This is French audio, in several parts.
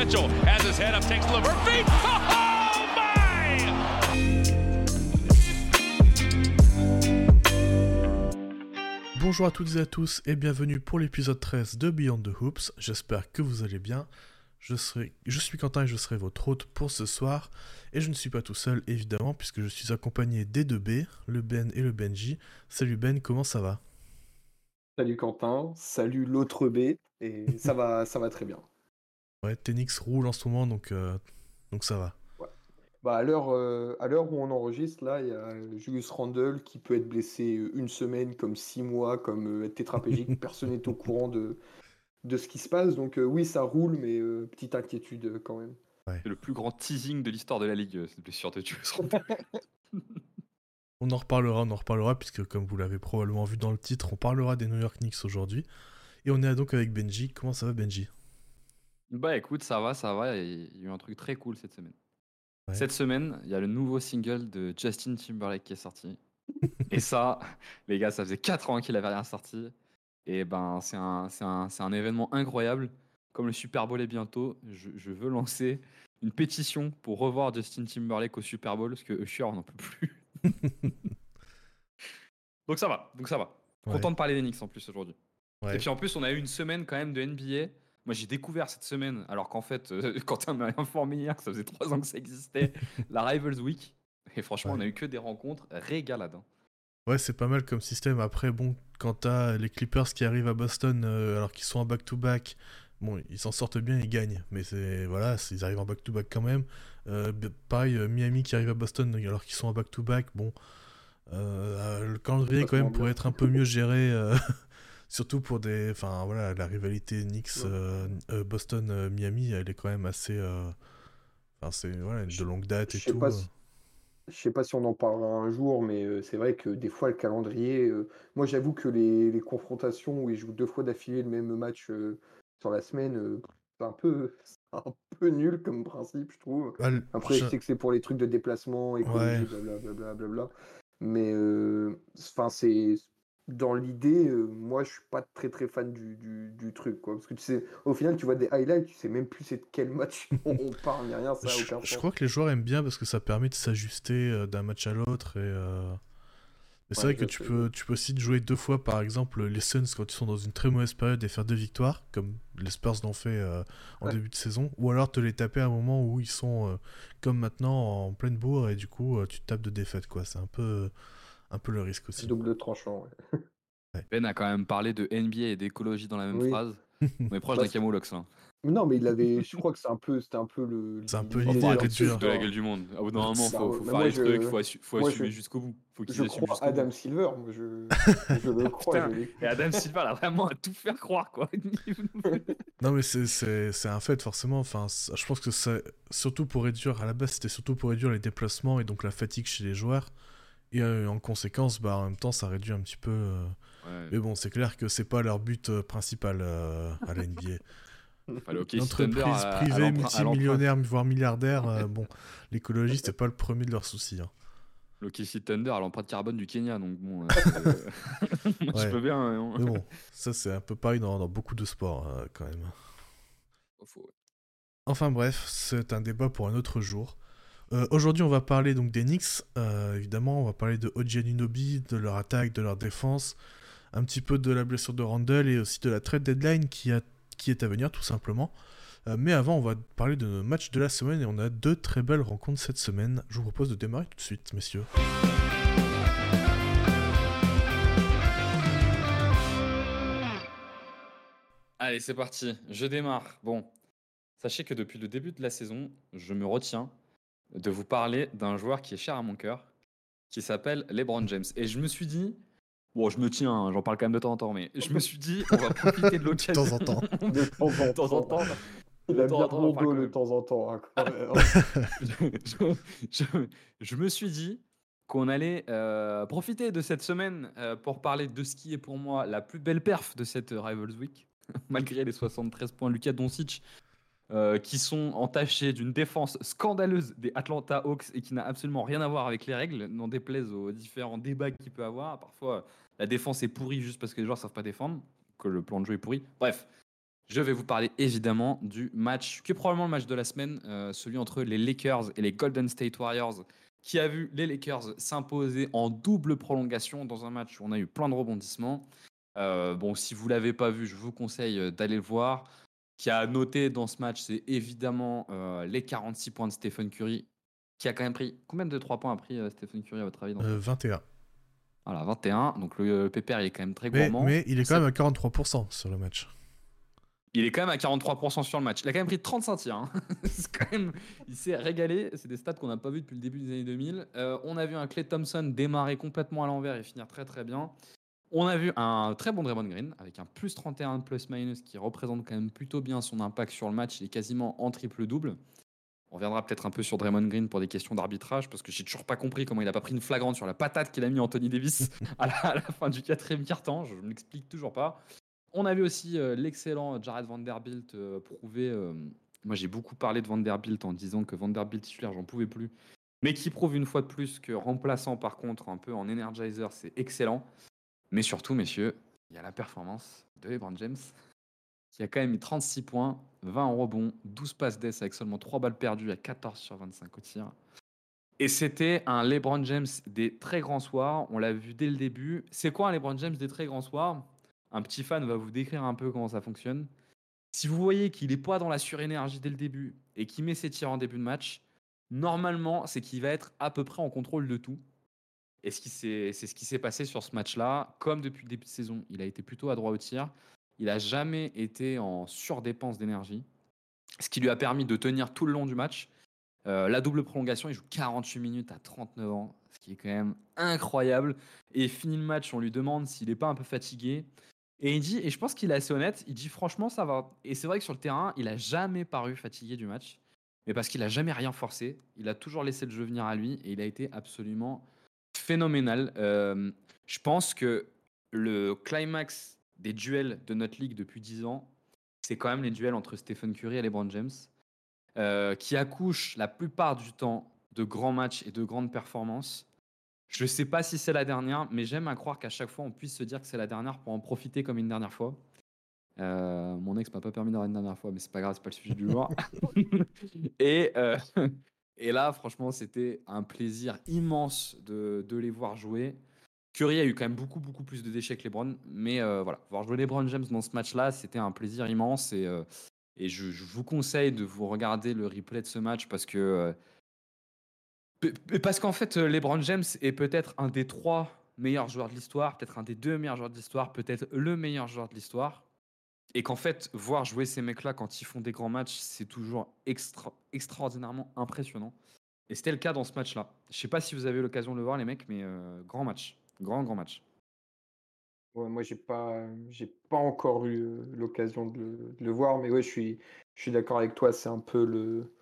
Mitchell has his head up, takes Levert feet. Oh my! Bonjour à toutes et à tous et bienvenue pour l'épisode 13 de Beyond the Hoops. J'espère que vous allez bien. Je, serai, je suis Quentin et je serai votre hôte pour ce soir. Et je ne suis pas tout seul évidemment puisque je suis accompagné des deux B, le Ben et le Benji. Salut Ben, comment ça va? Salut Quentin, salut l'autre B, et ça va, ça va très bien. Ouais, Tenix roule en ce moment donc, euh, donc ça va. Bah à l'heure euh, à l'heure où on enregistre, là, il y a Julius Randle qui peut être blessé une semaine, comme six mois, comme euh, tétraplégique. Personne n'est au courant de, de ce qui se passe. Donc euh, oui, ça roule, mais euh, petite inquiétude euh, quand même. C'est le plus grand teasing de l'histoire de la ligue, cette blessure de Julius Randle. On en reparlera, on en reparlera puisque comme vous l'avez probablement vu dans le titre, on parlera des New York Knicks aujourd'hui. Et on est donc avec Benji. Comment ça va Benji? Bah écoute, ça va, ça va. Il y a eu un truc très cool cette semaine. Ouais. Cette semaine, il y a le nouveau single de Justin Timberlake qui est sorti. Et ça, les gars, ça faisait 4 ans qu'il avait rien sorti. Et ben, c'est un, un, un événement incroyable. Comme le Super Bowl est bientôt, je, je veux lancer une pétition pour revoir Justin Timberlake au Super Bowl parce que Usher, on n'en peut plus. donc ça va, donc ça va. Ouais. Content de parler des Knicks en plus aujourd'hui. Ouais. Et puis en plus, on a eu une semaine quand même de NBA. Moi, j'ai découvert cette semaine, alors qu'en fait, euh, Quentin m'a informé hier que ça faisait trois ans que ça existait, la Rivals Week. Et franchement, Ouais. on a eu que des rencontres régalades. hein. Ouais, c'est pas mal comme système. Après, bon, quand t'as les Clippers qui arrivent à Boston euh, alors qu'ils sont en back-to-back, bon, ils s'en sortent bien, ils gagnent. Mais c'est voilà, ils arrivent en back-to-back quand même. Euh, pareil, euh, Miami qui arrive à Boston alors qu'ils sont en back-to-back, bon, euh, le calendrier quand même pourrait être un peu mieux géré. Surtout pour des. Enfin voilà, la rivalité Knicks, Ouais. euh, euh, Boston, euh, Miami, elle est quand même assez. Enfin, c'est voilà, de longue date et Je sais tout. pas si- Je sais pas si on en parlera un jour, mais c'est vrai que des fois le calendrier. euh, moi, j'avoue que les, les confrontations où ils jouent deux fois d'affilée le même match euh, sur la semaine, euh, c'est un peu, un peu nul comme principe, je trouve. Ah, le- Après, je- je sais que c'est pour les trucs de déplacement, écologie, blablabla, blablabla. Mais euh, enfin, c'est dans l'idée, euh, moi, je suis pas très très fan du, du, du truc, quoi. Parce que tu sais, au final, tu vois des highlights, tu sais même plus c'est de quel match on parle, ni rien, ça a Je, aucun je crois que les joueurs aiment bien parce que ça permet de s'ajuster euh, d'un match à l'autre et euh, c'est Ouais, vrai que tu peux, tu peux aussi jouer deux fois par exemple les Suns quand ils sont dans une très mauvaise période et faire deux victoires comme les Spurs l'ont fait euh, en Ouais. début de saison ou alors te les taper à un moment où ils sont comme maintenant en pleine bourre et du coup tu te tapes de défaite quoi c'est un peu un peu le risque aussi Double tranchant, ouais. Ben a quand même parlé de NBA et d'écologie dans la même Oui. phrase. On est proche Bah, d'un camoulox là. Non, mais il avait, je crois que c'est un peu, c'était un peu le. C'est un peu l'idée Enfin, de la gueule du monde. Au bout d'un moment, faut, ouais, faut bah, faire les je- trucs, faut, assu- faut assumer je- jusqu'au bout. Faut qu'ils Je assument crois jusqu'au bout. Adam Silver, moi je, je le crois. Et Adam Silver, a vraiment à tout faire croire quoi. Non mais c'est- c'est c'est un fait forcément. Enfin, je pense que c'est surtout pour réduire à la base c'était surtout pour réduire les déplacements et donc la fatigue chez les joueurs. Et euh, en conséquence, bah en même temps ça réduit un petit peu. euh, Ouais, Mais bon, c'est clair que c'est pas leur but euh, principal euh, à la NBA. fallait OK Une Thunder entreprise à- à privée, à multimillionnaire, voire milliardaire, euh, bon, l'écologie c'est pas le premier de leurs soucis. hein. L'OKC Thunder à l'empreinte carbone du Kenya, donc bon, euh, euh, moi, Ouais. je peux bien. hein. Mais bon, ça c'est un peu pareil dans, dans beaucoup de sports euh, quand même. Enfin bref, c'est un débat pour un autre jour. Euh, Aujourd'hui, on va parler donc des Knicks. Euh, évidemment, on va parler de OG Anunoby, de leur attaque, de leur défense, un petit peu de la blessure de Randall et aussi de la trade deadline qui est à venir, tout simplement. Euh, mais avant, on va parler de nos matchs de la semaine et on a deux très belles rencontres cette semaine. Je vous propose de démarrer tout de suite, messieurs. Allez, c'est parti. Je démarre. Bon, sachez que depuis le début de la saison, je me retiens de vous parler d'un joueur qui est cher à mon cœur, qui s'appelle LeBron James. Et je me suis dit, bon, je me tiens, hein, j'en parle quand même de temps en temps, mais je me suis dit, on va profiter de l'occasion. De temps en temps. De temps en temps. Il a bien bon dos de temps en temps. hein, quand même. je, je- je me suis dit qu'on allait euh, profiter de cette semaine euh, pour parler de ce qui est pour moi la plus belle perf de cette Rivals Week, malgré les 73 points de Luka Doncic, euh, qui sont entachés d'une défense scandaleuse des Atlanta Hawks et qui n'a absolument rien à voir avec les règles, n'en déplaise aux différents débats qu'il peut avoir. Parfois, la défense est pourrie juste parce que les joueurs ne savent pas défendre, que le plan de jeu est pourri. Bref, je vais vous parler évidemment du match, qui est probablement le match de la semaine, euh, celui entre les Lakers et les Golden State Warriors, qui a vu les Lakers s'imposer en double prolongation dans un match où on a eu plein de rebondissements. Euh, bon, si vous l'avez pas vu, je vous conseille d'aller le voir. Qui a noté dans ce match, c'est évidemment les 46 points de Stephen Curry, qui a quand même pris. Combien de 3 points a pris Stephen Curry à votre avis 21. Voilà, 21. Donc le, PPR, il est quand même très gourmand. Mais, il est quand même à 43% sur le match. Il est quand même à 43% sur le match. Il a quand même pris 35 tirs. Hein. quand même... Il s'est régalé. C'est des stats qu'on n'a pas vu depuis le début des années 2000. Euh, on a vu un Clay Thompson démarrer complètement à l'envers et finir très très bien. On a vu un très bon Draymond Green avec un plus 31 plus-minus qui représente quand même plutôt bien son impact sur le match. Il est quasiment en triple-double. On reviendra peut-être un peu sur Draymond Green pour des questions d'arbitrage parce que j'ai toujours pas compris comment il a pas pris une flagrante sur la patate qu'il a mis Anthony Davis à la, fin du quatrième quart-temps. Je ne l'explique toujours pas. On a vu aussi euh, l'excellent Jared Vanderbilt euh, prouver. Euh, moi, j'ai beaucoup parlé de Vanderbilt en disant que Vanderbilt titulaire, j'en pouvais plus. Mais qui prouve une fois de plus que remplaçant, par contre, un peu en energizer, c'est excellent. Mais surtout, messieurs, il y a la performance de LeBron James qui a quand même mis 36 points, 20 rebonds, 12 passes d'ess avec seulement 3 balles perdues à 14 sur 25 au tir. Et c'était un LeBron James des très grands soirs. On l'a vu dès le début. C'est quoi un LeBron James des très grands soirs? Un petit fan va vous décrire un peu comment ça fonctionne. Si vous voyez qu'il n'est pas dans la surénergie dès le début et qu'il met ses tirs en début de match, normalement, c'est qu'il va être à peu près en contrôle de tout. Et c'est ce qui s'est passé sur ce match-là. Comme depuis le début de saison, il a été plutôt à droit au tir. Il n'a jamais été en surdépense d'énergie, ce qui lui a permis de tenir tout le long du match. Euh, la double prolongation, il joue 48 minutes à 39 ans, ce qui est quand même incroyable. Et fini le match, on lui demande s'il n'est pas un peu fatigué. Et il dit, et je pense qu'il est assez honnête, il dit franchement ça va. Et c'est vrai que sur le terrain, il a jamais paru fatigué du match, mais parce qu'il a jamais rien forcé, il a toujours laissé le jeu venir à lui et il a été absolument phénoménal. Euh, je pense que le climax des duels de notre ligue depuis 10 ans, c'est quand même les duels entre Stephen Curry et LeBron James, euh, qui accouchent la plupart du temps de grands matchs et de grandes performances. Je ne sais pas si c'est la dernière, mais j'aime à croire qu'à chaque fois, on puisse se dire que c'est la dernière pour en profiter comme une dernière fois. Euh, mon ex m'a pas permis d'avoir une dernière fois, mais c'est pas grave, c'est pas le sujet du jour. et, euh, et là, franchement, c'était un plaisir immense de, les voir jouer. Curry a eu quand même beaucoup, beaucoup plus de déchets que LeBron, mais euh, voilà, voir jouer LeBron James dans ce match-là, c'était un plaisir immense. Et, et je, vous conseille de vous regarder le replay de ce match parce que parce qu'en fait, euh, LeBron James est peut-être un des trois meilleurs joueurs de l'histoire, peut-être un des deux meilleurs joueurs de l'histoire, peut-être le meilleur joueur de l'histoire. Et qu'en fait, voir jouer ces mecs-là quand ils font des grands matchs, c'est toujours extra extraordinairement impressionnant. Et c'était le cas dans ce match-là. Je sais pas si vous avez eu l'occasion de le voir, les mecs, mais euh, grand match. Grand, grand match. Moi, j'ai pas, pas encore eu euh, l'occasion de, le voir, mais ouais, je suis, je suis d'accord avec toi. C'est un peu le,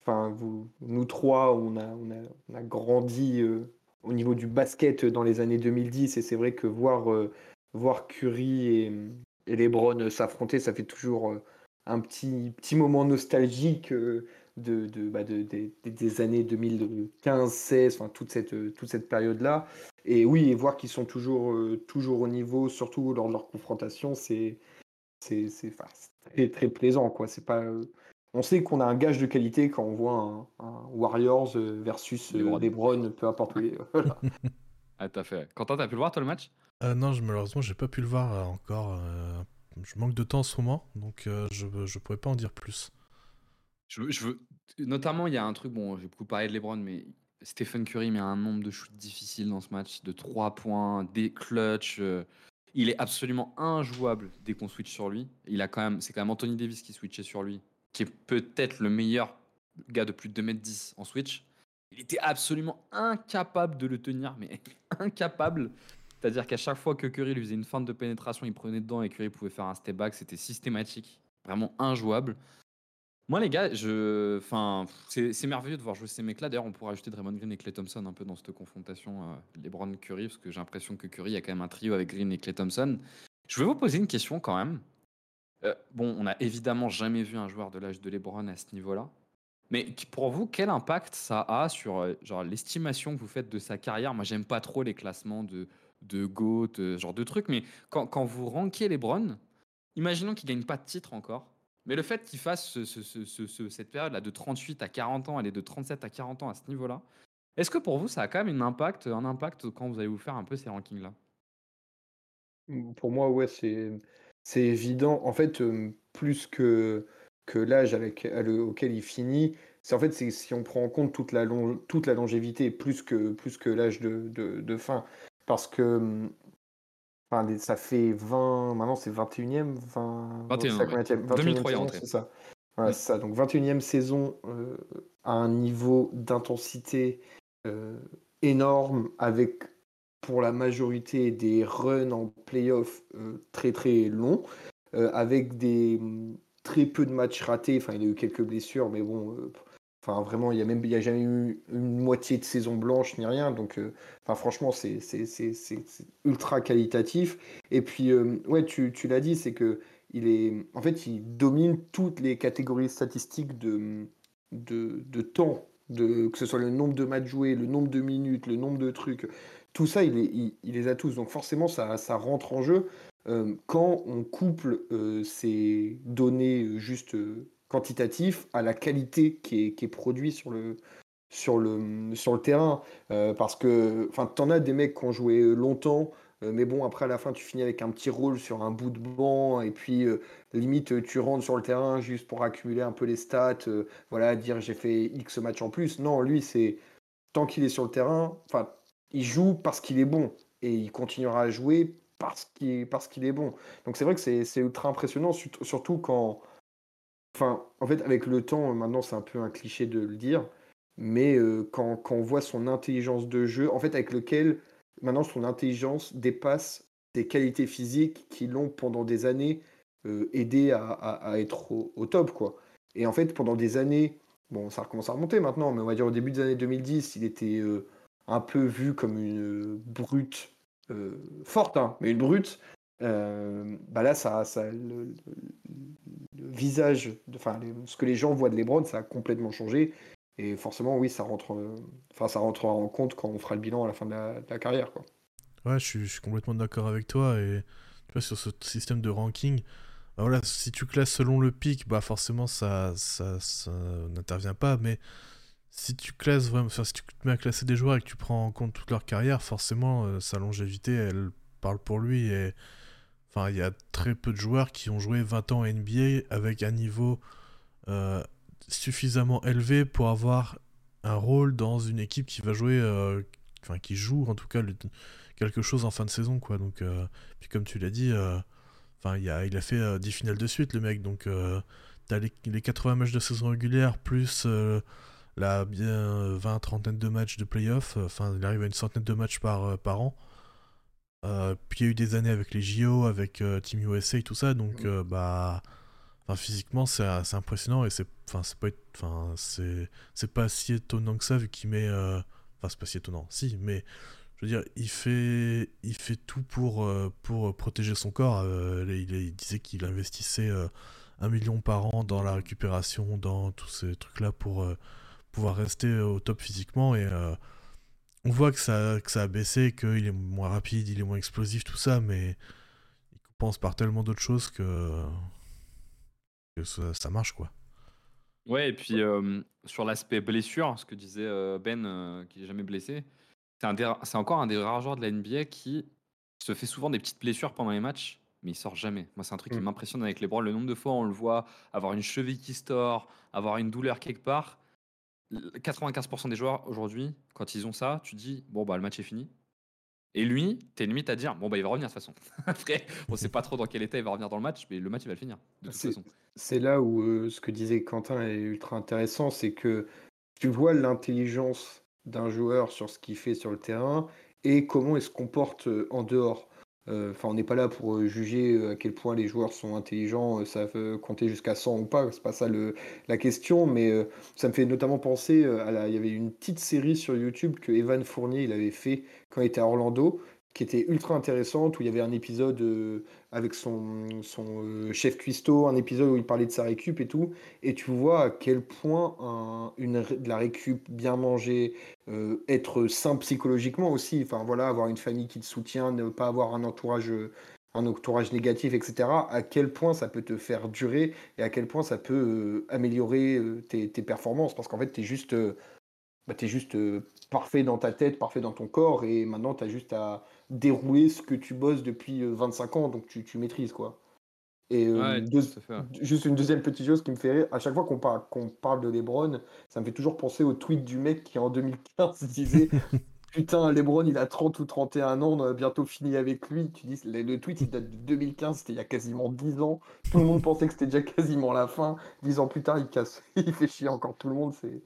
enfin, vous, nous trois, on a, on a, grandi euh, au niveau du basket dans les années 2010, et c'est vrai que voir, euh, voir Curry et, et LeBron s'affronter, ça fait toujours euh, un petit, petit moment nostalgique de, de, bah, des années 2015-16, enfin, toute cette, toute cette période-là. Et oui, et voir qu'ils sont toujours, toujours au niveau, surtout lors de leur confrontation, c'est c'est très, très plaisant. quoi. C'est pas on sait qu'on a un gage de qualité quand on voit un, Warriors euh, versus euh, LeBron, peu importe est. ah, t'as fait. Quentin, t'as pu le voir toi le match? Euh, Non, malheureusement, j'ai pas pu le voir encore. je manque de temps en ce moment, donc je, je pourrais pas en dire plus. Je Notamment, il y a un truc, bon, j'ai beaucoup parlé de LeBron, mais Stephen Curry met un nombre de shoots difficiles dans ce match, de 3 points, des clutches. il est absolument injouable dès qu'on switch sur lui. Il a quand même, c'est quand même Anthony Davis qui switchait sur lui qui est peut-être le meilleur gars de plus de 2m10 en Switch, il était absolument incapable de le tenir, mais incapable. C'est-à-dire qu'à chaque fois que Curry lui faisait une feinte de pénétration, il prenait dedans et Curry pouvait faire un step back, c'était systématique, vraiment injouable. Moi, les gars, je... enfin, c'est merveilleux de voir jouer ces mecs-là. D'ailleurs, on pourrait ajouter Draymond Green et Clay Thompson un peu dans cette confrontation euh, LeBron-Curry, parce que j'ai l'impression que Curry a quand même un trio avec Green et Clay Thompson. Je vais vous poser une question quand même. Euh, bon, on n'a évidemment jamais vu un joueur de l'âge de LeBron à ce niveau-là. Mais pour vous, quel impact ça a sur euh, l'estimation que vous faites de sa carrière? Moi, j'aime pas trop les classements de, de GOAT, euh, genre de trucs, mais quand, quand vous rankez LeBron, imaginons qu'il gagne pas de titre encore, mais le fait qu'il fasse cette période-là de 38 à 40 ans, elle est de 37 à 40 ans à ce niveau-là, est-ce que pour vous, ça a quand même un impact, un impact quand vous allez vous faire un peu ces rankings-là? Pour moi, ouais, c'est, c'est évident. En fait, plus que, que l'âge auquel il finit, c'est en fait, si on prend en compte toute la, toute la longévité, plus que, plus que l'âge de, de, fin. Parce que enfin, ça fait 20, maintenant c'est 21e, 20, 21, 2003 c'est ça. Voilà, c'est ça. Donc 21e saison à un niveau d'intensité euh, énorme avec pour la majorité des runs en playoff euh, très très longs, euh, avec des mm, très peu de matchs ratés. Enfin, il a eu quelques blessures, mais bon, enfin vraiment, il y a a jamais eu une moitié de saison blanche ni rien. Donc, enfin franchement, c'est ultra qualitatif. Et puis, ouais, tu, tu l'as dit, c'est que il est, en fait, il domine toutes les catégories statistiques de, de, de temps de, que ce soit le nombre de matchs joués, le nombre de minutes, le nombre de trucs, tout ça, il, les a tous. Donc forcément, ça, ça rentre en jeu. Euh, quand on couple euh, ces données juste euh, quantitatives à la qualité qui est, qui produite sur le, sur le, sur le terrain. parce que tu en as des mecs qui ont joué longtemps, euh, mais bon, après, à la fin, tu finis avec un petit rôle sur un bout de banc, et puis euh, limite, tu rentres sur le terrain juste pour accumuler un peu les stats, euh, voilà, dire j'ai fait X match en plus. Non, lui, c'est tant qu'il est sur le terrain, il joue parce qu'il est bon, et il continuera à jouer parce qu'il parce qu'il est bon. Donc c'est vrai que c'est ultra impressionnant, surtout quand. Enfin, en fait, avec le temps, maintenant, c'est un peu un cliché de le dire, mais quand, quand, on voit son intelligence de jeu, en fait, avec lequel maintenant son intelligence dépasse ses qualités physiques qui l'ont pendant des années euh, aidé à, être au, top. quoi. Et en fait, pendant des années, bon, ça recommence à remonter maintenant, mais on va dire au début des années 2010, il était euh, un peu vu comme une brute euh, forte, hein, mais une brute. Bah là, ça, le, visage, enfin, ce que les gens voient de LeBron, ça a complètement changé. Et forcément, oui, ça rentre, euh, enfin, ça rentrera en compte quand on fera le bilan à la fin de la, carrière. Quoi. Ouais, je suis, complètement d'accord avec toi. Et sur ce système de ranking, bah voilà, si tu classes selon le pic, bah forcément, ça, ça, n'intervient pas. Mais si tu classes vraiment, si tu te mets à classer des joueurs et que tu prends en compte toute leur carrière, forcément, euh, sa longévité, elle parle pour lui. Et enfin, il y a très peu de joueurs qui ont joué 20 ans NBA avec un niveau. Euh, suffisamment élevé pour avoir un rôle dans une équipe qui va jouer, euh, enfin qui joue en tout cas quelque chose en fin de saison quoi. Donc euh, puis comme tu l'as dit, enfin il a, il a fait 10 finales de suite le mec. Donc t'as les, les, 80 matchs de saison régulière plus la bien 20 trentaine de matchs de playoff. Enfin il arrive à une centaine de matchs par par an. Puis il y a eu des années avec les JO, avec Team USA et tout ça, donc bah Enfin, physiquement, c'est impressionnant et c'est pas, c'est pas si étonnant que ça vu qu'il met. Euh, enfin, c'est pas si étonnant, si, mais je veux dire, il fait, il fait tout pour, euh, pour protéger son corps. Euh, il, disait qu'il investissait un million par an dans la récupération, dans tous ces trucs-là pour pouvoir rester au top physiquement. Et on voit que ça, que ça a baissé, qu'il est moins rapide, il est moins explosif, tout ça, mais il compense par tellement d'autres choses que ça, marche quoi. Ouais, et puis sur l'aspect blessure, ce que disait Ben, qui n'est jamais blessé, c'est encore un des rares joueurs de la NBA qui se fait souvent des petites blessures pendant les matchs, mais il sort jamais. Moi, c'est un truc qui mmh. m'impressionne avec les bras. Le nombre de fois on le voit avoir une cheville qui se tord, avoir une douleur quelque part. 95% des joueurs aujourd'hui, quand ils ont ça, tu dis bon bah le match est fini. Et lui, t'es limite à dire bon bah il va revenir de toute façon. Après, on sait pas trop dans quel état il va revenir dans le match, mais le match il va le finir de toute façon. C'est là où euh, ce que disait Quentin est ultra intéressant, c'est que tu vois l'intelligence d'un joueur sur ce qu'il fait sur le terrain et comment il se comporte euh, en dehors. Euh, enfin, on n'est pas là pour juger à quel point les joueurs sont intelligents, ça veut compter jusqu'à 100 ou pas, c'est pas ça la question, mais ça me fait notamment penser à la, il y avait une petite série sur YouTube que Evan Fournier il avait fait quand il était à Orlando, qui était ultra intéressante, où il y avait un épisode euh, avec son, son euh, chef cuistot, un épisode où il parlait de sa récup et tout, et tu vois à quel point une, de la récup bien mangée, euh, être sain psychologiquement aussi, enfin voilà, avoir une famille qui te soutient, ne pas avoir un entourage un entourage négatif, etc., à quel point ça peut te faire durer et à quel point ça peut améliorer euh, tes, performances. Parce qu'en fait, tu es juste, bah, juste parfait dans ta tête, parfait dans ton corps, et maintenant, tu as juste à dérouler ce que tu bosses depuis 25 ans, donc tu, tu maîtrises, quoi. Et juste une deuxième petite chose qui me fait rire, à chaque fois qu'on parle, qu'on parle de Lebron, ça me fait toujours penser au tweet du mec qui en 2015 disait Putain, Lebron, il a 30 ou 31 ans, on a bientôt fini avec lui. Tu dis, le, tweet, il date de 2015, c'était il y a quasiment 10 ans. Tout le monde pensait que c'était déjà quasiment la fin. 10 ans plus tard, il casse, il fait chier encore tout le monde. C'est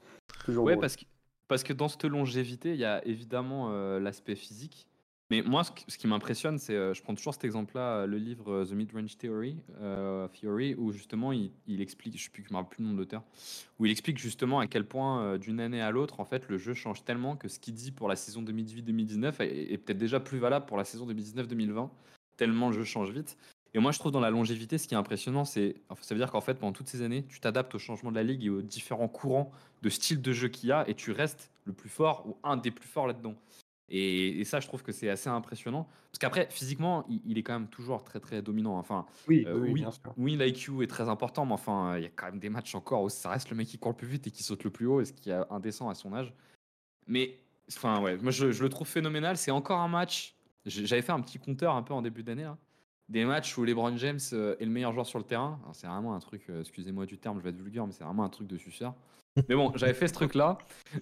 toujours Ouais, parce que, parce que dans cette longévité, il y a évidemment euh, l'aspect physique. Mais moi, ce, qui m'impressionne, c'est, euh, je prends toujours cet exemple-là, le livre euh, The Mid-Range Theory, euh, Theory, où justement il, explique, je ne me rappelle plus le nom de l'auteur, où il explique justement à quel point d'une année à l'autre, en fait, le jeu change tellement que ce qu'il dit pour la saison 2018-2019 est, peut-être déjà plus valable pour la saison 2019-2020, tellement le jeu change vite. Et moi, je trouve dans la longévité, ce qui est impressionnant, c'est, ça veut dire qu'en fait, pendant toutes ces années, tu t'adaptes au changement de la ligue et aux différents courants de style de jeu qu'il y a, et tu restes le plus fort ou un des plus forts là-dedans. Et, ça, je trouve que c'est assez impressionnant. Parce qu'après, physiquement, il, est quand même toujours très très dominant. Enfin, oui, euh, oui, bien sûr. Oui, l'IQ est très important, mais enfin, il y a quand même des matchs encore où ça reste le mec qui court le plus vite et qui saute le plus haut, et ce qui est indécent à son âge. Mais, enfin, ouais, moi je, le trouve phénoménal. C'est encore un match. J'avais fait un petit compteur un peu en début d'année. Des matchs où LeBron James euh, est le meilleur joueur sur le terrain. C'est vraiment un truc, euh, excusez-moi du terme, je vais être vulgaire, mais c'est vraiment un truc de suceur. Mais bon, j'avais fait ce truc-là.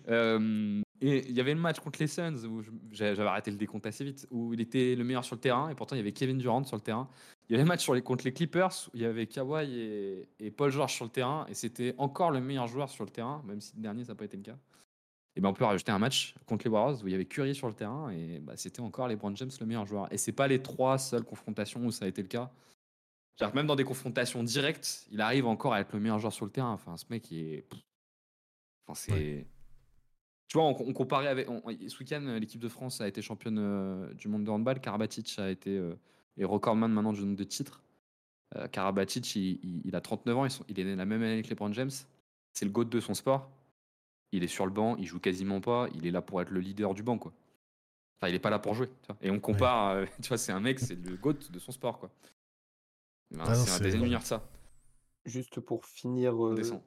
Euh, et il y avait le match contre les Suns où j'avais arrêté le décompte assez vite, où il était le meilleur sur le terrain. Et pourtant, il y avait Kevin Durant sur le terrain. Il y avait le match les, contre les Clippers où il y avait Kawhi et, Paul George sur le terrain. Et c'était encore le meilleur joueur sur le terrain, même si le dernier, ça n'a pas été le cas. Et ben on peut rajouter un match contre les Warriors où il y avait Curry sur le terrain et bah, c'était encore LeBron James le meilleur joueur. Et c'est pas les trois seules confrontations où ça a été le cas. Même dans des confrontations directes, il arrive encore à être le meilleur joueur sur le terrain. Enfin, ce mec, il est c'est. Tu vois, on, comparait avec. ce week-end, l'équipe de France a été championne euh, du monde de handball. Karabatic a été euh, est recordman maintenant du nombre de titres. Euh, Karabatic, il, a 39 ans, il est né la même année que LeBron James. C'est le GOAT de son sport. Il est sur le banc, il joue quasiment pas. Il est là pour être le leader du banc, quoi. Enfin, il est pas là pour jouer. Et on compare, tu vois, c'est un mec, c'est le GOAT de son sport, quoi. Ben, ah c'est un des ça juste pour finir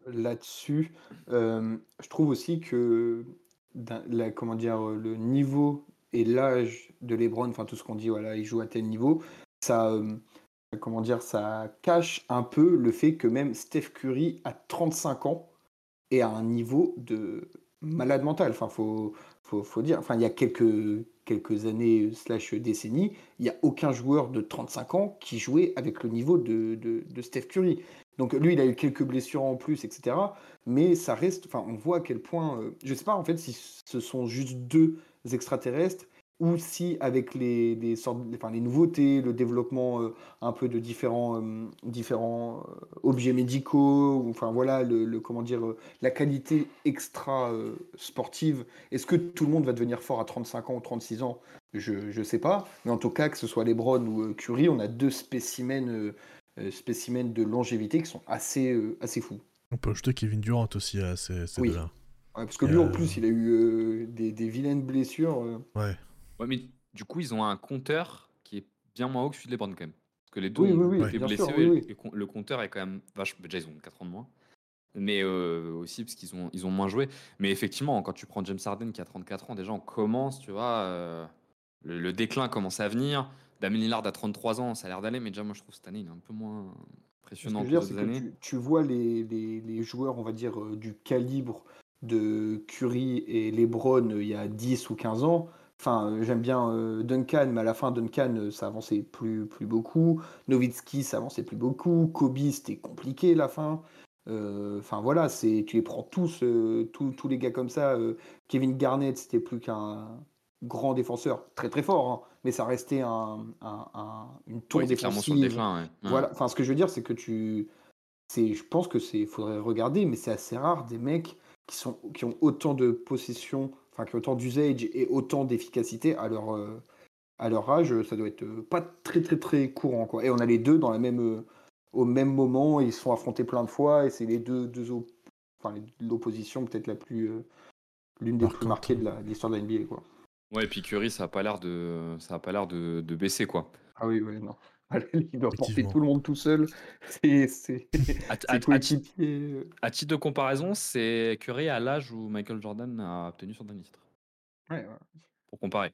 là-dessus, je trouve aussi que la, comment dire, le niveau et l'âge de LeBron, enfin tout ce qu'on dit, voilà, il joue à tel niveau, ça, comment dire, ça cache un peu le fait que même Steph Curry à 35 ans est à un niveau de malade mental. Enfin, faut, faut, faut dire, enfin, il y a quelques quelques années slash décennies, il n'y a aucun joueur de 35 ans qui jouait avec le niveau de, de, de Steph Curry. Donc lui, il a eu quelques blessures en plus, etc. Mais ça reste, enfin, on voit à quel point, euh, je sais pas en fait si ce sont juste deux extraterrestres ou si avec les, sortes, enfin, les nouveautés, le développement euh, un peu de différents, euh, différents objets médicaux, enfin voilà, le, comment dire, la qualité extra sportive. Est-ce que tout le monde va devenir fort à 35 ans ou 36 ans? Je ne sais pas. Mais en tout cas, que ce soit Lebron ou Curie, on a deux spécimens euh, spécimens de longévité qui sont assez, euh, assez fous. On peut ajouter Kevin Durant aussi à ces, ces oui. là parce que lui, en plus, il a eu euh, des, des, vilaines blessures. Ouais. Ouais, mais du coup, ils ont un compteur qui est bien moins haut que celui de LeBron quand même. Parce que les deux oui, ont été blessés et le compteur est quand même vachement. Déjà, ils ont 4 ans de moins. Mais aussi parce qu'ils ont, ils ont moins joué. Mais effectivement, quand tu prends James Harden qui a 34 ans, déjà on commence, tu vois, le, le, déclin commence à venir. Damien Lillard a 33 ans, ça a l'air d'aller, mais déjà, moi, je trouve cette année, il est un peu moins impressionnant que, les années. Tu, tu, vois les, les, les, joueurs, on va dire, euh, du calibre de Curry et LeBron euh, il y a 10 ou 15 ans. Enfin, euh, j'aime bien Duncan, mais à la fin, Duncan, ça avançait plus, plus beaucoup. Nowitzki, ça avançait plus beaucoup. Kobe, c'était compliqué la fin. Enfin voilà, c'est tu les prends tous, tous, tous les gars comme ça. Kevin Garnett, c'était plus qu'un grand défenseur, très très fort, hein, mais ça restait un, une tour défensive. Voilà, enfin ce que je veux dire, c'est que tu, c'est, je pense que c'est, faudrait regarder, mais c'est assez rare des mecs qui sont, qui ont autant de possession, enfin qui ont autant d'usage et autant d'efficacité à leur, euh, à leur âge, ça doit être euh, pas très très très courant quoi. Et on a les deux dans la même, euh, au même moment, ils se sont affrontés plein de fois et c'est les deux, deux enfin l'opposition peut-être la plus, l'une des plus marquées de l'histoire de la NBA quoi. Ouais, et puis Curry, ça a pas l'air de, ça a pas l'air de, de baisser quoi. Ah oui, oui, non. il doit porter tout le monde tout seul. C'est à, à, titre de comparaison, c'est Curry à l'âge où Michael Jordan a obtenu son dernier titre. Ouais, Pour comparer.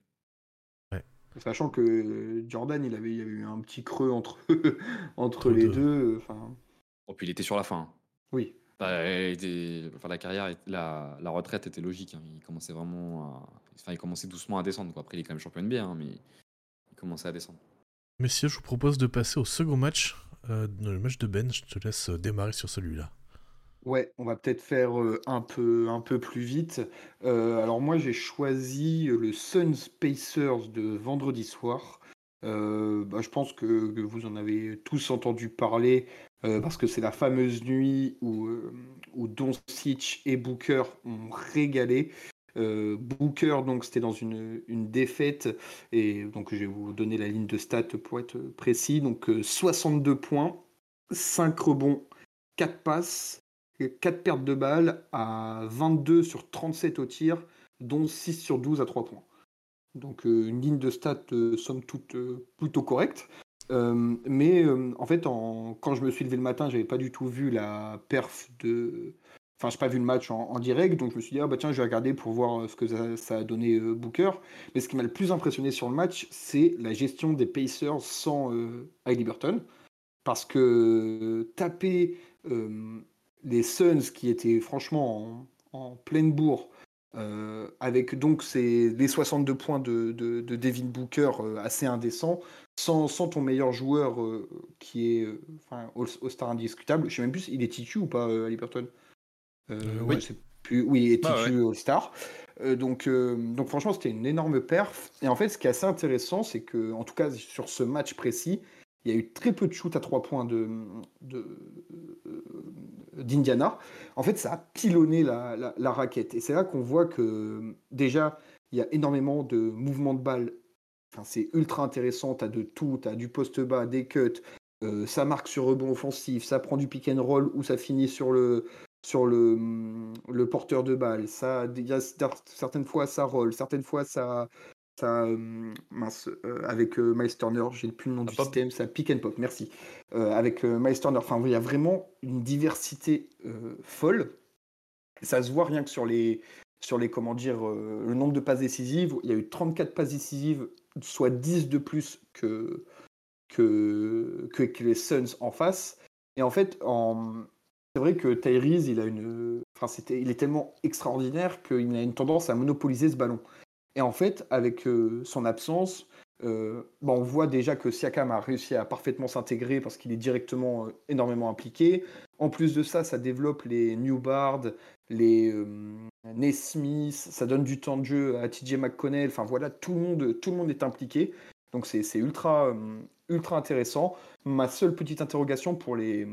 Sachant que Jordan, il avait, il y eu un petit creux entre, entre les deux. Enfin... Oh, puis il était sur la fin. Oui. Bah, enfin, la carrière, la, la retraite était logique. Hein. Il commençait vraiment à... enfin, il commençait doucement à descendre. Quoi. Après, il est quand même champion NBA, hein, mais il commençait à descendre. Messieurs, je vous propose de passer au second match, euh, le match de Ben. Je te laisse euh, démarrer sur celui-là. Ouais, on va peut-être faire euh, un, peu, un peu plus vite. Euh, alors moi, j'ai choisi le Suns Pacers de vendredi soir. Euh, bah, je pense que, vous en avez tous entendu parler parce que c'est la fameuse nuit où, où Doncic et Booker ont régalé. Booker, donc c'était dans une, défaite, et donc je vais vous donner la ligne de stats pour être précis. Donc 62 points, 5 rebonds, 4 passes, 4 pertes de balles à 22 sur 37 au tir, dont 6 sur 12 à 3 points. Donc euh, une ligne de stats euh, somme toute euh, plutôt correcte. mais en fait, quand je me suis levé le matin, j'avais pas du tout vu la perf de. Enfin, je n'ai pas vu le match en, direct, donc je me suis dit, ah bah tiens, je vais regarder pour voir ce que ça, a donné Booker. Mais ce qui m'a le plus impressionné sur le match, c'est la gestion des Pacers sans Burton. Parce que taper les Suns qui étaient franchement en, pleine bourre, euh, avec donc les 62 points de, de, Devin Booker euh, assez indécents, sans, ton meilleur joueur euh, qui est enfin, All-Star indiscutable. Je sais même plus, il est titu ou pas, Ali Burton Oui, plus, oui, il est titu All-Star. donc, donc franchement, c'était une énorme perf. Et en fait, ce qui est assez intéressant, c'est que, en tout cas sur ce match précis, il y a eu très peu de shoots à trois points de, d'Indiana. En fait, ça a pilonné la, raquette. Et c'est là qu'on voit que déjà, il y a énormément de mouvements de balles. Enfin, c'est ultra intéressant. Tu as de tout. Tu as du poste bas, des cuts. Euh, ça marque sur rebond offensif. Ça prend du pick and roll ou ça finit sur le, sur le, le porteur de balle. Ça, y a, certaines fois, ça roll. Certaines fois, ça, ça, euh, mince, euh, avec euh, Miles Turner, j'ai plus le nom du système, ça pick and pop, merci. avec Miles Turner, enfin, il y a vraiment une diversité folle. Ça se voit rien que sur les, sur les comment dire, le nombre de passes décisives. Il y a eu 34 passes décisives, soit 10 de plus que, que, que, les Suns en face. Et en fait, en... c'est vrai que Tyrese, il a une, enfin, c'était, il est tellement extraordinaire qu'il a une tendance à monopoliser ce ballon. Et en fait, avec euh, son absence, euh, bah, on voit déjà que Siakam a réussi à parfaitement s'intégrer parce qu'il est directement euh, énormément impliqué. En plus de ça, ça développe les Newbard, les Nesmith, ça donne du temps de jeu à TJ McConnell. Enfin voilà, tout le monde, tout le monde est impliqué. Donc c'est ultra, ultra intéressant. Ma seule petite interrogation pour les,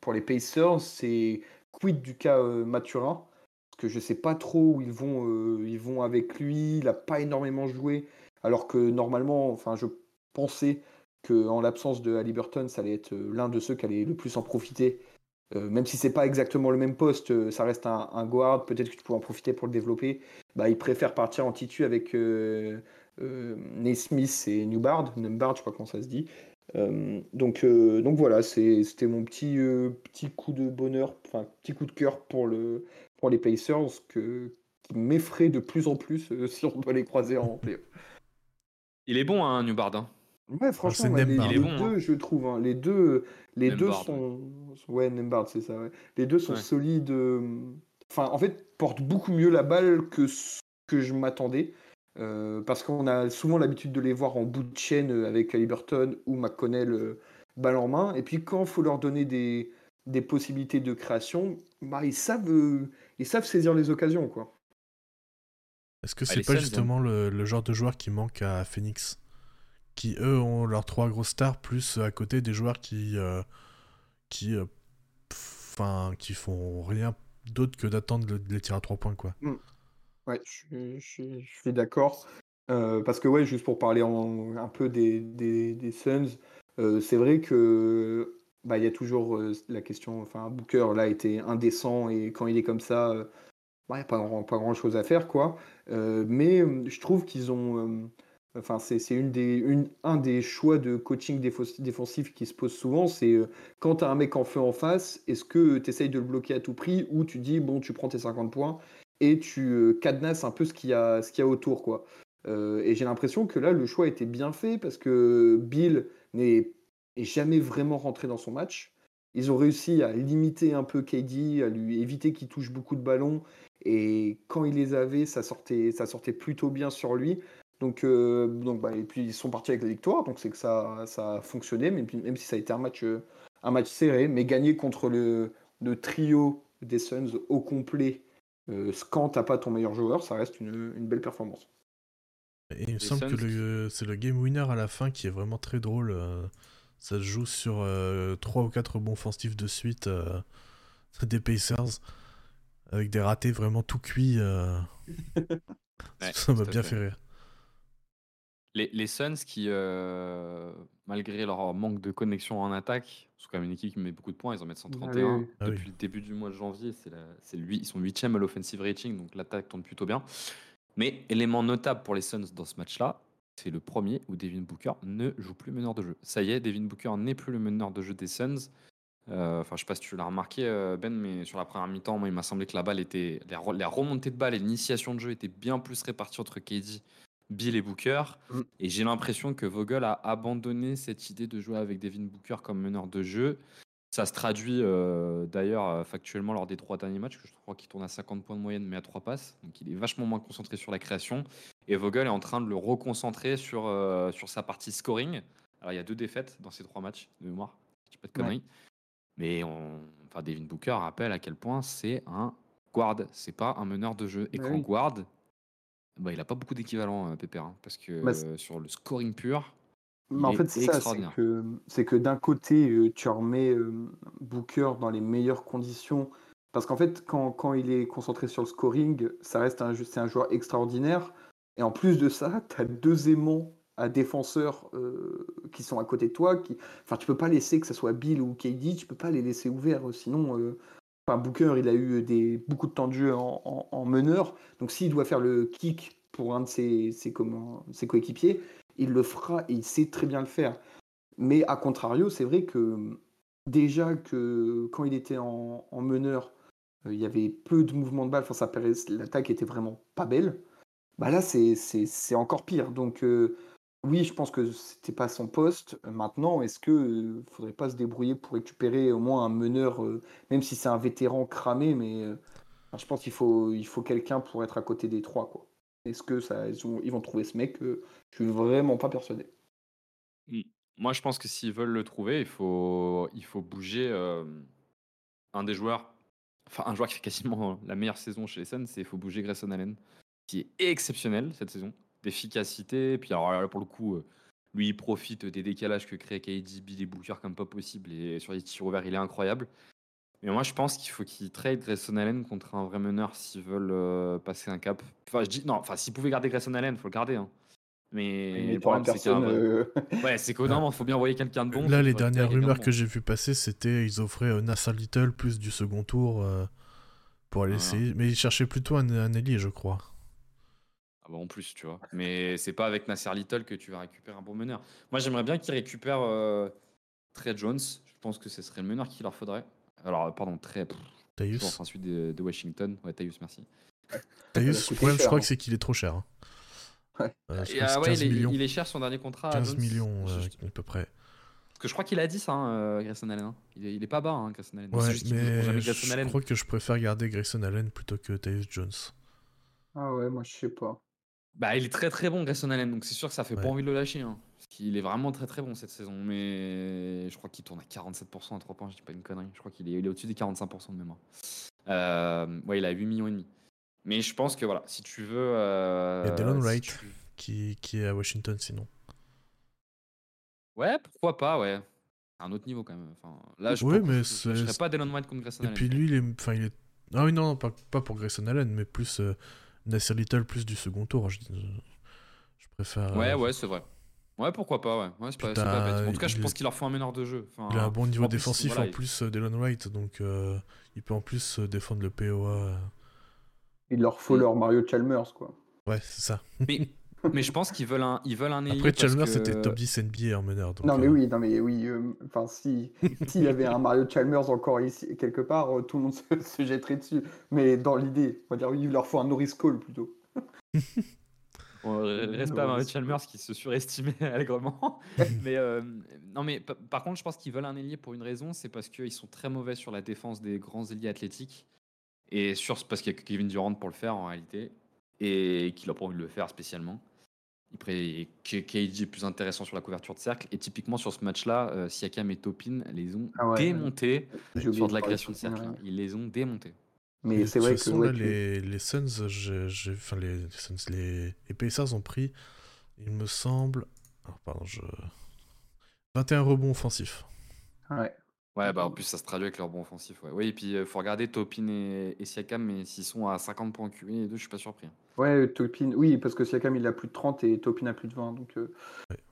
pour les Pacers, c'est quid du cas Mathurin que je sais pas trop où ils vont, euh, ils vont avec lui. Il n'a pas énormément joué, alors que normalement, enfin, je pensais qu'en l'absence de Halliburton, ça allait être euh, l'un de ceux qui allait le plus en profiter. Euh, même si c'est pas exactement le même poste, ça reste un, guard. Peut-être que tu peux en profiter pour le développer. Bah, il préfère partir en titu avec Naismith et Newbard, Newbard, je sais pas comment ça se dit. donc, donc voilà, c'était mon petit, petit coup de bonheur, enfin petit coup de cœur pour le, les Pacers que, qui m'effraie de plus en plus euh, si on doit les croiser en playoff. Il est bon, hein, Newbard. Hein. Ouais, franchement, les, deux, hein. je trouve. Hein. les deux, les deux sont. Ouais, Nembard, c'est ça. Les deux sont solides. Euh, enfin, en fait, portent beaucoup mieux la balle que ce que je m'attendais. Euh, parce qu'on a souvent l'habitude de les voir en bout de chaîne avec Halliburton ou McConnell balle en main. Et puis quand il faut leur donner des, des possibilités de création, bah, ils savent ils savent saisir les occasions, quoi. Est-ce que c'est pas justement le, genre de joueur qui manque à Phoenix? Qui, eux, ont leurs trois grosses stars, plus à côté des joueurs qui. Euh, qui. Euh, enfin, qui font rien d'autre que d'attendre les tirs à trois points, quoi. Hmm. Ouais, je, suis d'accord. Parce que, ouais, juste pour parler un peu des, Suns, c'est vrai que bah, y a toujours la question, enfin, Booker là était indécent et quand il est comme ça, il n'y a pas, pas grand chose à faire quoi. mais je trouve qu'ils ont, Enfin, c'est une des, un des choix de coaching défensif qui se pose souvent. C'est quand tu as un mec en feu en face, est-ce que tu essayes de le bloquer à tout prix ou tu dis, bon, tu prends tes 50 points et tu euh, cadenasses un peu ce qu'il y, a, ce y a autour. quoi. Euh, et j'ai l'impression que là, le choix été bien fait parce que Bill n'est jamais vraiment rentré dans son match. Ils ont réussi à limiter un peu KD, à lui éviter qu'il touche beaucoup de ballons. Et quand il les avait, ça sortait, ça sortait plutôt bien sur lui. Donc, euh, donc bah, et puis ils sont partis avec la victoire, donc c'est que ça, ça a fonctionné, même, si ça a été un match, un match serré, mais gagner contre le, le trio des Suns au complet, quand t'as pas ton meilleur joueur, ça reste une, une belle performance. Et il me semble que c'est le game winner à la fin qui est vraiment très drôle. Euh, ça se joue sur 3 ou 4 bons offensifs de suite des Pacers, avec des ratés vraiment tout cuits. ça m'a bien fait rire. Les, les Suns qui, euh, malgré leur manque de connexion en attaque, sont quand même une équipe qui met beaucoup de points, ils en mettent 131 ah depuis le début du mois de janvier. C'est lui, ils sont 8 à l'offensive rating, donc l'attaque tourne plutôt bien. Mais élément notable pour les Suns dans ce match-là, c'est le premier où Devin Booker ne joue plus meneur de jeu. Ça y est, Devin Booker n'est plus le meneur de jeu des Suns. Euh, enfin, je sais pas si tu l'as remarqué, euh, Ben, mais sur la première mi-temps, moi, il m'a semblé que la balle était, les, remontées de balle et l'initiation de jeu étaient bien plus réparties entre KD Bill et Booker. Mm. Et j'ai l'impression que Vogel a abandonné cette idée de jouer avec Devin Booker comme meneur de jeu. Ça se traduit euh, d'ailleurs euh, factuellement lors des trois derniers matchs, que je crois qu'il tourne à 50 points de moyenne, mais à trois passes. Donc il est vachement moins concentré sur la création. Et Vogel est en train de le reconcentrer sur, euh, sur sa partie scoring. Alors il y a deux défaites dans ces trois matchs de mémoire, je pas de conneries. Mais on... enfin, Devin Booker rappelle à quel point c'est un guard, c'est pas un meneur de jeu. Et bah quand guard, bah, il a pas beaucoup d'équivalent, euh, Pépère, hein, parce que bah, euh, sur le scoring pur, mais en fait, c'est ça, c'est que, d'un côté, euh, tu remets Booker dans les meilleures conditions. Parce qu'en fait, quand, quand, il est concentré sur le scoring, ça reste un, c'est un joueur extraordinaire. Et en plus de ça, tu as deux aimants à défenseurs qui sont à côté de toi. Qui... Enfin, tu peux pas laisser que ce soit Bill ou KD, tu peux pas les laisser ouverts. Sinon, Booker, il a eu des, beaucoup de temps de jeu en, meneur. Donc, s'il doit faire le kick pour un de ses, ses, coéquipiers, il le fera et il sait très bien le faire. Mais à contrario, c'est vrai que déjà que quand il était en, meneur, euh, il y avait peu de mouvements de balle. Enfin, l'attaque était vraiment pas belle. Bah là, c'est encore pire. Donc, euh, oui, je pense que c'était pas son poste. Maintenant, est-ce que euh, faudrait pas se débrouiller pour récupérer au moins un meneur, euh, même si c'est un vétéran cramé, mais euh, je pense qu'il faut, il faut quelqu'un pour être à côté des trois, quoi. Est-ce que ça, ils, vont trouver ce mec? Je suis vraiment pas persuadé. Mmh. Moi, je pense que s'ils veulent le trouver, il faut, il faut bouger un des joueurs, enfin un joueur qui fait quasiment la meilleure saison chez les Suns, c'est il faut bouger Grayson Allen, qui est exceptionnel cette saison d'efficacité. Puis alors pour le coup, euh, lui, il profite des décalages que crée KD, Bill et Booker comme pas possible. Et sur les tirs ouverts, il est incroyable. Mais moi, je pense qu'il faut qu'ils trade Grayson Allen contre un vrai meneur s'ils veulent euh, passer un cap. Enfin, je dis non. Enfin, s'ils pouvaient garder Grayson Allen, faut le garder. Hein. Mais le problème, c'est euh, Ouais, c'est qu'au il faut bien envoyer quelqu'un de bon. Là, les dernières rumeurs que j'ai vu passer, c'était ils offraient Nassa Little plus du second tour pour aller essayer. Mais ils cherchaient plutôt un, un ailier, je crois. Ah bah, en plus, tu vois. Mais c'est pas avec Nasser Little que tu vas récupérer un bon meneur. Moi, j'aimerais bien qu'ils récupèrent euh, Trey Jones. Je pense que ce serait le meneur qu'il leur faudrait. Alors, pardon, Trey. Taïus. Ensuite de, de, Washington. Ouais, Taïus, merci. Taïus, le problème, je crois que c'est qu'il est trop cher. Hein. Ouais. Euh, ah ouais, il est, cher son dernier contrat. 15 millions euh, à peu près. Parce que je crois qu'il a dit ça, hein, Grayson Allen. Hein. Il, est, il, est, pas bas, hein, Grayson Allen. Ouais, mais je crois que je préfère garder Grayson Allen plutôt que Taïus Jones. Ah ouais, moi je sais pas. Bah, il est très très bon, Grayson Allen, donc c'est sûr que ça fait pas envie de le lâcher. Hein, parce qu'il est vraiment très très bon cette saison. Mais je crois qu'il tourne à 47% à 3 points, je dis pas une connerie. Je crois qu'il est, il est au-dessus des 45% de mémoire. Euh, ouais, il a 8 millions et demi. Mais je pense que voilà, si tu veux. Euh, il y a Delon Wright qui, qui, est à Washington sinon. Ouais, pourquoi pas, ouais. Un autre niveau quand même. Enfin, là, je, ne serais pas Delon Wright contre Grayson Allen. Et puis lui, il est, enfin, il est. Ah oui, non, pas, pas pour Grayson Allen, mais plus. Euh, Nasser Little plus du second tour. Je, je préfère. Ouais, euh, ouais, c'est vrai. Ouais, pourquoi pas, ouais. ouais c'est pas, pas bête. En tout cas, je pense qu'il leur faut un meneur de jeu. il a un bon niveau défensif en plus euh, d'Elon Wright, donc euh, il peut en plus défendre le POA. Il leur faut mm. leur Mario Chalmers, quoi. Ouais, c'est ça. Mais Mais je pense qu'ils veulent un, ils veulent un ailier Après, Chalmers que- c'était top 10 NBA en meneur. donc, Non mais euh, oui, non mais oui. euh, Enfin si, s'il y avait un Mario Chalmers encore ici quelque part, euh, tout le monde se, se jetterait dessus. Mais dans l'idée, on va dire oui, il leur faut un Norris Cole plutôt. Bon, respect à Mario Chalmers qui se surestimait allègrement. mais euh, non, mais pa- par contre, je pense qu'ils veulent un ailier pour une raison, c'est parce qu'ils sont très mauvais sur la défense des grands ailiers athlétiques. Et sur, parce qu'il y a que Kevin Durant pour le faire en réalité. Et qu'il n'a pas envie de le faire spécialement. Il pré- K- KD est plus intéressant sur la couverture de cercle. Et typiquement sur ce match-là, euh, Siakam et Topin les ont Ah ouais. démontés J'ai oublié sur de la création de cercle. ouais. hein. Ils les ont démontés. Mais c'est vrai que, façon, ouais, là, tu- les, les Suns, enfin les, les Suns, les, les Pacers ont pris, il me semble, alors, pardon, je... 21 rebonds offensifs. ouais. Ouais, bah en plus ça se traduit avec leur bon offensif. Ouais. Oui, et puis il faut regarder Topin et, et Siakam, mais s'ils sont à 50 points QI, les deux, je suis pas surpris. hein. Ouais, Topin, oui, parce que Siakam il a plus de 30 et Topin a plus de 20. Donc, euh,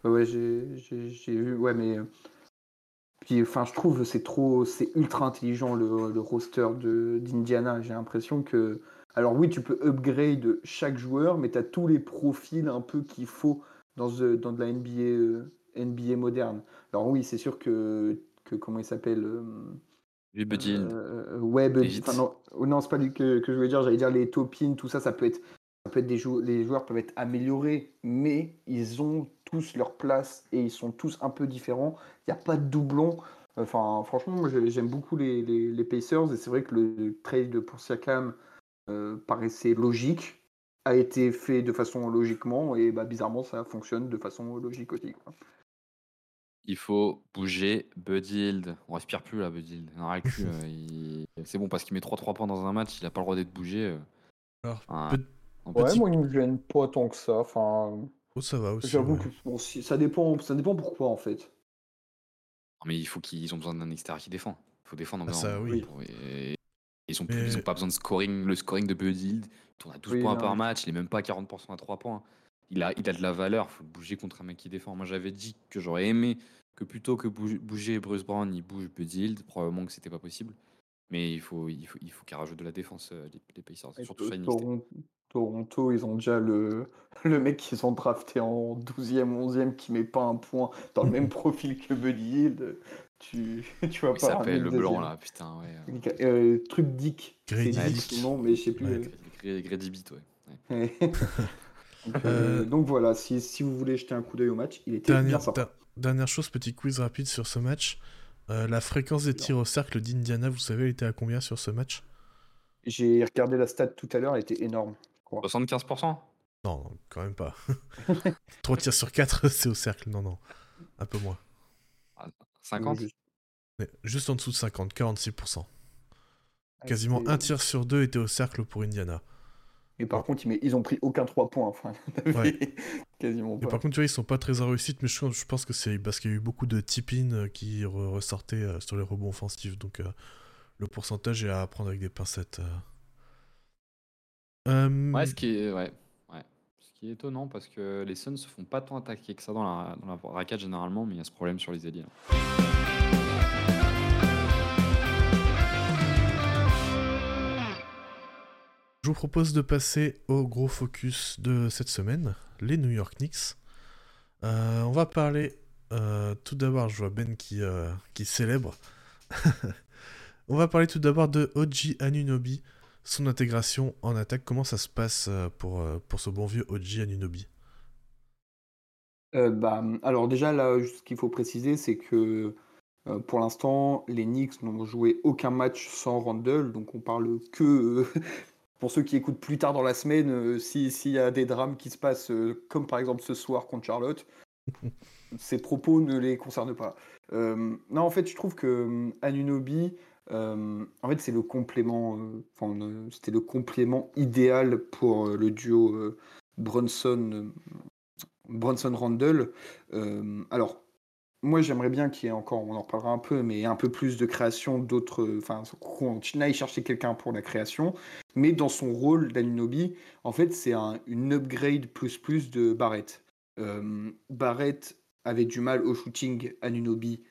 Ouais. ouais, j'ai j'ai- j'ai vu. Ouais, mais. euh, Puis, enfin, je trouve c'est trop. C'est ultra intelligent le, le roster de- d'Indiana. J'ai l'impression que. Alors, oui, tu peux upgrade chaque joueur, mais tu as tous les profils un peu qu'il faut dans, the- dans de la NBA, euh, NBA moderne. Alors, oui, c'est sûr que. Que comment il s'appelle euh, Hield. euh, ouais, Buddy- Vite. enfin, non, oh non, c'est pas lui que, que je voulais dire. J'allais dire les topines, tout ça, ça peut être, ça peut être des jou- les joueurs peuvent être améliorés, mais ils ont tous leur place et ils sont tous un peu différents. Il n'y a pas de doublon. Enfin, franchement, j'aime beaucoup les, les, les Pacers et c'est vrai que le trade pour Siakam euh, paraissait logique, a été fait de façon logiquement et bah, bizarrement ça fonctionne de façon logique aussi. quoi. Il faut bouger Buddy Hield. On respire plus là, a le cul, euh, il- C'est bon parce qu'il met 3-3 points dans un match, il a pas le droit d'être bougé. euh. Ouais, petit- moi il me gêne pas tant que ça. Enfin, oh, ça va aussi. j'avoue ouais. que bon, si- ça dépend, ça dépend pourquoi en fait. Non, mais il faut qu'ils ont besoin d'un extérieur qui défend. Il faut défendre. Ah, en- ça, en- oui. pour- et- Ils ont, plus- Mais- ils ont pas besoin de scoring. Le scoring de il tourne à 12 Oui, points non, par match, il est même pas à 40% à 3 points. Il a, il a de la valeur, il faut le bouger contre un mec qui défend. Moi j'avais dit que j'aurais aimé que plutôt que bouger, bouger Bruce Brown, il bouge Buddy Hield. Probablement que c'était pas possible. Mais il faut, il faut, il faut qu'il rajoute de la défense, euh, les, les Pacers. Et Surtout To- Shining Toron- Toronto, ils ont déjà le, le mec qu'ils ont drafté en 12e, 11e qui met pas un point dans le même profil que Buddy Hield. Tu, tu vas Il pas s'appelle ramener le blanc là, putain, ouais. euh, Euh, truc Dick. Grady C'est Dick nom, mais je sais plus. Ouais. ouais. Donc, euh, Euh, donc voilà, si, si vous voulez jeter un coup d'œil au match, il était bien Dernière, sympa. der- dernière chose, petit quiz rapide sur ce match. Euh, la fréquence des tirs au cercle d'Indiana, vous savez, elle était à combien sur ce match? J'ai regardé la stat tout à l'heure, elle était énorme. 75% Non, non, quand même pas. 3 tirs sur 4, c'est au cercle. Non, non. Un peu moins. 50 Juste- Mais juste en dessous de 50, 46%. ah, Quasiment un tir sur deux était au cercle pour Indiana. Mais par contre, ils, ont pris aucun 3 points. Enfin, Ouais. quasiment pas. par contre, tu vois, ils sont pas très en réussite, mais je, je pense que c'est parce qu'il y a eu beaucoup de tip-in euh, qui re- ressortaient euh, sur les rebonds offensifs. Donc euh, le pourcentage est à prendre avec des pincettes. euh. Euh, Ouais, ce qui est, ouais, ouais. Ce qui est étonnant parce que les Suns se font pas tant attaquer que ça dans la, dans la raquette généralement, mais il y a ce problème sur les ailiers. Je vous propose de passer au gros focus de cette semaine, les New York Knicks. Euh, on va parler euh, tout d'abord, je vois Ben qui, euh, qui célèbre. on va parler tout d'abord de Oji Anunobi, son intégration en attaque. Comment ça se passe pour, pour ce bon vieux Oji Anunobi bah, alors déjà, là, ce qu'il faut préciser, c'est que pour l'instant, les Knicks n'ont joué aucun match sans Randle, donc on parle que... pour ceux qui écoutent plus tard dans la semaine, euh, si- s'il y a des drames qui se passent, euh, comme par exemple ce soir contre Charlotte, ces propos ne les concernent pas. Euh, non, en fait, je trouve que euh, en fait, c'est le complément, enfin, euh, c'était le complément idéal pour le duo Brunson, Brunson. Euh, alors, moi, j'aimerais bien qu'il y ait encore, on en reparlera un peu, mais un peu plus de création d'autres, enfin, qu'on aille chercher quelqu'un pour la création. Mais dans son rôle d'Anunoby, en fait, c'est un, une upgrade plus plus de Barrett. Euh, Barrett avait du mal au shooting, Anunoby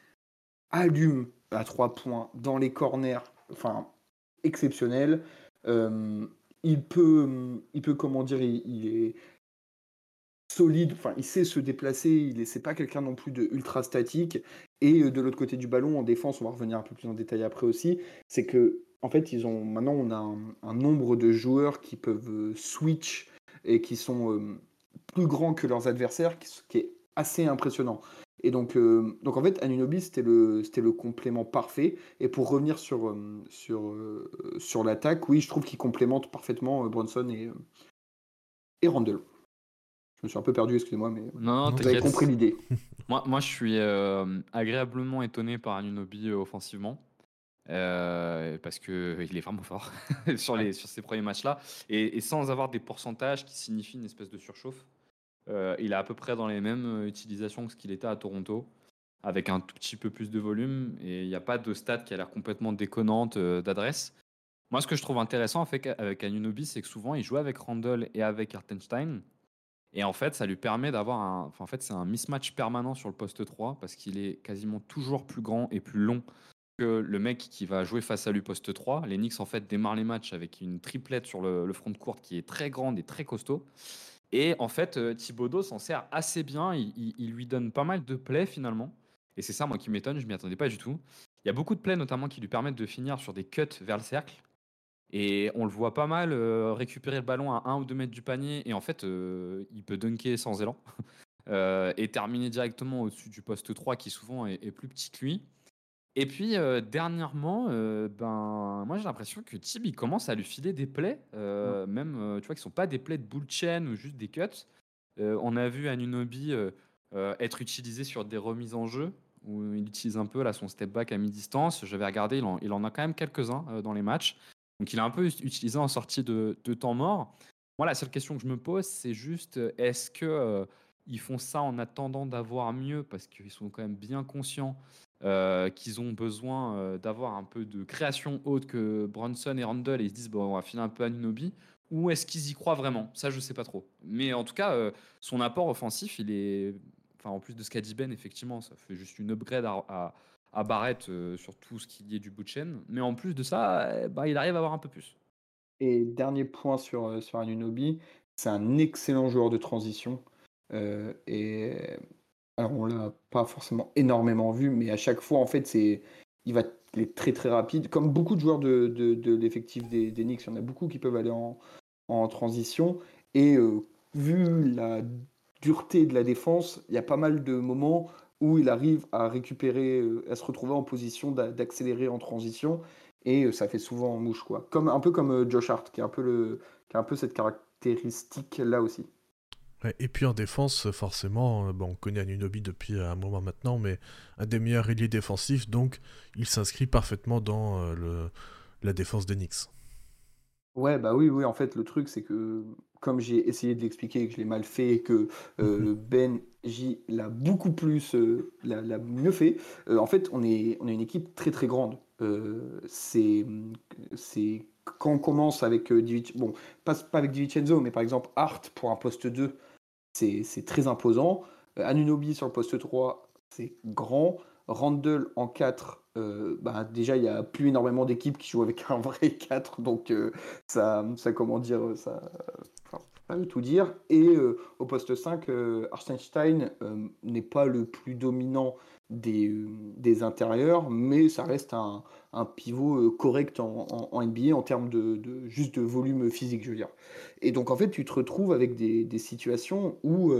allume à trois points dans les corners, enfin exceptionnel. Euh, il peut, il peut comment dire, il est, solide, enfin il sait se déplacer, il n'est pas quelqu'un non plus de ultra statique. Et de l'autre côté du ballon, en défense, on va revenir un peu plus en détail après aussi, c'est que en fait ils ont maintenant on a un, nombre de joueurs qui peuvent switch et qui sont plus grands que leurs adversaires, qui, est assez impressionnant. Et donc, en fait, Anunobi, c'était le, c'était le complément parfait. Et pour revenir sur l'attaque, oui, je trouve qu'il complémente parfaitement Bronson et, et Randall. Je me suis un peu perdu, excusez-moi, mais non, vous avez compris l'idée. moi, moi, je suis euh, agréablement étonné par Anunobi euh, offensivement. Euh, parce qu'il il est vraiment fort sur, les, sur ces premiers matchs-là. Et, sans avoir des pourcentages qui signifient une espèce de surchauffe. il est à peu près dans les mêmes utilisations que ce qu'il était à Toronto, avec un tout petit peu plus de volume. Et il n'y a pas de stat qui a l'air complètement déconnante d'adresse. Moi, ce que je trouve intéressant avec Anunobi, c'est que souvent, il joue avec Randall et avec Artenstein. Et en fait, ça lui permet d'avoir un. Enfin, en fait, c'est un mismatch permanent sur le poste 3 parce qu'il est quasiment toujours plus grand et plus long que le mec qui va jouer face à lui poste 3. Les Knicks, en fait, démarrent les matchs avec une triplette sur le, front de courte qui est très grande et très costaud. Et en fait, euh, Thibodeau s'en sert assez bien. Il, lui donne pas mal de plays finalement. Et c'est ça, moi, qui m'étonne. Je m'y attendais pas du tout. Il y a beaucoup de plays, notamment, qui lui permettent de finir sur des cuts vers le cercle. Et on le voit pas mal euh, récupérer le ballon à 1 ou 2 mètres du panier. Et en fait, euh, il peut dunker sans élan. Euh, et terminer directement au-dessus du poste 3 qui souvent est, plus petit que lui. Et puis dernièrement, ben moi j'ai l'impression que Tib il commence à lui filer des plays, même tu vois qui sont pas des plays de bull chain ou juste des cuts. on a vu Anunobi être utilisé sur des remises en jeu où il utilise un peu là son step back à mi-distance. J'avais regardé, il en, il en, a quand même quelques-uns dans les matchs. Donc il a un peu utilisé en sortie de, temps mort. Moi, la seule question que je me pose, c'est juste est-ce que euh, font ça en attendant d'avoir mieux? Parce qu'ils sont quand même bien conscients euh, qu'ils ont besoin euh, d'avoir un peu de création haute que Bronson et Randall et ils se disent bon on va filer un peu à Nunobi ou est-ce qu'ils y croient vraiment? Ça je sais pas trop. Mais en tout cas son apport offensif il est enfin en plus de ce qu'a dit Ben effectivement ça fait juste une upgrade à Barrett euh, sur tout ce qui est du bout de chaîne. Mais en plus de ça, bah, il arrive à avoir un peu plus. Et dernier point sur, euh, Anunobi, c'est un excellent joueur de transition. Euh, et alors on l'a pas forcément énormément vu, mais à chaque fois, en fait, c'est il va il est très très rapide. Comme beaucoup de joueurs de, de, l'effectif des, des, Knicks, il y en a beaucoup qui peuvent aller en, en transition. Et vu la dureté de la défense, il y a pas mal de moments où il arrive à récupérer, euh, à se retrouver en position d'accélérer en transition, et euh, ça fait souvent en mouche, quoi. Comme, un peu comme euh, Josh Hart, qui a un peu, le, qui a un peu cette caractéristique là aussi. et puis en défense, forcément, bon, on connaît Anunobi depuis un moment maintenant, mais un des meilleurs ailiers défensifs, donc il s'inscrit parfaitement dans le, la défense des Knicks. Ouais, bah oui, oui, en fait, le truc, c'est que comme j'ai essayé de l'expliquer et que je l'ai mal fait et que euh, Ben J l'a beaucoup plus, euh, l'a, mieux fait, euh, en fait, on est, on est une équipe très très grande. c'est, c'est quand on commence avec bon, pas, pas avec DiVincenzo, mais par exemple Art pour un poste 2, c'est, c'est très imposant. Anunobi sur le poste 3, c'est grand. Randall en 4, euh, bah, déjà il n'y a plus énormément d'équipes qui jouent avec un vrai 4, donc euh, ça, ça, comment dire, ça, tout dire. Et euh, au poste 5, Arstenstein n'est pas le plus dominant des, des, intérieurs, mais ça reste un, un pivot correct en, NBA en termes de, juste de volume physique, je veux dire. Et donc en fait, tu te retrouves avec des, des situations où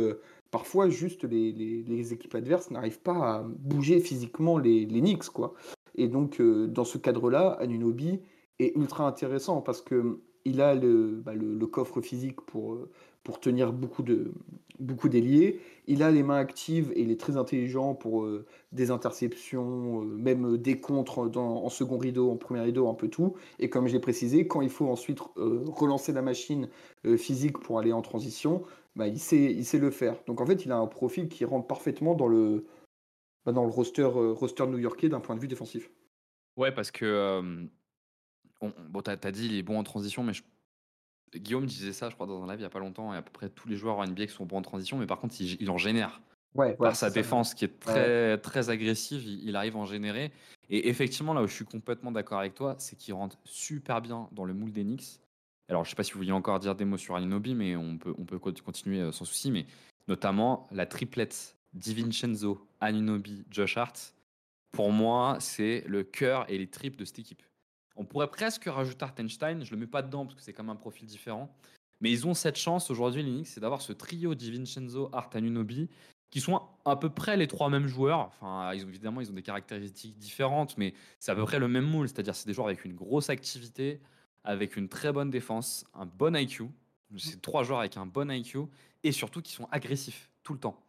parfois juste les, équipes adverses n'arrivent pas à bouger physiquement les, les Knicks. Quoi. Et donc, euh, dans ce cadre-là, Anunobi est ultra intéressant parce qu'il a bah, le, coffre physique pour, euh, tenir beaucoup de. Il a les mains actives et il est très intelligent pour euh, des interceptions, même des contres en second rideau, en premier rideau, un peu tout. Et comme je l'ai précisé, quand il faut ensuite relancer la machine physique pour aller en transition, bah, il, sait, il le faire. Donc en fait, il a un profil qui rentre parfaitement dans le, bah, roster, euh, roster new-yorkais d'un point de vue défensif. Ouais, parce que. Bon, t'as as dit il est bon en transition, mais Guillaume disait ça, je crois, dans un live il y a pas longtemps, et à peu près tous les joueurs en NBA qui sont bons en transition, mais par contre, il, en génère. Ouais, par sa défense qui est très, très agressive, il, arrive à en générer. Et effectivement, là où je suis complètement d'accord avec toi, c'est qu'il rentre super bien dans le moule d'Enix. Alors, je sais pas si vous vouliez encore dire des mots sur Alinobi, mais on peut, on peut continuer euh, sans souci. Mais notamment la triplette DiVincenzo, Anunobi, Josh Hart. Pour moi, c'est le cœur et les tripes de cette équipe. On pourrait presque rajouter Artenstein, je le mets pas dedans parce que c'est comme un profil différent. Mais ils ont cette chance aujourd'hui, Linux, c'est d'avoir ce trio DiVincenzo, Art, Anunobi, qui sont à peu près les trois mêmes joueurs. Enfin, ils ont, évidemment, ils ont des caractéristiques différentes, mais c'est à peu près le même moule. C'est-à-dire, c'est des joueurs avec une grosse activité, avec une très bonne défense, un bon IQ. C'est trois joueurs avec un bon IQ et surtout qui sont agressifs tout le temps.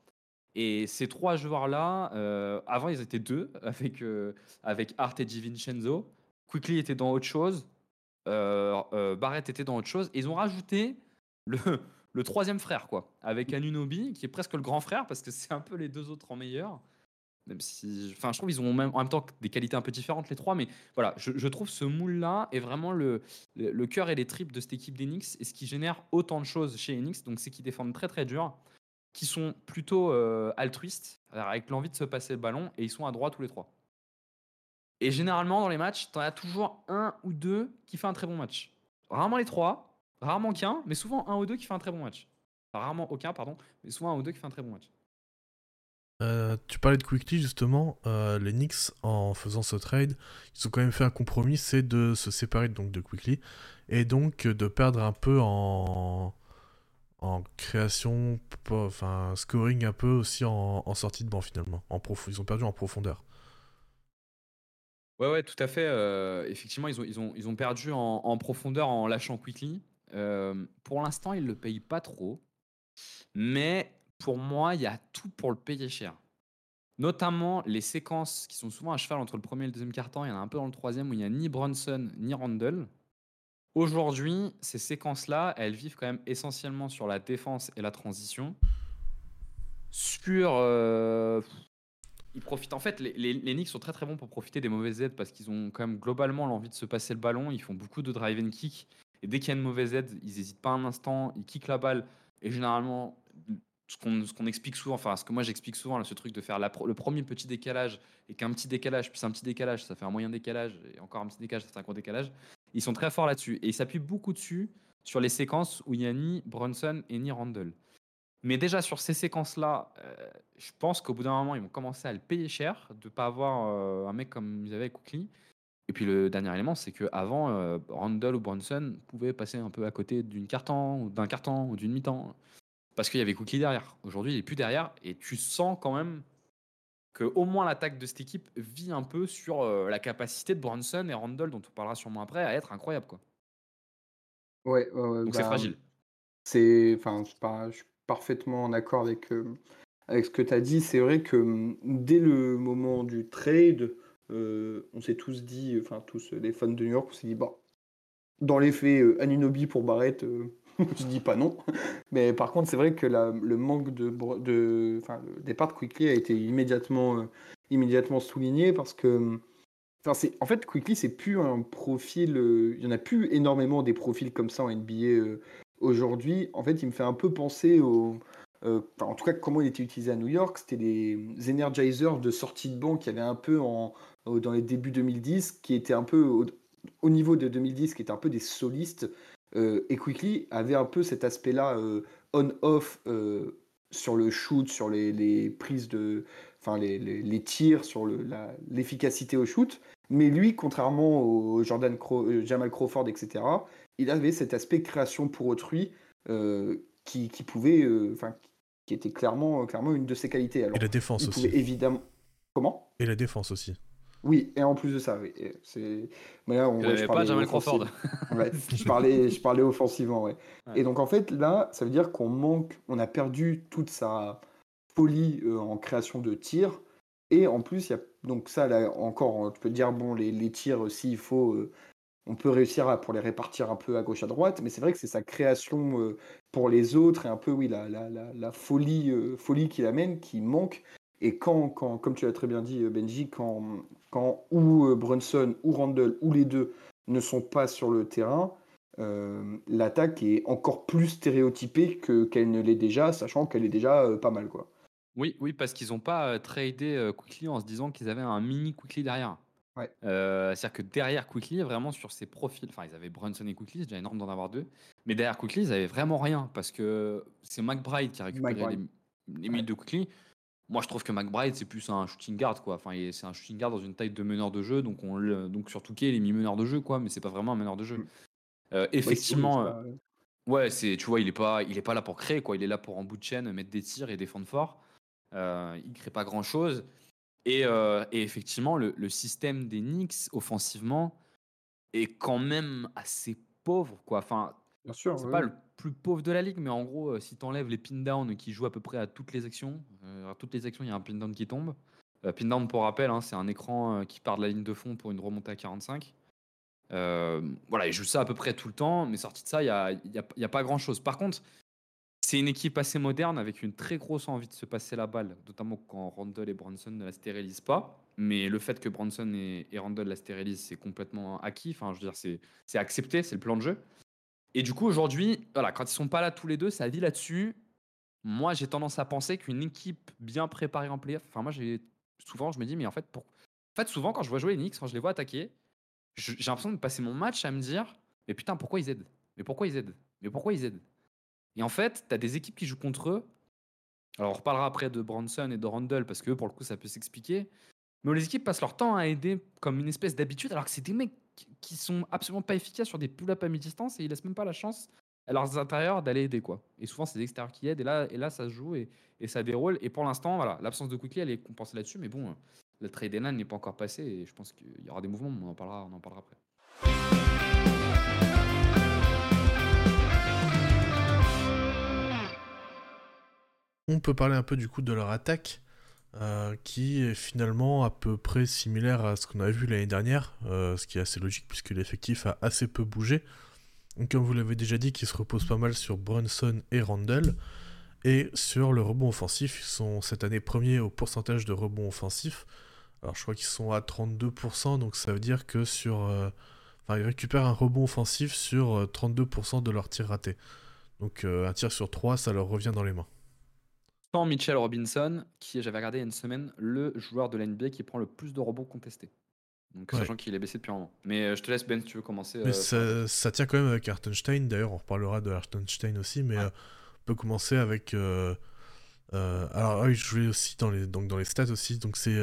Et ces trois joueurs-là, euh, avant ils étaient deux avec, euh, avec Art et DiVincenzo. Quickly était dans autre chose. Euh, Barrett était dans autre chose. ils ont rajouté le, le troisième frère, quoi, avec Anunobi, qui est presque le grand frère, parce que c'est un peu les deux autres en meilleur. Même si, enfin, je trouve qu'ils ont même, en même temps des qualités un peu différentes les trois, mais voilà, je, trouve ce moule-là est vraiment le, le, cœur et les tripes de cette équipe d'Enix et ce qui génère autant de choses chez Enix. Donc, c'est qu'ils défendent très très dur, qui sont plutôt euh, altruistes, avec l'envie de se passer le ballon, et ils sont à droite tous les trois. Et généralement, dans les matchs, tu en as toujours un ou deux qui fait un très bon match. Rarement les trois, Rarement qu'un, mais souvent un ou deux qui fait un très bon match. rarement aucun, pardon, mais souvent un ou deux qui fait un très bon match. Euh, tu parlais de Quickly justement, euh, les Knicks en faisant ce trade, ils ont quand même fait un compromis, c'est de se séparer donc de Quickly et donc de perdre un peu en, en création, enfin scoring un peu aussi en, sortie de banc finalement. En. Ils ont perdu en profondeur. Ouais, ouais, tout à fait. Effectivement, ils ont, ils, ont, ils ont perdu en, profondeur en lâchant Quickly. Pour l'instant, il ne le paye pas trop. Mais pour moi, il y a tout pour le payer cher. Notamment les séquences qui sont souvent à cheval entre le premier et le deuxième quart-temps. Il y en a un peu dans le troisième où il n'y a ni Brunson ni Randall. Aujourd'hui, ces séquences-là, elles vivent quand même essentiellement sur la défense et la transition. Sur. Ils profitent. En fait, les, les, Knicks sont très très bons pour profiter des mauvaises aides parce qu'ils ont quand même globalement l'envie de se passer le ballon. Ils font beaucoup de drive and kick. Et dès qu'il y a une mauvaise aide, ils n'hésitent pas un instant, ils kickent la balle. Et généralement, ce qu'on explique souvent, enfin ce que moi j'explique souvent, ce truc de faire le premier petit décalage et qu'un petit décalage, puis un petit décalage, ça fait un moyen décalage, et encore un petit décalage, ça fait un gros décalage. Ils sont très forts là-dessus. Et ils s'appuient beaucoup dessus sur les séquences où il n'y a ni Brunson et ni Randall. Mais déjà sur ces séquences-là, euh, je pense qu'au bout d'un moment, ils vont commencer à le payer cher de ne pas avoir euh, un mec comme ils avaient avec Cookly. Et puis le dernier élément, c'est qu'avant, euh, Randall ou Bronson pouvaient passer un peu à côté d'une carton, d'un carton ou d'une mi-temps, parce qu'il y avait Cookie derrière. Aujourd'hui, il n'est plus derrière, et tu sens quand même que au moins l'attaque de cette équipe vit un peu sur euh, la capacité de Bronson et Randall, dont on parlera sûrement après, à être incroyable. Quoi. Ouais, Donc c'est bah, fragile. C'est, enfin, je, suis parfaitement en accord avec, euh, avec ce que tu as dit. C'est vrai que hum, dès le moment du trade, euh, on s'est tous dit, enfin tous les fans de New York, on s'est dit, bon, dans les faits, euh, Anunobi pour Barrett, euh, je dis pas non. Mais par contre, c'est vrai que le manque de, départ de Quickly a été immédiatement, immédiatement souligné parce que, c'est, en fait, Quickly, c'est plus un profil, il y en a plus énormément des profils comme ça en NBA aujourd'hui. En fait, il me fait un peu penser au en tout cas, comment il était utilisé à New York, c'était des energizers de sortie de banque qui avaient un peu dans les débuts 2010, qui étaient un peu au, niveau de 2010, qui étaient un peu des solistes. Euh, et Quickly avait un peu cet aspect-là euh, on-off euh, sur le shoot, sur les, prises de. Enfin, les, tirs, sur l'efficacité au shoot. Mais lui, contrairement au Jordan Jamal Crawford, etc., il avait cet aspect création pour autrui qui, pouvait. Enfin, qui était clairement, clairement une de ses qualités. Alors, et la défense aussi. Évidemment. Comment? Et la défense aussi. Oui, et en plus de ça, oui. C'est... Mais là, on, je pas Jamal Crawford. je, parlais, je parlais offensivement, ouais. Et donc, en fait, là, ça veut dire qu'on manque, on a perdu toute sa folie euh, en création de tirs. Et en plus, il y a donc ça, là, encore, tu peux dire, bon, les, les tirs, s'il faut, euh, on peut réussir à, pour les répartir un peu à gauche, à droite. Mais c'est vrai que c'est sa création euh, pour les autres et un peu, oui, la, la, la, folie, folie qu'il amène qui manque. Et quand, quand, comme tu l'as très bien dit, Benji, quand, quand ou euh, Brunson ou Randall ou les deux ne sont pas sur le terrain, euh, l'attaque est encore plus stéréotypée que, qu'elle ne l'est déjà, sachant qu'elle est déjà euh, pas mal. quoi. Oui, oui, parce qu'ils n'ont pas tradé Quickly en se disant qu'ils avaient un mini Quickly derrière. Ouais. c'est-à-dire que derrière Quickly, vraiment sur ses profils, enfin ils avaient Brunson et Quickly, c'est déjà énorme d'en avoir deux, mais derrière Quickly, ils avaient vraiment rien parce que c'est McBride qui a récupéré les, limite de Quickly. Moi, je trouve que McBride, c'est plus un shooting guard, quoi. Enfin, c'est un shooting guard dans une taille de meneur de jeu. Donc, on donc sur Touquet, il est mis meneur de jeu, quoi. Mais c'est pas vraiment un meneur de jeu. Mm. Euh, effectivement, euh, ouais, c'est, tu vois, il est pas, il est pas là pour créer, quoi. Il est là pour en bout de chaîne mettre des tirs et défendre fort. Euh, il crée pas grand chose. Et, euh, et effectivement, le, le système des Knicks offensivement est quand même assez pauvre, quoi. Enfin, Bien sûr. c'est ouais. pas le plus pauvre de la ligue, mais en gros, euh, si tu enlèves les pin down qui jouent à peu près à toutes les actions, euh, à toutes les actions, il y a un pin down qui tombe. Euh, pin down, pour rappel, hein, c'est un écran qui part de la ligne de fond pour une remontée à 45. Euh, voilà, ils jouent ça à peu près tout le temps, mais sorti de ça, il n'y a, il y a- il y a pas grand chose. Par contre, c'est une équipe assez moderne avec une très grosse envie de se passer la balle, notamment quand Randall et Bronson ne la stérilisent pas. Mais le fait que Bronson et, Randall la stérilisent, c'est complètement acquis. Enfin, je veux dire, c'est accepté, c'est le plan de jeu. Et du coup, aujourd'hui, voilà, quand ils sont pas là tous les deux, ça vit là-dessus. Moi, j'ai tendance à penser qu'une équipe bien préparée en playoff, enfin, moi, j'ai souvent, je me dis, mais en fait, pour... en fait, souvent, quand je vois jouer les Knicks, quand je les vois attaquer, j'ai l'impression de passer mon match à me dire, mais putain, pourquoi ils aident? Mais pourquoi ils aident? Mais pourquoi ils aident? Et en fait, tu as des équipes qui jouent contre eux. Alors, on reparlera après de Bronson et de Randall, parce que pour le coup, ça peut s'expliquer. Mais les équipes passent leur temps à aider comme une espèce d'habitude, alors que c'est des mecs qui- sont absolument pas efficaces sur des pull-up à mi-distance et ils laissent même pas la chance à leurs intérieurs d'aller aider quoi. Et souvent c'est des extérieurs qui aident et là, et là ça se joue et, ça déroule. Et pour l'instant, voilà, l'absence de Quickly elle est compensée là-dessus, mais bon, le trade Enan n'est pas encore passé et je pense qu'il y aura des mouvements, mais on en parlera, on en parlera après. On peut parler un peu du coup de leur attaque, euh, qui est finalement à peu près similaire à ce qu'on avait vu l'année dernière, euh, ce qui est assez logique puisque l'effectif a assez peu bougé. Comme vous l'avez déjà dit, qui se repose pas mal sur Brunson et Randall. Et sur le rebond offensif, ils sont cette année premiers au pourcentage de rebond offensif. Alors je crois qu'ils sont à 32%, donc ça veut dire que sur... euh, Enfin, ils récupèrent un rebond offensif sur euh, 32% de leurs tirs ratés. Donc un tir sur 3, ça leur revient dans les mains. Sans Mitchell Robinson, qui est, j'avais regardé il y a une semaine, le joueur de l'NBA qui prend le plus de rebonds contestés. Donc Ouais. sachant qu'il est baissé depuis un moment. Mais euh, je te laisse Ben si tu veux commencer. Mais euh, ça, ça tient quand même avec Hartenstein, d'ailleurs on reparlera de Hartenstein aussi, mais Ouais. euh, on peut commencer avec... alors ah je voulais aussi dans les, donc dans les stats aussi, donc c'est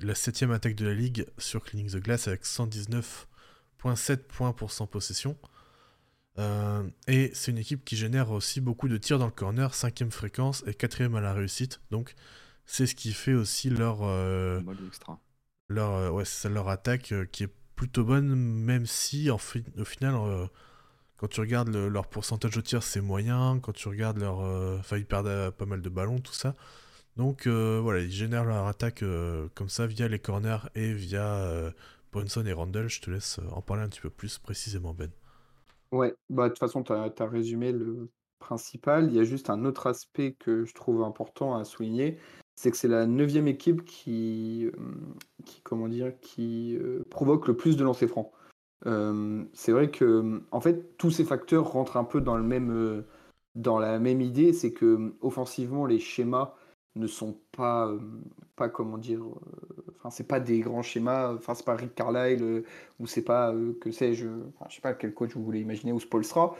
la septième attaque de la ligue sur Cleaning the Glass avec 119,7 points pour 100 possessions. Euh, et c'est une équipe qui génère aussi beaucoup de tirs dans le corner, cinquième fréquence et quatrième à la réussite. Donc c'est ce qui fait aussi leur, euh, leur, euh, ouais, ça, leur attaque qui est plutôt bonne, même si en fi- au final, quand tu regardes le- leur pourcentage de tir, c'est moyen. Quand tu regardes leur. Enfin, ils perdent pas mal de ballons, tout ça. Donc voilà, ils génèrent leur attaque comme ça via les corners et via Brunson et Randall. Je te laisse en parler un petit peu plus précisément, Ben. Ouais, bah, de toute façon, tu as, résumé le principal. Il y a juste un autre aspect que je trouve important à souligner, c'est que c'est la neuvième équipe qui, qui, comment dire, qui provoque le plus de lancers francs. C'est vrai que, en fait, tous ces facteurs rentrent un peu dans le même, dans la même idée, c'est que offensivement, les schémas ne sont pas, euh, pas comment dire, euh, enfin, c'est pas des grands schémas, enfin, c'est pas Rick Carlisle euh, ou c'est pas, euh, que sais-je, je sais pas quel coach vous voulez imaginer ou Spolstra.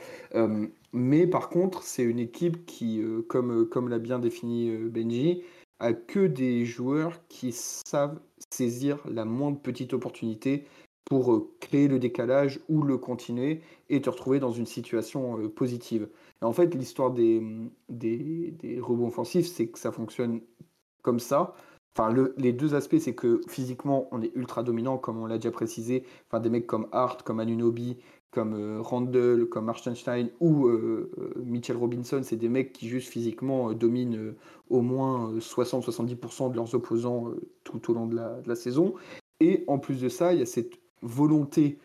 Mais par contre, c'est une équipe qui, comme, comme l'a bien défini Benji, a que des joueurs qui savent saisir la moindre petite opportunité pour créer le décalage ou le continuer et te retrouver dans une situation positive. En fait, l'histoire des, des, des rebonds offensifs, c'est que ça fonctionne comme ça. Enfin, le- les deux aspects, c'est que physiquement, on est ultra dominant, comme on l'a déjà précisé. Enfin, des mecs comme Hart, comme Anunobi, comme euh, Randall, comme Arstenstein ou euh, euh, Mitchell Robinson, c'est des mecs qui juste physiquement euh, dominent euh, au moins euh, 60-70% de leurs opposants tout au long de la, de la saison. Et en plus de ça, il y a cette volonté,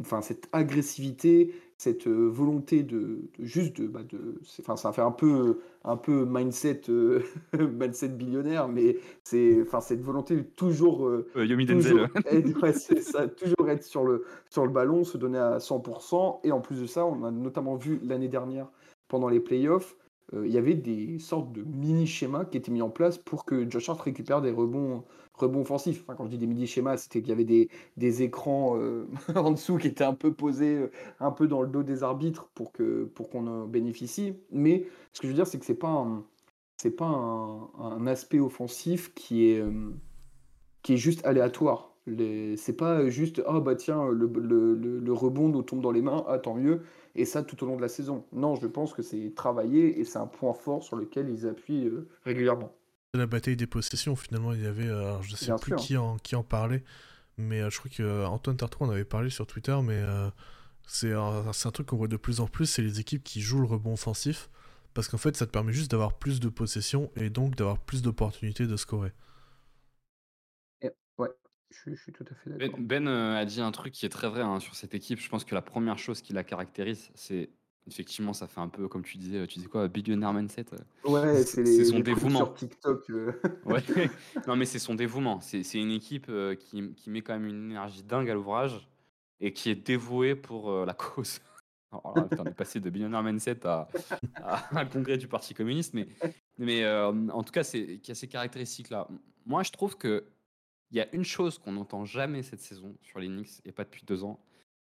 enfin cette agressivité, cette euh, volonté de, de juste de, bah, de enfin ça fait un peu un peu mindset euh, mindset billionnaire, mais c'est enfin cette volonté de toujours euh, Euh, Yomi toujours Denzel. être, ouais, c'est ça, toujours être sur le, sur le ballon, se donner à 100%. Et en plus de ça, on a notamment vu l'année dernière, pendant les playoffs, euh, il y avait des sortes de mini-schémas qui étaient mis en place pour que Josh Hart récupère des rebonds, rebonds offensifs. Enfin, quand je dis des mini-schémas, c'était qu'il y avait des, des écrans euh, en dessous qui étaient un peu posés, euh, un peu dans le dos des arbitres pour que pour qu'on en bénéficie. Mais ce que je veux dire, c'est que c'est pas c'est pas un, aspect offensif qui est, qui est juste aléatoire. C'est pas juste ah bah tiens le, le, rebond nous tombe dans les mains, ah tant mieux, et ça tout au long de la saison. Non, je pense que c'est travaillé et c'est un point fort sur lequel ils appuient euh, régulièrement. La bataille des possessions, finalement, il y avait, euh, je sais plus qui en, qui en parlait, mais euh, je crois que Antoine Tartrou en avait parlé sur Twitter, mais c'est un, un, truc qu'on voit de plus en plus, c'est les équipes qui jouent le rebond offensif, parce qu'en fait ça te permet juste d'avoir plus de possessions et donc d'avoir plus d'opportunités de scorer. Je, suis tout à fait d'accord. Ben, euh, a dit un truc qui est très vrai hein, sur cette équipe. Je pense que la première chose qui la caractérise, c'est effectivement, ça fait un peu comme tu disais, tu disais quoi, billionaire mindset. Euh, ouais, c'est son dévouement. Sur TikTok. Euh. ouais. non, mais c'est son dévouement. C'est une équipe qui, qui, met quand même une énergie dingue à l'ouvrage et qui est dévouée pour la cause. Alors on est passé de billionaire mindset à, un congrès du Parti communiste, mais, mais en tout cas, c'est qui a ces caractéristiques-là. Moi, je trouve que il y a une chose qu'on n'entend jamais cette saison sur les Knicks, et pas depuis deux ans,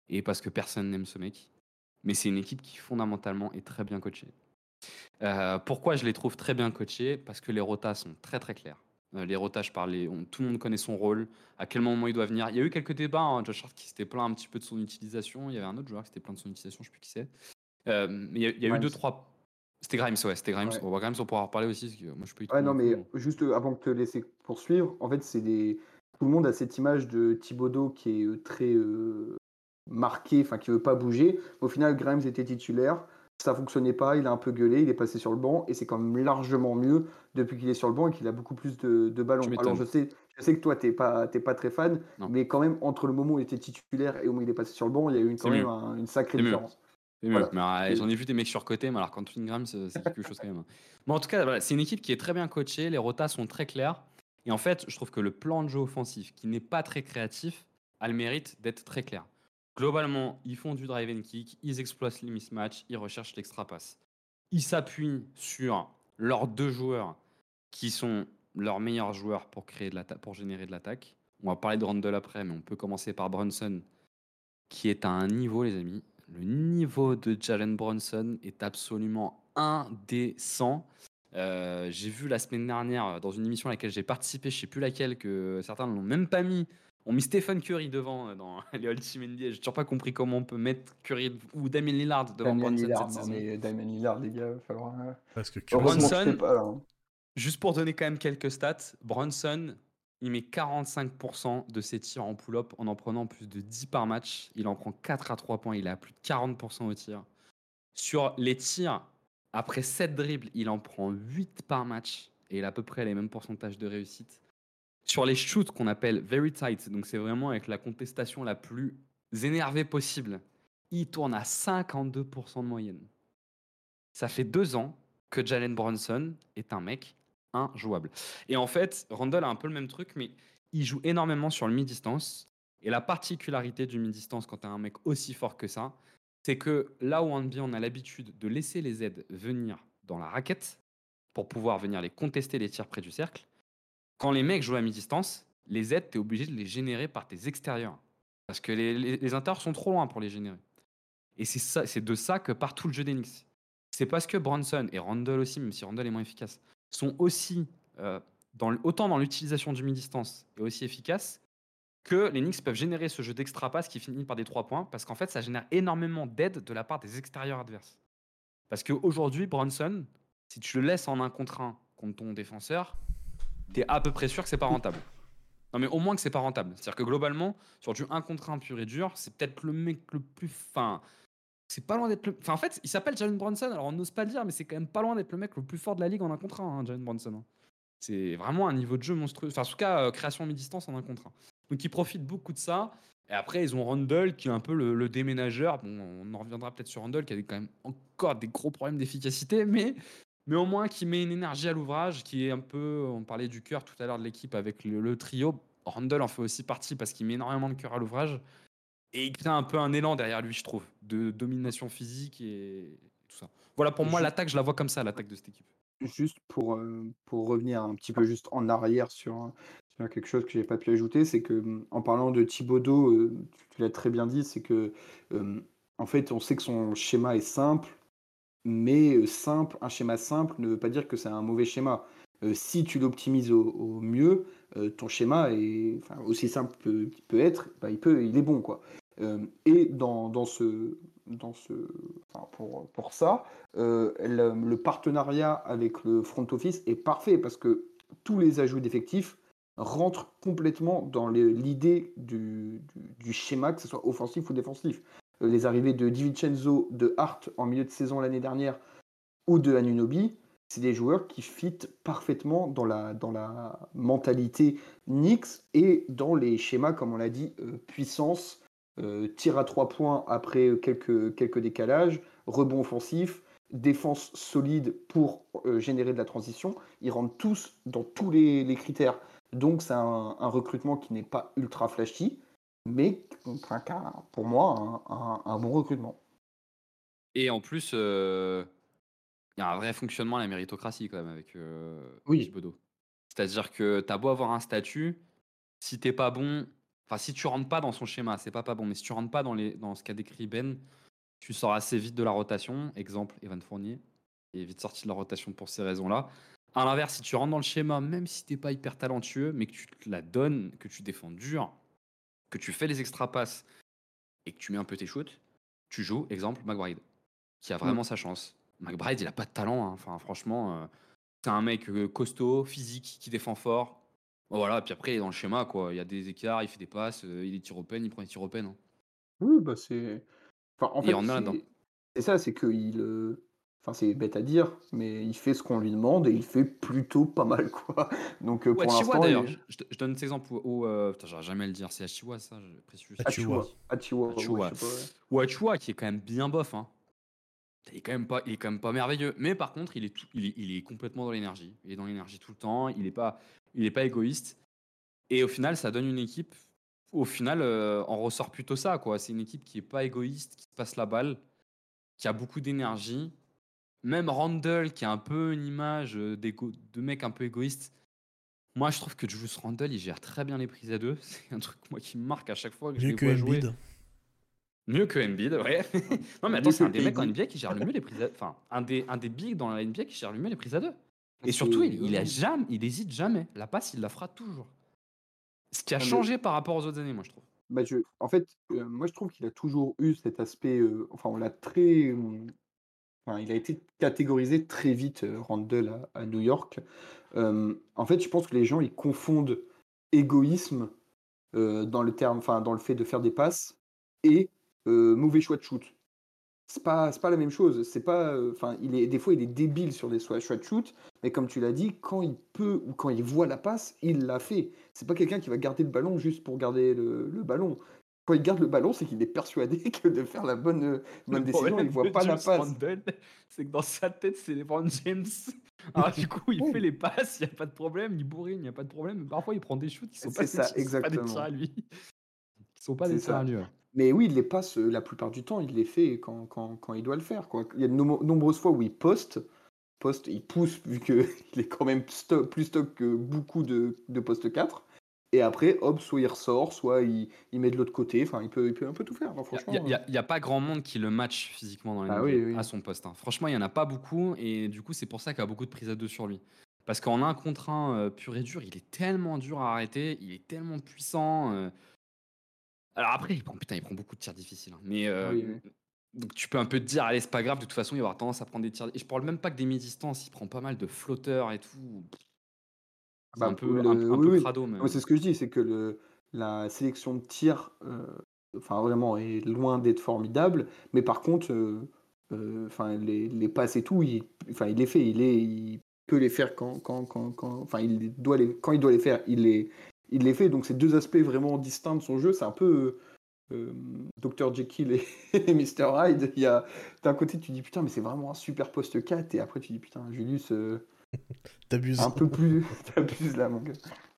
et parce que personne n'aime ce mec, mais c'est une équipe qui fondamentalement est très bien coachée. Euh, pourquoi je les trouve très bien coachés? Parce que les rotas sont très très clairs. Euh, les rotas, je parlais, tout le monde connaît son rôle, à quel moment il doit venir. Il y a eu quelques débats, hein, Josh Hart qui s'était plaint un petit peu de son utilisation, il y avait un autre joueur qui s'était plaint de son utilisation, je ne sais plus qui c'est. Euh, mais il y a, eu deux, trois c'était Grimes, ouais, c'était Grimes. On va Grimes, on pourra en reparler aussi. moi, je peux y ouais, non, mais juste avant de te laisser poursuivre, en fait, c'est des, tout le monde a cette image de Thibodeau qui est euh, très euh, marqué, enfin qui veut pas bouger. Au final, Grimes était titulaire, ça fonctionnait pas, il a un peu gueulé, il est passé sur le banc et c'est quand même largement mieux depuis qu'il est sur le banc et qu'il a beaucoup plus de, ballons. Alors je sais, je sais que toi t'es pas pas très fan, mais quand même entre le moment où il était titulaire et au moment où il est passé sur le banc, il y a eu quand même une sacrée différence. Euh, j'en ai vu des mecs surcotés, mais alors quand Grimes, c'est quelque chose quand même. Bon, en tout cas, c'est une équipe qui est très bien coachée, les rotas sont très clairs. Et en fait, je trouve que le plan de jeu offensif, qui n'est pas très créatif, a le mérite d'être très clair. Globalement, ils font du drive and kick, ils exploitent les mismatchs, ils recherchent l'extra pass. Ils s'appuient sur leurs deux joueurs qui sont leurs meilleurs joueurs pour, créer de pour générer de l'attaque. On va parler de Randall après, mais on peut commencer par Brunson, qui est à un niveau, les amis. Le niveau de Jalen Brunson est absolument indécent. Euh, j'ai vu la semaine dernière dans une émission à laquelle j'ai participé, je sais plus laquelle, que certains ne l'ont même pas mis. On mis Stephen Curry devant euh, dans les Ultimate NBA. J'ai toujours pas compris comment on peut mettre Curry ou Damien Lillard devant Damien Lillard, cette mais Damien Lillard, les gars, il va falloir. Parce que Brunson, hein. juste pour donner quand même quelques stats, Bronson, il met 45% de ses tirs en pull-up en en prenant plus de 10 par match. Il en prend 4 à 3 points. Il a plus de 40% au tir. Sur les tirs après 7 dribbles, il en prend 8 par match et il a à peu près les mêmes pourcentages de réussite. Sur les shoots qu'on appelle very tight, donc c'est vraiment avec la contestation la plus énervée possible, il tourne à 52% de moyenne. Ça fait deux ans que Jalen Bronson est un mec injouable. Et en fait, Randall a un peu le même truc, mais il joue énormément sur le mi-distance. Et la particularité du mi-distance quand tu as un mec aussi fort que ça, c'est que là où NBA, on a l'habitude de laisser les aides venir dans la raquette pour pouvoir venir les contester les tirs près du cercle, quand les mecs jouent à mi-distance, les aides, tu es obligé de les générer par tes extérieurs. Parce que les, les, intérieurs sont trop loin pour les générer. Et c'est de ça que part tout le jeu d'Enix. C'est parce que Bronson et Randall aussi, même si Randall est moins efficace, sont aussi euh, dans, autant dans l'utilisation du mi-distance et aussi efficaces que les Knicks peuvent générer ce jeu d'extra passe qui finit par des trois points, parce qu'en fait, ça génère énormément d'aide de la part des extérieurs adverses. Parce qu'aujourd'hui, Bronson, si tu le laisses en un contre un contre ton défenseur, tu es à peu près sûr que c'est pas rentable. Non, mais au moins que c'est pas rentable. C'est-à-dire que globalement, sur du 1 contre 1 pur et dur, c'est peut-être le mec le plus fin. C'est pas loin d'être le. Enfin, en fait, il s'appelle Jalen Bronson, alors on n'ose pas le dire, mais c'est quand même pas loin d'être le mec le plus fort de la ligue en 1 contre 1, hein, Jalen Bronson. Hein. C'est vraiment un niveau de jeu monstrueux. Enfin, en tout cas, euh, création mi-distance en 1 contre 1. Donc ils profitent beaucoup de ça. Et après, ils ont Randall qui est un peu le, déménageur. Bon, on en reviendra peut-être sur Randall qui a quand même encore des gros problèmes d'efficacité, mais, mais au moins qui met une énergie à l'ouvrage, qui est un peu. On parlait du cœur tout à l'heure de l'équipe avec le, trio. Randall en fait aussi partie parce qu'il met énormément de cœur à l'ouvrage. Et il crée un peu un élan derrière lui, je trouve, de domination physique et tout ça. Voilà, pour moi, l'attaque, je la vois comme ça, l'attaque de cette équipe. Juste pour, euh, pour revenir un petit peu juste en arrière sur, quelque chose que j'ai pas pu ajouter, c'est que en parlant de Thibaudot, euh, tu l'as très bien dit, c'est que en fait, on sait que son schéma est simple mais simple, un schéma simple ne veut pas dire que c'est un mauvais schéma. si tu l'optimises au, mieux, ton schéma est aussi simple qu'il peut, être, bah, il, peut, il est bon. Quoi. et dans, dans, ce, dans ce, pour, pour ça, le, partenariat avec le front office est parfait parce que tous les ajouts d'effectifs rentrent complètement dans l'idée du, du, schéma, que ce soit offensif ou défensif. Euh, les arrivées de DiVincenzo, de Hart en milieu de saison l'année dernière ou de Anunobi, c'est des joueurs qui fitent parfaitement dans la, dans la mentalité Knicks et dans les schémas, comme on l'a dit, euh, puissance, euh, tir à trois points après quelques, quelques décalages, rebond offensif, défense solide pour générer de la transition. Ils rentrent tous dans tous les, critères. Donc c'est un, recrutement qui n'est pas ultra flashy, mais pour moi un, bon recrutement. Et en plus, il y a un vrai fonctionnement à la méritocratie quand même avec oui. C'est-à-dire que tu as beau avoir un statut, si t'es pas bon, enfin si tu rentres pas dans son schéma, c'est pas pas bon, mais si tu rentres pas dans, les, dans ce qu'a décrit Ben, tu sors assez vite de la rotation. Exemple, Evan Fournier est vite sorti de la rotation pour ces raisons-là. À l'inverse, si tu rentres dans le schéma, même si t'es pas hyper talentueux, mais que tu te la donnes, que tu défends dur, que tu fais les extra passes et que tu mets un peu tes shoots, tu joues, exemple, McBride, qui a vraiment mm. sa chance. McBride, il a pas de talent. Hein. Enfin, franchement, euh, c'est un mec euh, costaud, physique, qui défend fort. voilà, puis après, il est dans le schéma, quoi. Il y a des écarts, il fait des passes, euh, il est tir open, il prend les tirs open. Hein. Oui, bah c'est. Enfin, en fait, c'est ça, c'est qu'il. Enfin, c'est bête à dire, mais il fait ce qu'on lui demande et il fait plutôt pas mal, quoi. Donc, pour l'instant. d'ailleurs, je, donne cet exemple où. Euh, putain, j'aurais jamais à le dire, c'est Achiwa, ça, je précise. Achiwa. Achiwa. Achiwa. Ou Achiwa, qui est quand même bien bof, hein. Il est, quand même pas, il est quand même pas merveilleux. Mais par contre, il est, il est, il est complètement dans l'énergie. Il est dans l'énergie tout le temps. Il n'est pas, il est pas égoïste. Et au final, ça donne une équipe. Au final, euh, on ressort plutôt ça. quoi. C'est une équipe qui est pas égoïste, qui passe la balle, qui a beaucoup d'énergie même Randall, qui a un peu une image de mec un peu égoïste, moi je trouve que Julius Randall, il gère très bien les prises à deux. C'est un truc moi qui me marque à chaque fois que je les vois jouer. Mieux que Embiid, ouais. non mais attends, c'est un des mecs en NBA qui gère le mieux les prises à deux. Enfin, un des, un des bigs dans la NBA qui gère le mieux les prises à deux. Et surtout, il, il, a jamais, il hésite jamais. La passe, il la fera toujours. Ce qui a changé par rapport aux autres années, moi je trouve. Bah je, en fait, euh, moi je trouve qu'il a toujours eu cet aspect. Euh, enfin, on l'a très il a été catégorisé très vite, euh, Randall à, New York. en fait, je pense que les gens ils confondent égoïsme euh, dans le terme, enfin dans le fait de faire des passes et euh, mauvais choix de shoot. C'est pas, pas la même chose. C'est pas, enfin, il est des fois il est débile sur des choix de shoot, mais comme tu l'as dit, quand il peut ou quand il voit la passe, il l'a fait. C'est pas quelqu'un qui va garder le ballon juste pour garder le ballon quand il garde le ballon, c'est qu'il est persuadé que de faire la bonne, euh, bonne décision, il voit pas la passe. C'est que dans sa tête, c'est LeBron James. Alors du coup, il fait les passes, il n'y a pas de problème, il bourrine, il n'y a pas de problème. Mais parfois, il prend des shoots qui sont pas, ça, exactement. pas des tirs à lui. Qui sont pas des tirs à lui. Mais oui, il les passe euh, la plupart du temps, il les fait quand, quand, quand il doit le faire. Quoi. Il y a de nombreuses fois où il poste, poste il pousse vu qu'il est quand même plus stock que beaucoup de, de poste 4. Et après, hop, soit il ressort, soit il, il met de l'autre côté. Enfin, il peut, il peut un peu tout faire. franchement. Il n'y a, a, pas grand monde qui le match physiquement dans ah à son poste. Hein. Franchement, il n'y en a pas beaucoup. Et du coup, c'est pour ça qu'il y a beaucoup de prises à deux sur lui. Parce qu'en un contre un euh, pur et dur, il est tellement dur à arrêter. Il est tellement puissant. Euh. Alors après, il prend, putain, il prend beaucoup de tirs difficiles. Hein. Mais. Euh, donc tu peux un peu te dire, allez, c'est pas grave, de toute façon, il va avoir tendance à prendre des tirs. Et je parle même pas que des mi-distances, il prend pas mal de flotteurs et tout. Bah, un peu, un, C'est ce que je dis, c'est que le, la sélection de tir, euh, enfin vraiment, est loin d'être formidable. Mais par contre, euh, euh, enfin les, les, passes et tout, il, enfin il les fait, il, est, il peut les faire quand, quand, quand, quand, enfin il doit les, quand il doit les faire, il les, il les fait. Donc c'est deux aspects vraiment distincts de son jeu. C'est un peu Dr Jekyll et, Mr Hyde. Il y a d'un côté tu dis putain mais c'est vraiment un super poste 4 et après tu dis putain Julius T'abuses. Un peu plus. T'abuses là, mon gars.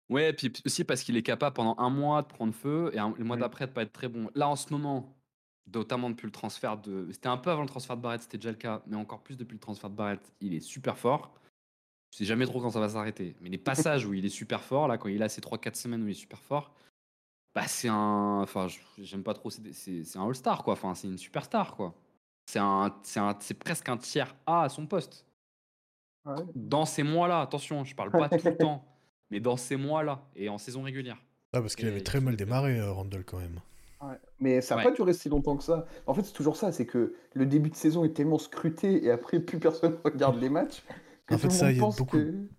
Ouais, puis aussi parce qu'il est capable pendant un mois de prendre feu et un, le mois d'après de pas être très bon. Là, en ce moment, notamment depuis le transfert de. C'était un peu avant le transfert de Barrett, c'était déjà le cas, mais encore plus depuis le transfert de Barrett, il est super fort. Je sais jamais trop quand ça va s'arrêter. Mais les passages où il est super fort, là, quand il a ces 3-4 semaines où il est super fort, bah c'est un. Enfin, j'aime pas trop. C'est un All-Star, quoi. Enfin, c'est une superstar, quoi. c'est un, c'est presque un tiers A à son poste. Dans ces mois-là, attention, je parle pas tout le temps, mais dans ces mois-là et en saison régulière. Ah, parce qu'il avait très mal démarré, euh, Randall, quand même. Mais ça n'a pas duré si longtemps que ça. En fait, c'est toujours ça, c'est que le début de saison est tellement scruté et après, plus personne regarde les matchs. En fait, ça, il y a beaucoup,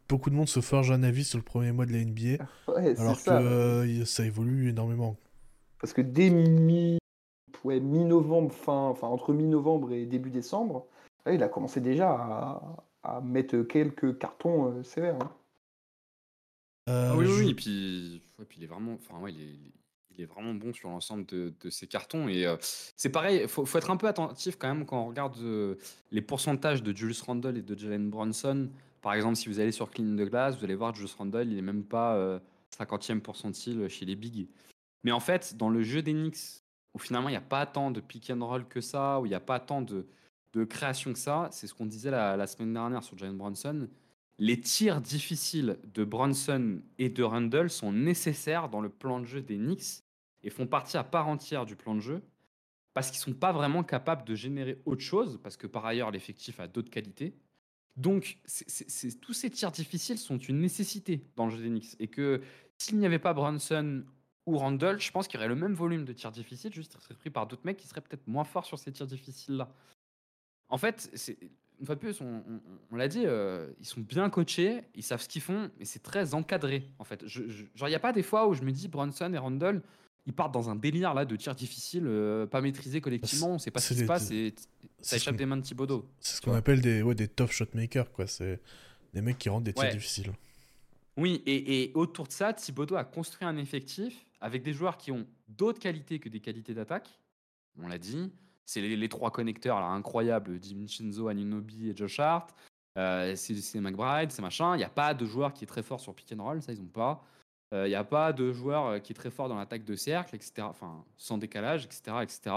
beaucoup de monde se forge un avis sur le premier mois de la NBA, alors que euh, ça évolue énormément. Parce que dès mi... ouais, mi-novembre, fin... enfin, entre mi-novembre et début décembre, il a commencé déjà à, à mettre quelques cartons euh, sévères. Hein. Euh, ah oui, oui, et puis, puis il est vraiment, enfin, ouais, il est, il est vraiment bon sur l'ensemble de, de ses cartons. Et euh, c'est pareil, il faut, faut, être un peu attentif quand même quand on regarde les pourcentages de Julius Randle et de Jalen Bronson. Par exemple, si vous allez sur Clean de glace, vous allez voir Julius Randle, il n'est même pas 50e pourcentile chez les bigs. Mais en fait, dans le jeu d'Enix, où finalement il n'y a pas tant de pick and roll que ça, où il n'y a pas tant de, de création que ça. C'est ce qu'on disait la, semaine dernière sur Jalen Bronson. Les tirs difficiles de Bronson et de Randall sont nécessaires dans le plan de jeu des Knicks et font partie à part entière du plan de jeu parce qu'ils sont pas vraiment capables de générer autre chose parce que par ailleurs l'effectif a d'autres qualités. Donc tous ces tirs difficiles sont une nécessité dans le jeu des Knicks et que s'il n'y avait pas Bronson ou Randall, je pense qu'il y aurait le même volume de tirs difficiles, juste serait pris par d'autres mecs qui seraient peut-être moins forts sur ces tirs difficiles-là. En fait, c'est une fois de plus, on, l'a dit, euh, ils sont bien coachés, ils savent ce qu'ils font, mais c'est très encadré. En fait, genre, il n'y a pas des fois où je me dis Bronson et Randall, ils partent dans un délire là de tirs difficiles, euh, pas maîtrisés collectivement, on ne sait pas ce qui se passe et ça échappe des mains de Thibodeau. C'est ce qu'on appelle des, ouais, des tough shotmakers, quoi. C'est des mecs qui rendent des tirs difficiles. Oui, et, et, autour de ça, Thibodeau a construit un effectif avec des joueurs qui ont d'autres qualités que des qualités d'attaque. On l'a dit. C'est les, trois connecteurs là, incroyables, DiVincenzo, Anunobi et Josh Hart. Euh, c'est McBride, c'est machin. Il n'y a pas de joueur qui est très fort sur pick and roll, ça ils n'ont pas. Euh, il n'y a pas de joueur euh, qui est très fort dans l'attaque de cercle, etc. Enfin, sans décalage, etc. etc.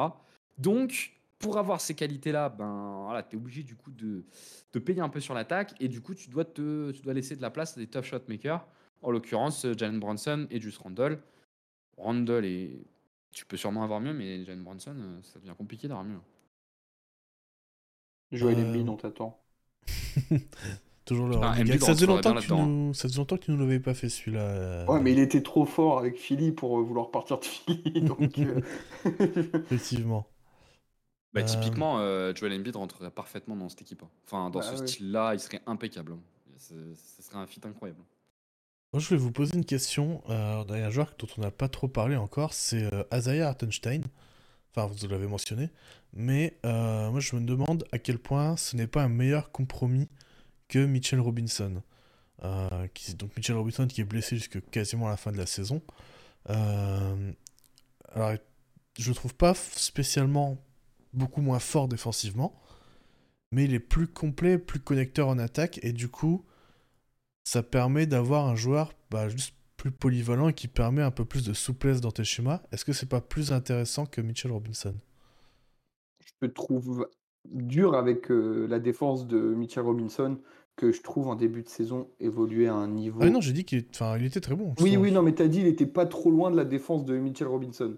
Donc, pour avoir ces qualités-là, ben, voilà, tu es obligé du coup de, te payer un peu sur l'attaque et du coup, tu dois, te, tu dois laisser de la place à des tough shot makers. En l'occurrence, Jalen Bronson et Juice Randle. Randle est tu peux sûrement avoir mieux, mais Jalen Bronson, euh, ça devient compliqué d'avoir mieux. Joël euh... Embiid, on t'attend. Toujours le ah, ça, faisait longtemps que tu nous... ça faisait longtemps que tu nous l'avais pas fait celui-là. Euh. Ouais, mais il était trop fort avec Philly pour euh, vouloir partir de Philly. donc, Effectivement. Bah, typiquement, Joel Embiid rentrerait parfaitement dans cette équipe. Hein. Enfin, dans bah ce style-là, il serait impeccable. Hein. Ce serait un fit incroyable. Je voulais vous poser une question. Euh, il y a un joueur dont on n'a pas trop parlé encore, c'est euh, Azaya Hartenstein. Enfin, vous l'avez mentionné. Mais euh, moi, je me demande à quel point ce n'est pas un meilleur compromis que Mitchell Robinson. Euh, qui, donc, Mitchell Robinson qui est blessé jusqu'à quasiment la fin de la saison. alors, je le trouve pas spécialement beaucoup moins fort défensivement. Mais il est plus complet, plus connecteur en attaque. Et du coup ça permet d'avoir un joueur bah, juste plus polyvalent et qui permet un peu plus de souplesse dans tes schémas. Est-ce que c'est pas plus intéressant que Mitchell Robinson? Je trouve dur avec euh, la défense de Mitchell Robinson que je trouve en début de saison évoluer à un niveau. Ah non, j'ai dit qu'il il était très bon. Oui, oui, non, mais t'as dit il était pas trop loin de la défense de Mitchell Robinson.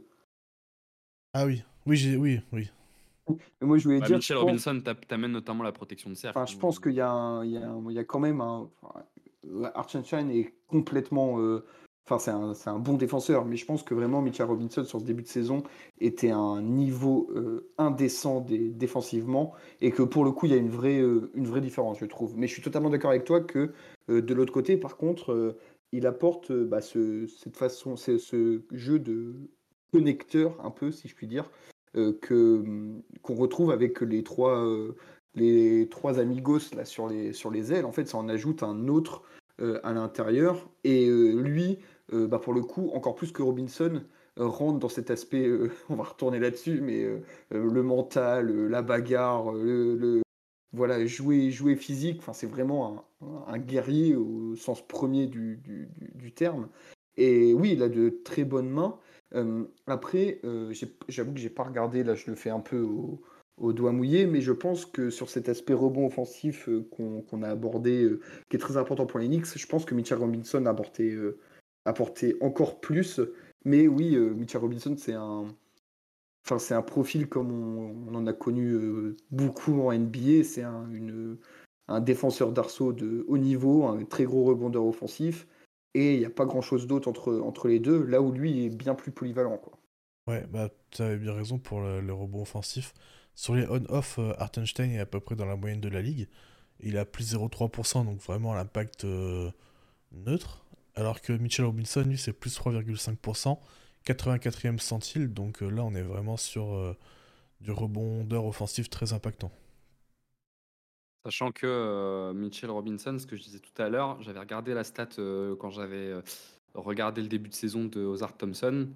Ah oui, oui, j'ai... oui, oui. moi, je voulais bah, dire. Mitchell Robinson t'amène notamment la protection de cercle. je pense qu'il y, y, a quand même un. Archenstein est complètement. Euh, enfin, c'est un, bon défenseur, mais je pense que vraiment Mitchell Robinson sur ce début de saison était à un niveau euh, indécent défensivement et que pour le coup, il y a une vraie, euh, une vraie différence, je trouve. Mais je suis totalement d'accord avec toi que de l'autre côté, par contre, il apporte bah, ce, cette façon, ce jeu de connecteur, un peu, si je puis dire, que qu'on retrouve avec les trois les trois amigos là sur les, sur les ailes, en fait, ça en ajoute un autre euh, à l'intérieur. Et euh, lui, euh, bah, pour le coup, encore plus que Robinson, rentre dans cet aspect, on va retourner là-dessus, mais le mental, la bagarre, le, voilà, jouer, jouer physique, enfin, c'est vraiment un, guerrier au sens premier du, du, du, terme. Et oui, il a de très bonnes mains. après, j'avoue que j'ai pas regardé, là je le fais un peu au, au doigt mouillé, mais je pense que sur cet aspect rebond offensif euh, qu'on a abordé, euh, qui est très important pour les Knicks, je pense que Mitchell Robinson a apporté, euh, apporté encore plus. Mais oui, Mitchell Robinson, c'est un, enfin, un profil comme on, en a connu beaucoup en NBA. C'est un, un défenseur d'arceau de haut niveau, un très gros rebondeur offensif. Et il n'y a pas grand chose d'autre entre, entre les deux, là où lui est bien plus polyvalent. Quoi. Ouais, bah, tu avais bien raison pour le, rebond offensif. Sur les on-off, euh, Artenstein est à peu près dans la moyenne de la ligue. Il a plus 0,3%, donc vraiment l'impact euh, neutre. Alors que Mitchell Robinson, lui, c'est plus 3,5%, 84e centile. Donc euh, là, on est vraiment sur du rebondeur offensif très impactant. Sachant que Mitchell Robinson, ce que je disais tout à l'heure, j'avais regardé la stat quand j'avais regardé le début de saison de Ozark Thompson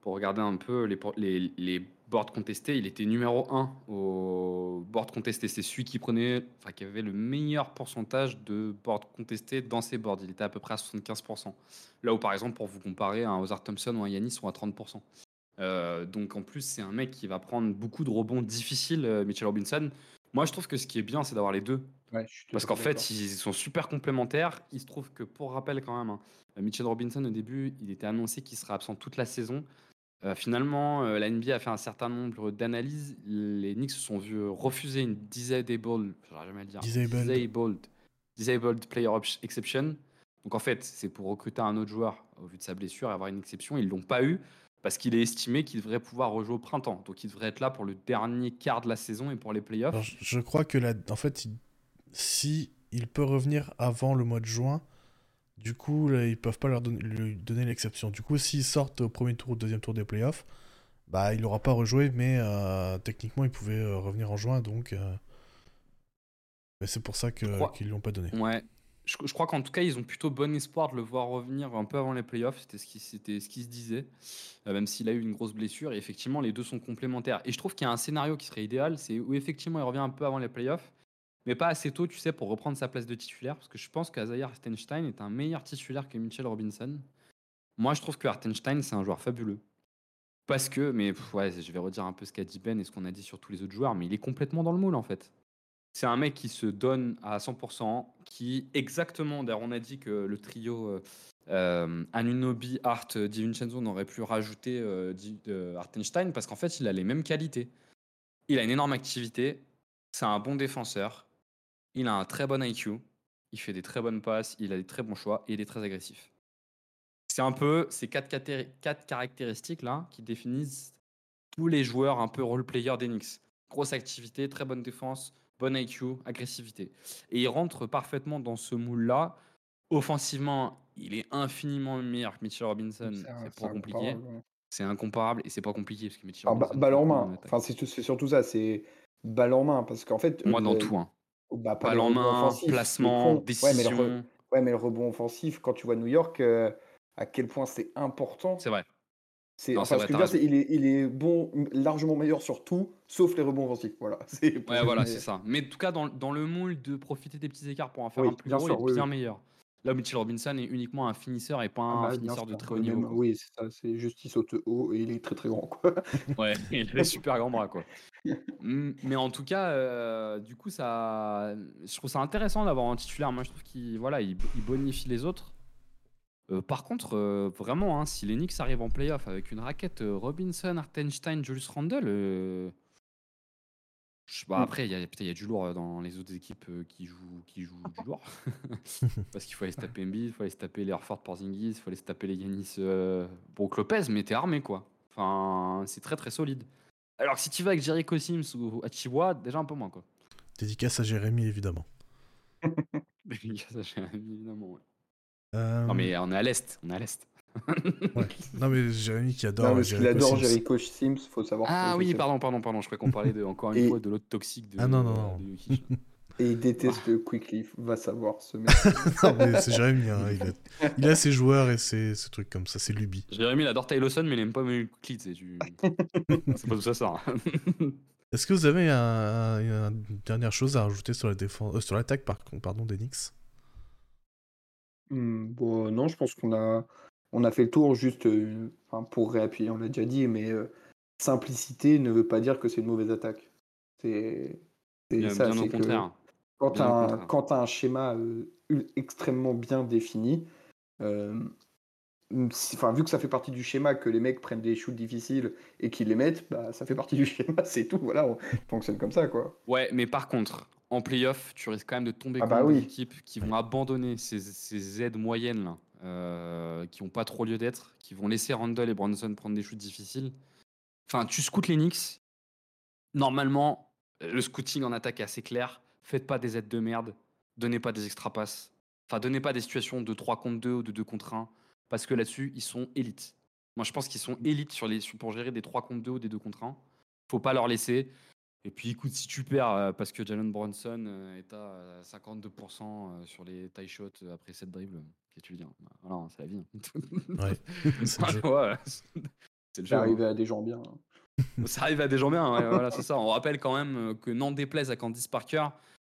pour regarder un peu les, les boards contestés. Il était numéro 1 au board contesté. C'est celui qui prenait, enfin, qui avait le meilleur pourcentage de boards contestés dans ses boards. Il était à peu près à 75%. Là où, par exemple, pour vous comparer, un Ozar Thompson ou un Yanis sont à 30%. Euh, donc en plus, c'est un mec qui va prendre beaucoup de rebonds difficiles, euh, Mitchell Robinson. Moi, je trouve que ce qui est bien, c'est d'avoir les deux. Parce qu'en fait, ils sont super complémentaires. Il se trouve que, pour rappel, quand même, hein, Mitchell Robinson, au début, il était annoncé qu'il serait absent toute la saison. Euh, finalement, euh, la NBA a fait un certain nombre d'analyses. Les Knicks se sont vus refuser une disabled, jamais dire, disabled. disabled, player exception. Donc en fait, c'est pour recruter un autre joueur au vu de sa blessure et avoir une exception. Ils l'ont pas eu parce qu'il est estimé qu'il devrait pouvoir rejouer au printemps. Donc il devrait être là pour le dernier quart de la saison et pour les playoffs. je crois que la... en fait, si il peut revenir avant le mois de juin, du coup, là, ils peuvent pas leur lui donner l'exception. Du coup, s'ils sortent au premier tour ou au deuxième tour des playoffs, bah, il n'aura pas rejoué, mais euh, techniquement, il pouvait euh, revenir en juin, donc. Euh, c'est pour ça qu'ils ne l'ont pas donné. Ouais. Je, crois qu'en tout cas, ils ont plutôt bon espoir de le voir revenir un peu avant les playoffs. C'était ce qui, c'était ce qui se disait, même s'il a eu une grosse blessure. Et effectivement, les deux sont complémentaires. Et je trouve qu'il y a un scénario qui serait idéal, c'est où effectivement il revient un peu avant les playoffs mais pas assez tôt, tu sais, pour reprendre sa place de titulaire, parce que je pense qu'Azaïr Hartenstein est un meilleur titulaire que Mitchell Robinson. Moi, je trouve que Hartenstein, c'est un joueur fabuleux. Parce que, mais ouais, je vais redire un peu ce qu'a dit Ben et ce qu'on a dit sur tous les autres joueurs, mais il est complètement dans le moule en fait. C'est un mec qui se donne à 100%, qui exactement, d'ailleurs on a dit que le trio euh, euh Anunobi, Art, DiVincenzo n'aurait plus rajouté euh, Hartenstein parce qu'en fait il a les mêmes qualités. Il a une énorme activité, c'est un bon défenseur, il a un très bon IQ, il fait des très bonnes passes, il a des très bons choix et il est très agressif. C'est un peu ces quatre, quatre caractéristiques-là qui définissent tous les joueurs un peu role-player d'Enix. Grosse activité, très bonne défense, bon IQ, agressivité. Et il rentre parfaitement dans ce moule-là. Offensivement, il est infiniment meilleur que Mitchell Robinson. C'est pas compliqué. C'est incomparable et c'est pas compliqué parce que Mitchell ah, balle en main. Enfin, c'est surtout ça. C'est balle en main parce qu'en fait. Moi, dans tout. Hein. Bah, pas en main, placement, décision. Ouais mais, le rebond offensif, quand tu vois New York, euh, à quel point c'est important. C'est vrai. C'est, enfin, ce que je veux dire, c'est il est, il est bon, largement meilleur sur tout, sauf les rebonds offensifs. Voilà. C'est, ouais, voilà, c'est ça. Mais en tout cas, dans, dans, le moule de profiter des petits écarts pour en faire un plus gros, il est bien meilleur. Là, Mitchell Robinson est uniquement un finisseur et pas ah un bah, finisseur de très haut niveau. oui, c'est ça. C'est juste il saute haut et il est très très grand. Quoi. ouais, il a super grand bras. Quoi. Mais en tout cas, euh, du coup, ça, je trouve ça intéressant d'avoir un titulaire. Moi, je trouve qu'il voilà, il, bonifie les autres. Euh, par contre, euh, vraiment, hein, si les Knicks arrivent en playoff avec une raquette Robinson, Artenstein, Julius Randle, bah, mmh. après, il y, a, il y a du lourd euh, dans les autres équipes euh, qui jouent, qui jouent du lourd. Parce qu'il faut aller se taper Embiid, il faut aller se taper les Harford Porzingis, il faut aller se taper les Yanis euh, Brook Lopez, mais t'es armé quoi. Enfin, c'est très très solide. Alors que si tu vas avec Jericho Sims ou Achiwa, déjà un peu moins quoi. Dédicace à Jérémy évidemment. Dédicace à Jérémy évidemment, ouais. Non mais on est à l'est, on est à l'est. Non, mais Jérémy qui adore. Non, parce qu'il adore Jericho Sims, faut savoir. Ah oui, pardon, pardon, pardon. Je crois qu'on parlait de, encore une fois de l'autre toxique de. Ah non, non, non. Et il déteste ah. Quickly, va savoir ce mec. non, mais c'est Jérémy, hein, il, a... il, a... ses joueurs et ses, trucs comme ça, c'est Luby. Jérémy, il adore Taylor mais il aime pas Quickly, c'est du... pas tout ça, ça. Est-ce que vous avez un, une dernière chose à rajouter sur la défense, euh, sur l'attaque, par pardon, d'Enix? Hmm, bon, Non, je pense qu'on a on a fait le tour juste euh, pour réappuyer, on l'a déjà dit, mais euh, simplicité ne veut pas dire que c'est une mauvaise attaque. C'est ça, c'est que quand tu as, un schéma euh, extrêmement bien défini, enfin, vu que ça fait partie du schéma que les mecs prennent des shoots difficiles et qu'ils les mettent, bah, ça fait partie du schéma, c'est tout. Voilà, on fonctionne comme ça, quoi. Ouais, mais par contre, en playoff, tu risques quand même de tomber Ah contre bah des équipes qui vont abandonner ces, ces aides moyennes là, euh, qui n'ont pas trop lieu d'être, qui vont laisser Randall et Bronson prendre des shoots difficiles. Enfin, tu scoutes les Knicks. Normalement, le scouting en attaque est assez clair. Faites pas des aides de merde. Donnez pas des extra passes. Enfin, donnez pas des situations de 3 contre 2 ou de 2 contre 1. Parce que là-dessus, ils sont élites. Moi, je pense qu'ils sont élites sur les, pour gérer des 3 contre 2 ou des 2 contre 1. Faut pas leur laisser. Et puis, écoute, si tu perds euh, parce que Jalen Bronson euh, est à euh, 52% euh, sur les tie shots après 7 dribbles, qu'est-ce que tu veux dire? Bah, Voilà, c'est la vie. hein. Ouais, c'est le jeu. Ouais, c'est le jeu. C'est hein. arrivé à des gens bien. Ça arrive à des gens bien, ouais, voilà, c'est ça. On rappelle quand même que n'en déplaise à Candice Parker,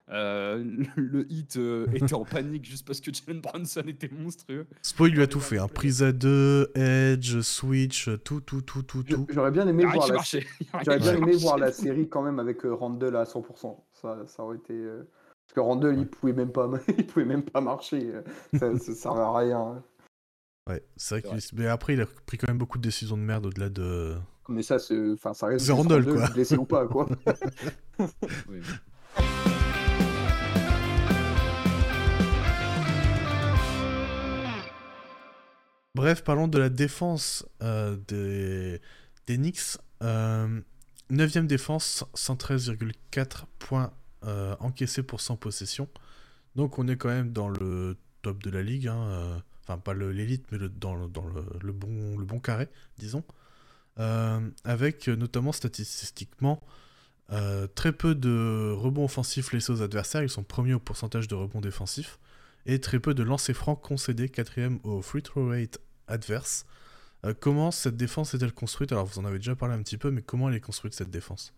euh, le hit euh, était en panique juste parce que Jalen Brunson était monstrueux. Spoil lui a tout fait, hein. prise à deux, edge, switch, tout, tout, tout, tout, tout. J'aurais bien aimé voir la J'aurais bien aimé voir la série quand même avec euh, Randall à 100%. Ça, ça aurait été. Parce que Randall, il pouvait même pas, il pouvait même pas marcher. Ça, ça servait à rien. Ouais, c'est vrai qu'il. Mais après, il a pris quand même beaucoup de décisions de merde au-delà de. Mais ça, c'est, enfin, ça reste. C'est Randall, quoi. blessé ou pas, quoi. Oui. Bref, parlons de la défense euh, des, des Knicks. Euh, 9ème défense, 113,4 points euh, encaissés pour 100 possessions. Donc on est quand même dans le top de la ligue. hein, euh, Enfin, pas l'élite, mais dans, le, bon, le bon carré, disons. Euh, avec euh, notamment statistiquement euh, très peu de rebonds offensifs laissés aux adversaires. Ils sont premiers au pourcentage de rebonds défensifs. Et très peu de lancers francs concédés, quatrième au free throw rate adverse. Euh, comment cette défense est-elle construite? Alors vous en avez déjà parlé un petit peu, mais comment elle est construite cette défense?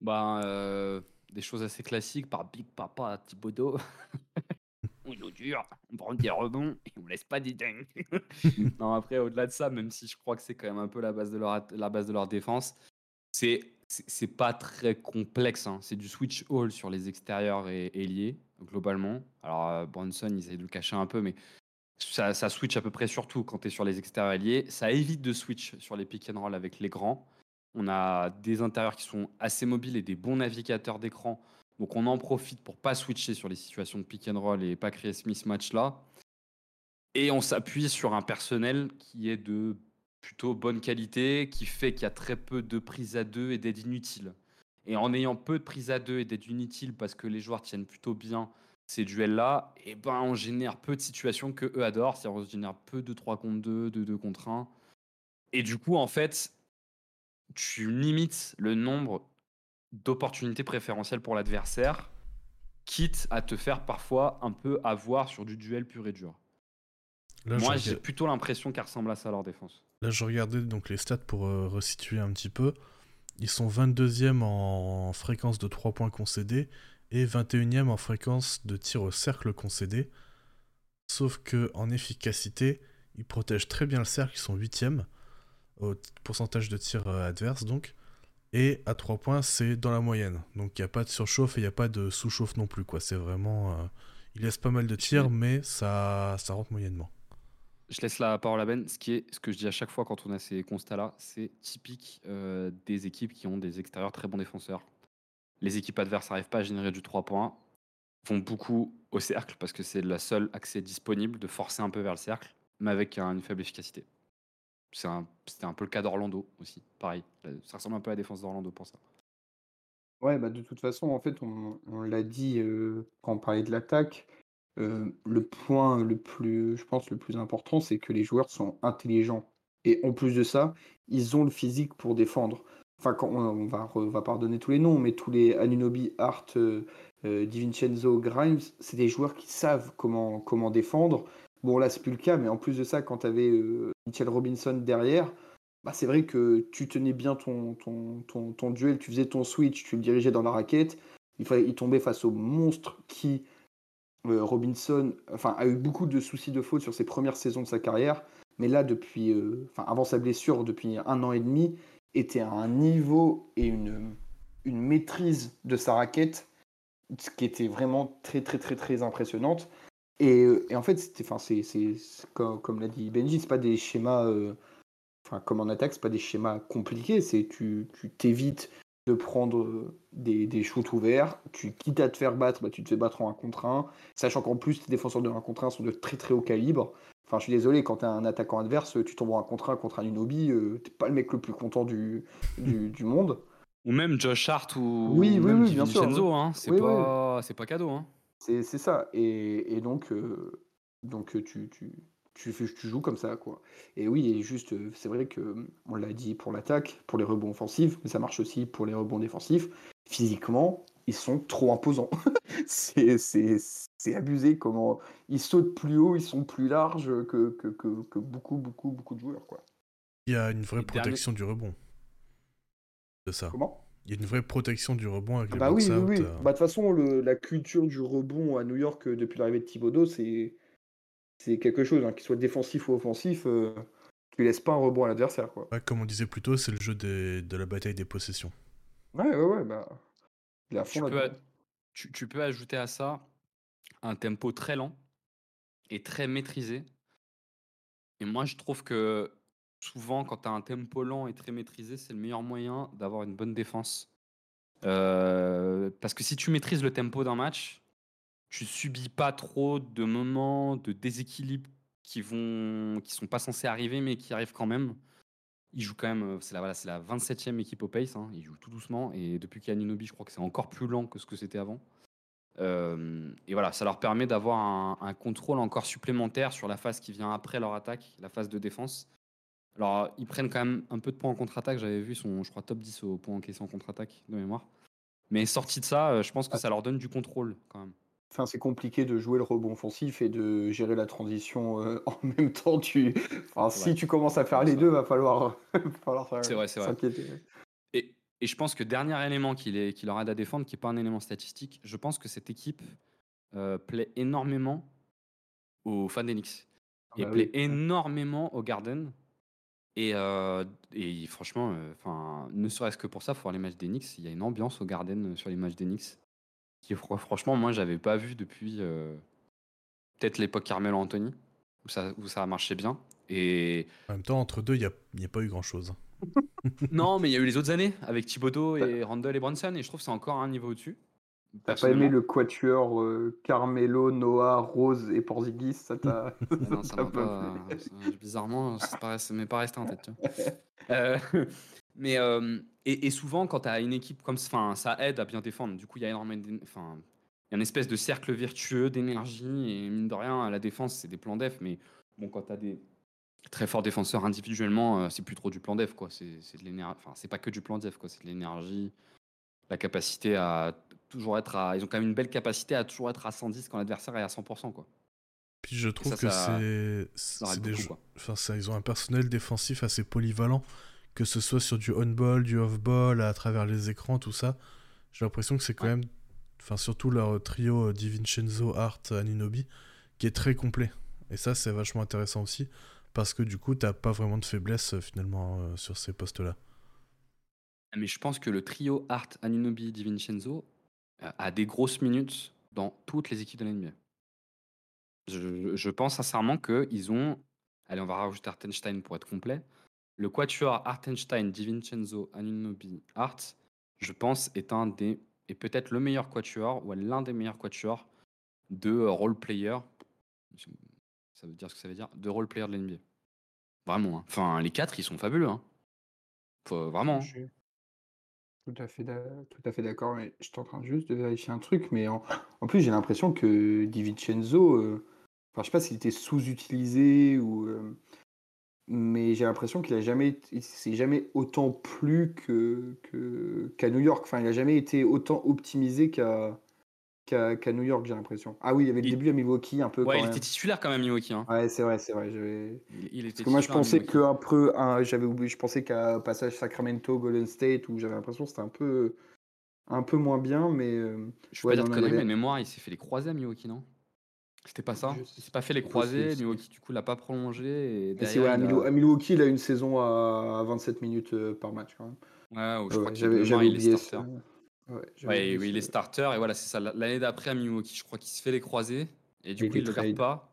Ben, euh, des choses assez classiques par Big Papa Thibodeau. on joue dur, on prend des rebonds et on laisse pas des dunks. non, après, au-delà de ça, même si je crois que c'est quand même un peu la base de leur, la base de leur défense, c'est c'est pas très complexe. hein. C'est du switch all sur les extérieurs et ailiers, globalement. Alors, euh, Bronson, ils essaient de le cacher un peu, mais ça, ça switch à peu près sur tout quand tu es sur les extérieurs ailiers. Ça évite de switch sur les pick and roll avec les grands. On a des intérieurs qui sont assez mobiles et des bons navigateurs d'écran. Donc on en profite pour pas switcher sur les situations de pick and roll et pas créer ce mismatch là. Et on s'appuie sur un personnel qui est de plutôt bonne qualité, qui fait qu'il y a très peu de prises à deux et d'aides inutiles. Et en ayant peu de prises à deux et d'aides inutiles parce que les joueurs tiennent plutôt bien ces duels-là, et ben on génère peu de situations que eux adorent. C'est-à-dire on génère peu de 3 contre 2, de 2 contre 1. Et du coup, en fait, tu limites le nombre d'opportunités préférentielles pour l'adversaire, quitte à te faire parfois un peu avoir sur du duel pur et dur. Là, Moi, j'ai plutôt l'impression qu'elle ressemble à ça leur défense. là, je regardais donc les stats pour euh, resituer un petit peu. Ils sont 22e en fréquence de 3 points concédés et 21e en fréquence de tir au cercle concédé. Sauf que en efficacité, ils protègent très bien le cercle, ils sont 8e au pourcentage de tir euh, adverse donc. Et à 3 points, c'est dans la moyenne. Donc il n'y a pas de surchauffe et il n'y a pas de sous-chauffe non plus. quoi. C'est vraiment. euh, Ils laissent pas mal de tirs, mais ça, ça rentre moyennement. Je laisse la parole à Ben. Ce qui est ce que je dis à chaque fois quand on a ces constats-là, c'est typique euh, des équipes qui ont des extérieurs très bons défenseurs. Les équipes adverses n'arrivent pas à générer du 3 points, vont beaucoup au cercle parce que c'est le seul accès disponible de forcer un peu vers le cercle, mais avec un- une faible efficacité. C'était un, peu le cas d'Orlando aussi, pareil. Ça ressemble un peu à la défense d'Orlando pour ça. Ouais, bah de toute façon, en fait, on, on l'a dit euh, quand on parlait de l'attaque. euh, le point le plus, je pense, le plus important, c'est que les joueurs sont intelligents. Et en plus de ça, ils ont le physique pour défendre. Enfin, quand on, va, on va pardonner tous les noms, mais tous les Anunobi, Hart, euh, euh, DiVincenzo, Grimes, c'est des joueurs qui savent comment, défendre. Bon, là, c'est plus le cas, mais en plus de ça, quand tu avais Mitchell Robinson derrière, bah, c'est vrai que tu tenais bien ton, duel, tu faisais ton switch, tu le dirigeais dans la raquette. Il, fallait, tombait face au monstre qui, euh, Robinson, a eu beaucoup de soucis de faute sur ses premières saisons de sa carrière. Mais là, depuis, euh, avant sa blessure, depuis un an et demi, était à un niveau et une, une maîtrise de sa raquette qui était vraiment très, très, très, très impressionnante. Et, et en fait, c'est, comme, comme l'a dit Benji, c'est pas des schémas, enfin comme en attaque, c'est pas des schémas compliqués. C'est tu, tu t'évites de prendre des, des shoots ouverts. Tu, quittes à te faire battre, bah, tu te fais battre en 1 contre 1. Sachant qu'en plus, tes défenseurs de 1 contre 1 sont de très très haut calibre. Enfin, je suis désolé, quand tu as un attaquant adverse, tu tombes en 1 contre 1 contre un Unobi, euh, t'es pas le mec le plus content du, du, monde. Ou même Josh Hart ou oui, oui, oui, bien hein. c'est pas, pas, cadeau. Hein. C'est ça. Et, et donc, euh, donc tu, tu, tu, tu, joues comme ça, quoi. Et oui, et juste, euh, c'est vrai que on l'a dit pour l'attaque, pour les rebonds offensifs, mais ça marche aussi pour les rebonds défensifs. Physiquement, ils sont trop imposants. c'est abusé comment ils sautent plus haut, ils sont plus larges que, que, que, beaucoup, beaucoup, beaucoup de joueurs, quoi. Il y a une vraie protection du rebond. De ça. Comment? Il y a une vraie protection du rebond avec ah bah oui, oui, oui. Euh. Bah, de toute façon, le, la culture du rebond à New York euh, depuis l'arrivée de Thibodeau, c'est c'est quelque chose, hein, qu'il soit défensif ou offensif, euh, tu laisses pas un rebond à l'adversaire. Quoi. comme on disait plus tôt, c'est le jeu de la bataille des possessions. Ouais, ouais, ouais. Bah, il tu, peux, tu, peux ajouter à ça un tempo très lent et très maîtrisé. Et moi, je trouve que souvent, quand tu as un tempo lent et très maîtrisé, c'est le meilleur moyen d'avoir une bonne défense. Euh, parce que si tu maîtrises le tempo d'un match, tu subis pas trop de moments de déséquilibre qui vont qui sont pas censés arriver mais qui arrivent quand même. Il joue quand même, euh, c'est la, voilà, c'est la 27e équipe au pace, hein. il joue tout doucement et depuis qu'il y a Ninobi, je crois que c'est encore plus lent que ce que c'était avant. Euh, et voilà, ça leur permet d'avoir un, contrôle encore supplémentaire sur la phase qui vient après leur attaque, la phase de défense. Alors, ils prennent quand même un peu de points en contre-attaque. J'avais vu son, je crois, top 10 au point encaissé en contre-attaque de mémoire. Mais sorti de ça, euh, je pense que ça leur donne du contrôle quand même. Enfin, c'est compliqué de jouer le rebond offensif et de gérer la transition euh, en même temps. Tu... Enfin, si tu commences à faire les deux, va falloir, falloir vrai. Et, et, je pense que dernier élément qui, est, qui leur aide à défendre, qui n'est pas un élément statistique, je pense que cette équipe euh, plaît énormément aux fans d'Enix. Et bah plaît énormément aux Garden. Et, euh, et franchement, enfin, ne serait-ce que pour ça, pour les matchs d'Enix, il y a une ambiance au Garden sur les matchs d'Enix qui franchement, moi, j'avais pas vu depuis euh, peut-être l'époque Carmelo Anthony, où ça, où ça a marché bien. Et... En même temps, entre deux, il n'y a, a, pas eu grand-chose. non, mais il y a eu les autres années, avec Thibodeau et Randall et Bronson, et je trouve que c'est encore un niveau au-dessus. T'as pas aimé le quatuor euh, Carmelo, Noah, Rose et Porzingis Ça t'a. non, ça m'a pas. bizarrement, ça m'est pas resté en tête. Tu vois. euh, mais euh, et, souvent, quand tu as une équipe comme ça, ça aide à bien défendre. Du coup, il y a énormément, enfin, il y a une espèce de cercle vertueux d'énergie et mine de rien, à la défense, c'est des plans def. Mais bon, quand tu as des très forts défenseurs individuellement, euh, c'est plus trop du plan def, quoi. C'est de l'énergie. Enfin, c'est pas que du plan def, quoi. C'est de l'énergie, la capacité à toujours être à. Ils ont quand même une belle capacité à toujours être à 110 quand l'adversaire est à 100%, quoi. Puis je trouve que c'est. des Enfin, ça, ils ont un personnel défensif assez polyvalent que ce soit sur du on-ball, du off-ball, à travers les écrans, tout ça. J'ai l'impression que c'est quand même, enfin surtout leur trio euh, DiVincenzo, Art, Aninobi, qui est très complet. Et ça, c'est vachement intéressant aussi, parce que du coup, t'as pas vraiment de faiblesse euh, finalement euh, sur ces postes-là. Mais je pense que le trio Art, Aninobi, DiVincenzo a des grosses minutes dans toutes les équipes de l'NBA. Je, je pense sincèrement qu'ils ont. Allez, on va rajouter Artenstein pour être complet. Le quatuor Artenstein, DiVincenzo, Anunobi, Art, je pense, est un des et peut-être le meilleur quatuor ou l'un des meilleurs quatuors de role player. Ça veut dire ce que ça veut dire? De role player de l'NBA. Vraiment. Hein. Enfin, les quatre, ils sont fabuleux. Hein. vraiment. Hein. tout à fait, d'accord. Mais je suis en train juste de vérifier un truc, mais en, plus, j'ai l'impression que DiVincenzo, euh... enfin, je sais pas s'il était sous-utilisé ou. Euh, mais j'ai l'impression qu'il a jamais, s'est jamais autant plu que, qu'à New York. Enfin, il a jamais été autant optimisé qu'à, qu'à, New York, j'ai l'impression. Ah oui, il y avait le début à Milwaukee un peu. Ouais, il était titulaire quand même Milwaukee. Hein. Ouais, c'est vrai, c'est vrai. Il, était Parce que moi, je pensais qu'un peu, j'avais oublié, je pensais qu'à passage Sacramento, Golden State, où j'avais l'impression que c'était un peu, un peu moins bien, mais. Euh, je peux pas dire de conneries, mais mémoire, il s'est fait les croisés à Milwaukee, non? C'était pas ça. Il s'est pas fait les croisés. Milwaukee, du coup, l'a pas prolongé. Et derrière, à, Milwaukee, il a une saison à 27 minutes euh, par match quand même. Ouais, je crois qu'il est starter. Ouais, oui, il est starter. Et voilà, c'est ça. L'année d'après à Milwaukee, je crois qu'il se fait les croisés. Et du coup, il le garde pas.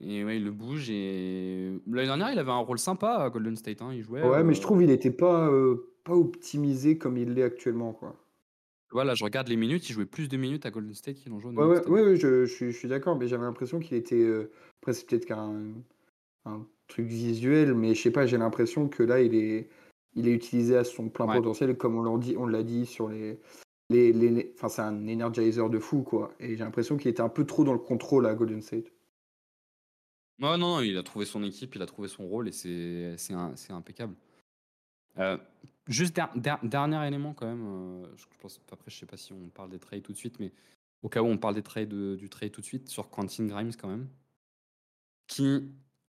Et ouais, il le bouge. Et l'année dernière, il avait un rôle sympa à Golden State. Hein. Il jouait. Ouais, mais je trouve qu'il n'était pas, pas optimisé comme il l'est actuellement, quoi. Voilà, je regarde les minutes, il jouait plus de minutes à Golden State qu'il en joue Ouais, ouais, ouais, je, je, suis, d'accord, mais j'avais l'impression qu'il était. Après, c'est peut-être qu'un un truc visuel, mais je sais pas, j'ai l'impression que là, il est, il est utilisé à son plein potentiel, comme on l'a dit, on l'a dit sur les, les, les, enfin, c'est un energizer de fou, quoi. Et j'ai l'impression qu'il était un peu trop dans le contrôle à Golden State. Non, non, il a trouvé son équipe, il a trouvé son rôle et c'est, c'est, impeccable. Euh, juste dernier élément quand même. Euh, je pense, après, je sais pas si on parle des trades tout de suite, mais au cas où on parle des trades du trade tout de suite sur Quentin Grimes quand même, qui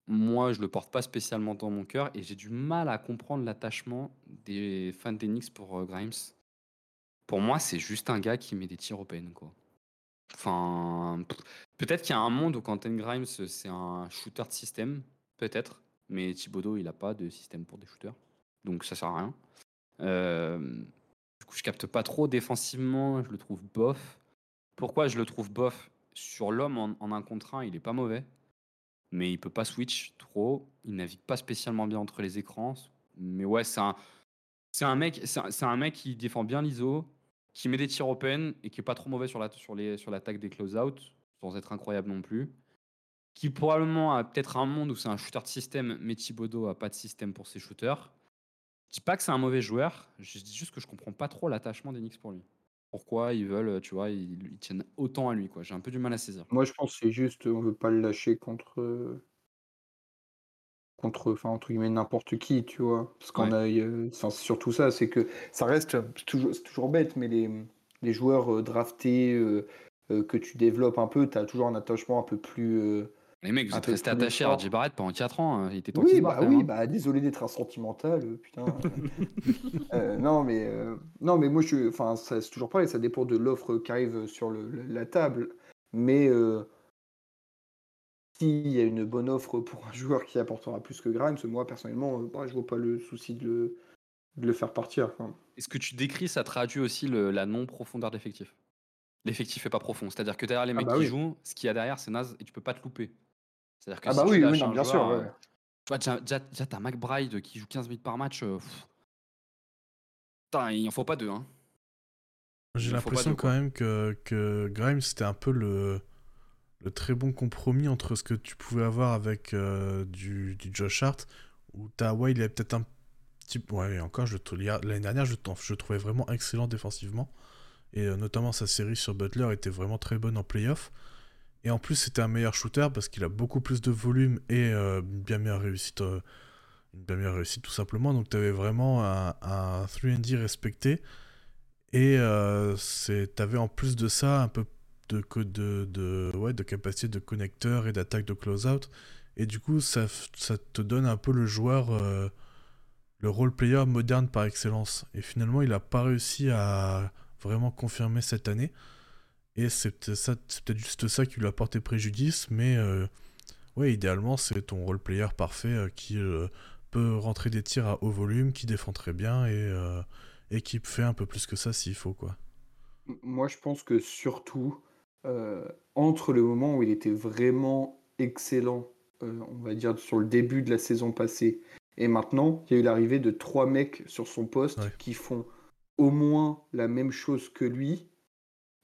moi, je le porte pas spécialement dans mon cœur et j'ai du mal à comprendre l'attachement des fans d'Enix pour euh, Grimes. Pour moi, c'est juste un gars qui met des tirs open, quoi. Enfin, peut-être qu'il y a un monde où Quentin Grimes, c'est un shooter de système, peut-être, mais Thibodeau, il a pas de système pour des shooters, donc ça sert à rien. Euh, du coup, je capte pas trop défensivement, je le trouve bof. Pourquoi je le trouve bof? Sur l'homme en, en un contre un, il est pas mauvais mais il peut pas switch trop. Il navigue pas spécialement bien entre les écrans. Mais ouais, c'est un, mec, c'est un, mec qui défend bien l'ISO, qui met des tirs open et qui est pas trop mauvais sur la, sur les, sur l'attaque des close-out, sans être incroyable non plus. Qui probablement a peut-être un monde où c'est un shooter de système, mais Thibodeau a pas de système pour ses shooters. Je dis pas que c'est un mauvais joueur, je dis juste que je comprends pas trop l'attachement d'Enix pour lui pourquoi ils veulent, tu vois, ils, tiennent autant à lui, quoi. J'ai un peu du mal à saisir. Moi, je pense que c'est juste, on veut pas le lâcher contre, contre, enfin, entre guillemets, n'importe qui, tu vois. Parce qu'on a, c'est surtout ça, c'est que ça reste, toujours, c'est toujours bête, mais les, les joueurs draftés que tu développes un peu, tu as toujours un attachement un peu plus les mecs, vous êtes restés attachés à RJ Barrett pendant 4 ans. Hein. Il était oui, bah, oui, hein. bah, désolé d'être un sentimental, euh, putain. Euh, non, mais, euh, non, mais moi, je, enfin, c'est toujours pareil, ça dépend de l'offre qui arrive sur le, la table. Mais s'il y a une bonne offre pour un joueur qui apportera plus que Grimes, moi, personnellement, bah, je vois pas le souci de le, de le faire partir. Est-ce que tu décris, ça traduit aussi le, la non-profondeur d'effectif? L'effectif est pas profond. C'est-à-dire que derrière les ah mecs bah qui jouent, ce qu'il y a derrière, c'est naze et tu peux pas te louper. C'est-à-dire que ah bah oui, oui bien sûr. Ouais. Tu vois, déjà, t'as McBride qui joue 15 minutes par match. Euh, putain, il en faut pas deux. Hein. J'ai l'impression quand même que, que Grimes, c'était un peu le, le très bon compromis entre ce que tu pouvais avoir avec euh, du, du, Josh Hart, où ouais, il avait peut-être un petit... Ouais, encore, l'année dernière, je, je le trouvais vraiment excellent défensivement. Et euh, notamment sa série sur Butler était vraiment très bonne en playoff. Et en plus, c'était un meilleur shooter parce qu'il a beaucoup plus de volume et euh, une bien meilleure réussite. Euh, une bien meilleure réussite tout simplement. Donc tu avais vraiment un, un 3D respecté. Et euh, tu avais en plus de ça un peu de, capacité de connecteur et d'attaque de close-out. Et du coup, ça, te donne un peu le joueur, euh, le role player moderne par excellence. Et finalement, il n'a pas réussi à vraiment confirmer cette année. Et c'est peut-être juste ça qui lui a porté préjudice, mais euh, ouais, idéalement, c'est ton role player parfait euh, qui euh, peut rentrer des tirs à haut volume, qui défend très bien et, et qui fait un peu plus que ça s'il faut. quoi. Moi, je pense que surtout, entre le moment où il était vraiment excellent, on va dire sur le début de la saison passée, et maintenant, il y a eu l'arrivée de trois mecs sur son poste qui font au moins la même chose que lui,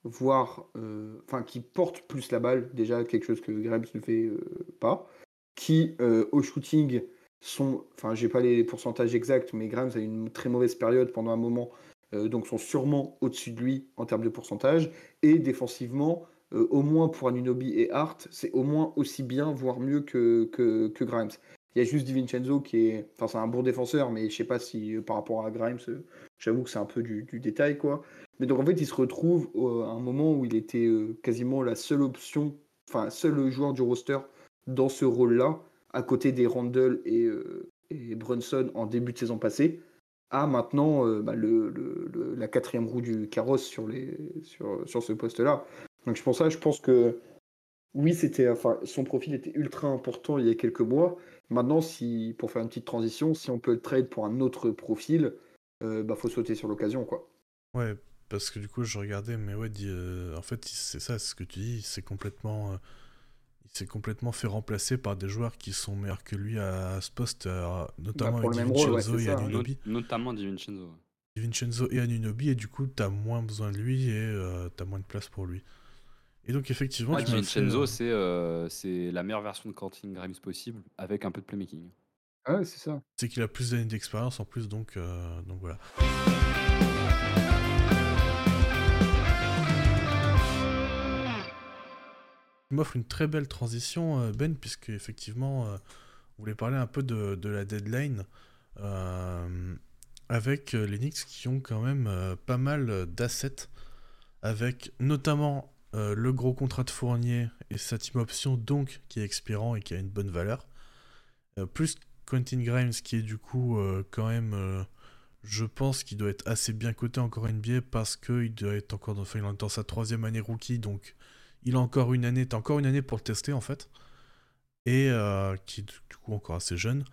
voire euh, enfin qui porte plus la balle, déjà quelque chose que Grimes ne fait euh, pas, qui euh, au shooting sont, enfin j'ai pas les pourcentages exacts, mais Grimes a une très mauvaise période pendant un moment, donc sont sûrement au-dessus de lui en termes de pourcentage, et défensivement, au moins pour Anunobi et Hart, c'est au moins aussi bien, voire mieux que, que, que Grimes. Il y a juste Di qui est, enfin c'est un bon défenseur, mais je sais pas si par rapport à Grimes, j'avoue que c'est un peu du, du, détail quoi. Mais donc en fait, il se retrouve à un moment où il était euh, quasiment la seule option, enfin, seul joueur du roster dans ce rôle-là, à côté des Randall et, euh, et, Brunson en début de saison passée, à maintenant euh, bah, le, le, la quatrième roue du carrosse sur, les, sur, sur ce poste-là. Donc pour ça, je pense que oui, c'était, enfin, son profil était ultra important il y a quelques mois. Maintenant, si, pour faire une petite transition, si on peut le trade pour un autre profil, il bah, faut sauter sur l'occasion, quoi. Ouais, parce que du coup, je regardais, mais ouais, en fait, c'est ça, ce que tu dis, c'est complètement il s'est complètement fait remplacer par des joueurs qui sont meilleurs que lui à, ce poste, notamment bah, avec Vincenzo et Anunobi. Notamment Divincenzo. Vincenzo et Anunobi, et du coup, tu as moins besoin de lui et euh, tu as moins de place pour lui. Et donc, effectivement, ouais, Vincenzo, euh, euh, c'est la meilleure version de Quentin Grimes possible, avec un peu de playmaking. Ah ouais, c'est ça. C'est qu'il a plus d'années d'expérience en plus, donc, donc voilà. m'offre une très belle transition, euh, Ben, puisque effectivement, euh, vous voulez parler un peu de, la deadline euh, avec les Knicks qui ont quand même pas mal d'assets, avec notamment le gros contrat de Fournier et sa team option, donc qui est expirant et qui a une bonne valeur, plus Quentin Grimes qui est du coup quand même je pense qu'il doit être assez bien coté encore NBA parce qu'il doit être encore dans, enfin, dans sa troisième année rookie, donc il a encore une année, t'as encore une année pour le tester en fait. Et euh, qui est du coup encore assez jeune.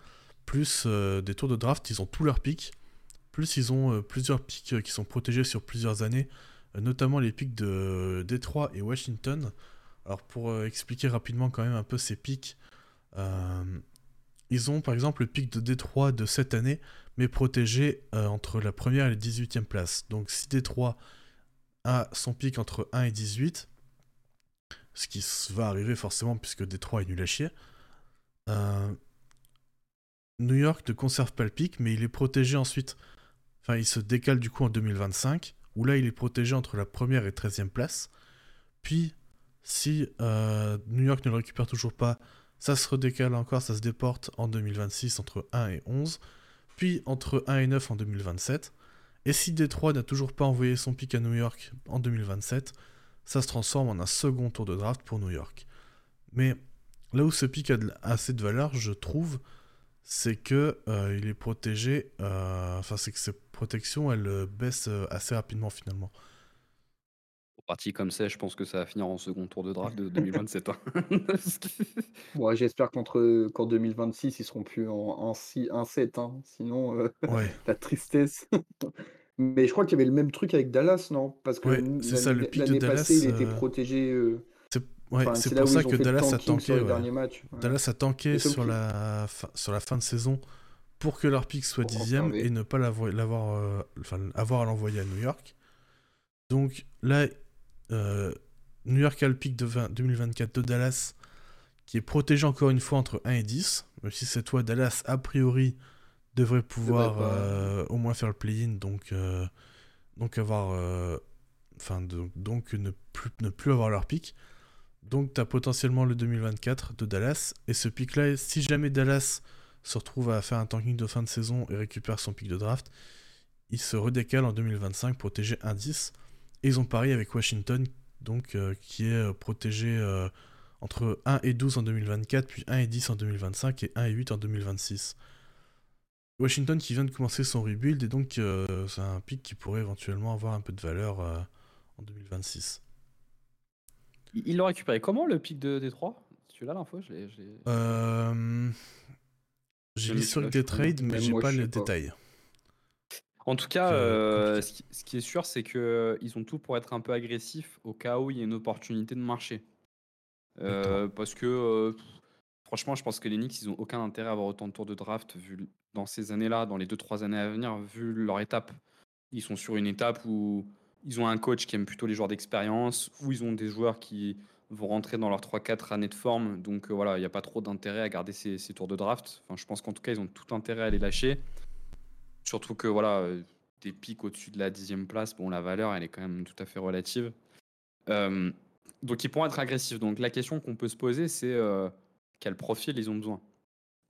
Plus euh, des tours de draft, ils ont tous leurs pics. Plus ils ont euh, plusieurs pics qui sont protégés sur plusieurs années, notamment les pics de Détroit et Washington. Alors pour expliquer rapidement quand même un peu ces pics, ils ont par exemple le pic de Détroit de cette année, mais protégé entre la première et la 18e place. Donc si Détroit a son pic entre 1 et 18, ce qui va arriver forcément puisque Détroit est nul à chier. Euh, New York ne conserve pas le pic, mais il est protégé ensuite. Enfin, il se décale du coup en 2025, où là il est protégé entre la première et 13e place. Puis, si euh, New York ne le récupère toujours pas, ça se redécale encore, ça se déporte en 2026 entre 1 et 11, puis entre 1 et 9 en 2027. Et si Détroit n'a toujours pas envoyé son pic à New York en 2027, ça se transforme en un second tour de draft pour New York. Mais là où ce pic a assez de valeur, je trouve, c'est que euh, il est protégé, euh, enfin c'est que ses protections, elles euh, baissent assez rapidement finalement. Pour partie comme ça, je pense que ça va finir en second tour de draft de 2027. Hein. j'espère qu'en 2026, ils seront plus en, 7, hein. sinon la tristesse. Mais je crois qu'il y avait le même truc avec Dallas, non? Parce que l'année passée, il était euh, protégé. Euh, c'est pour ça que Dallas a tanké. Dallas a tanké sur la, sur la fin de saison pour que leur pick soit dixième et ne pas l'avoir, euh, enfin, avoir à l'envoyer à New York. Donc là, New York a le pick de 2024 de Dallas qui est protégé encore une fois entre 1 et 10. Même si c'est toi, Dallas, a priori, devrait pouvoir euh, au moins faire le play-in, donc, euh, donc avoir. Euh, enfin, donc ne plus, ne plus avoir leur pic. Donc tu as potentiellement le 2024 de Dallas. Et ce pic-là, si jamais Dallas se retrouve à faire un tanking de fin de saison et récupère son pic de draft, il se redécale en 2025, protégé 1-10. Et ils ont pari avec Washington, donc qui est protégé entre 1 et 12 en 2024, puis 1 et 10 en 2025 et 1 et 8 en 2026. Washington qui vient de commencer son rebuild et donc euh, c'est un pic qui pourrait éventuellement avoir un peu de valeur euh, en 2026. Il l'a récupéré comment le pic de Détroit? Tu l'as l'info euh... J'ai l'historique des trades, mais j'ai pas les détails. En tout cas, euh, ce, qui, est sûr, c'est qu'ils ont tout pour être un peu agressifs au cas où il y a une opportunité de marché. parce que Franchement, je pense que les Knicks, ils ont aucun intérêt à avoir autant de tours de draft vu dans ces années-là, dans les 2-3 années à venir, vu leur étape. Ils sont sur une étape où ils ont un coach qui aime plutôt les joueurs d'expérience, où ils ont des joueurs qui vont rentrer dans leurs 3-4 années de forme. Donc euh, voilà, il n'y a pas trop d'intérêt à garder ces, tours de draft. Enfin, je pense qu'en tout cas, ils ont tout intérêt à les lâcher. Surtout que voilà, euh, des pics au-dessus de la dixième place, bon, la valeur, elle est quand même tout à fait relative. Euh, donc ils pourront être agressifs. Donc la question qu'on peut se poser, c'est quel profil ils ont besoin?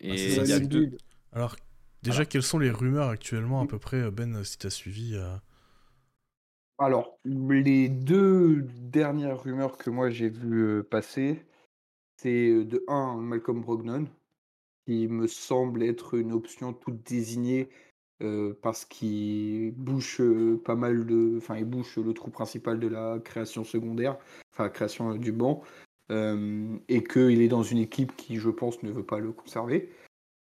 Ah, Et il y a deux. Alors, déjà, quelles sont les rumeurs actuellement, à peu près, Ben, si tu as suivi euh? Alors, les deux dernières rumeurs que moi j'ai vues euh, passer, c'est euh, de un, Malcolm Brognon, qui me semble être une option toute désignée parce qu'il bouche pas mal de. Enfin, il bouche le trou principal de la création secondaire, enfin, création du banc. Euh, et qu'il est dans une équipe qui, je pense, ne veut pas le conserver.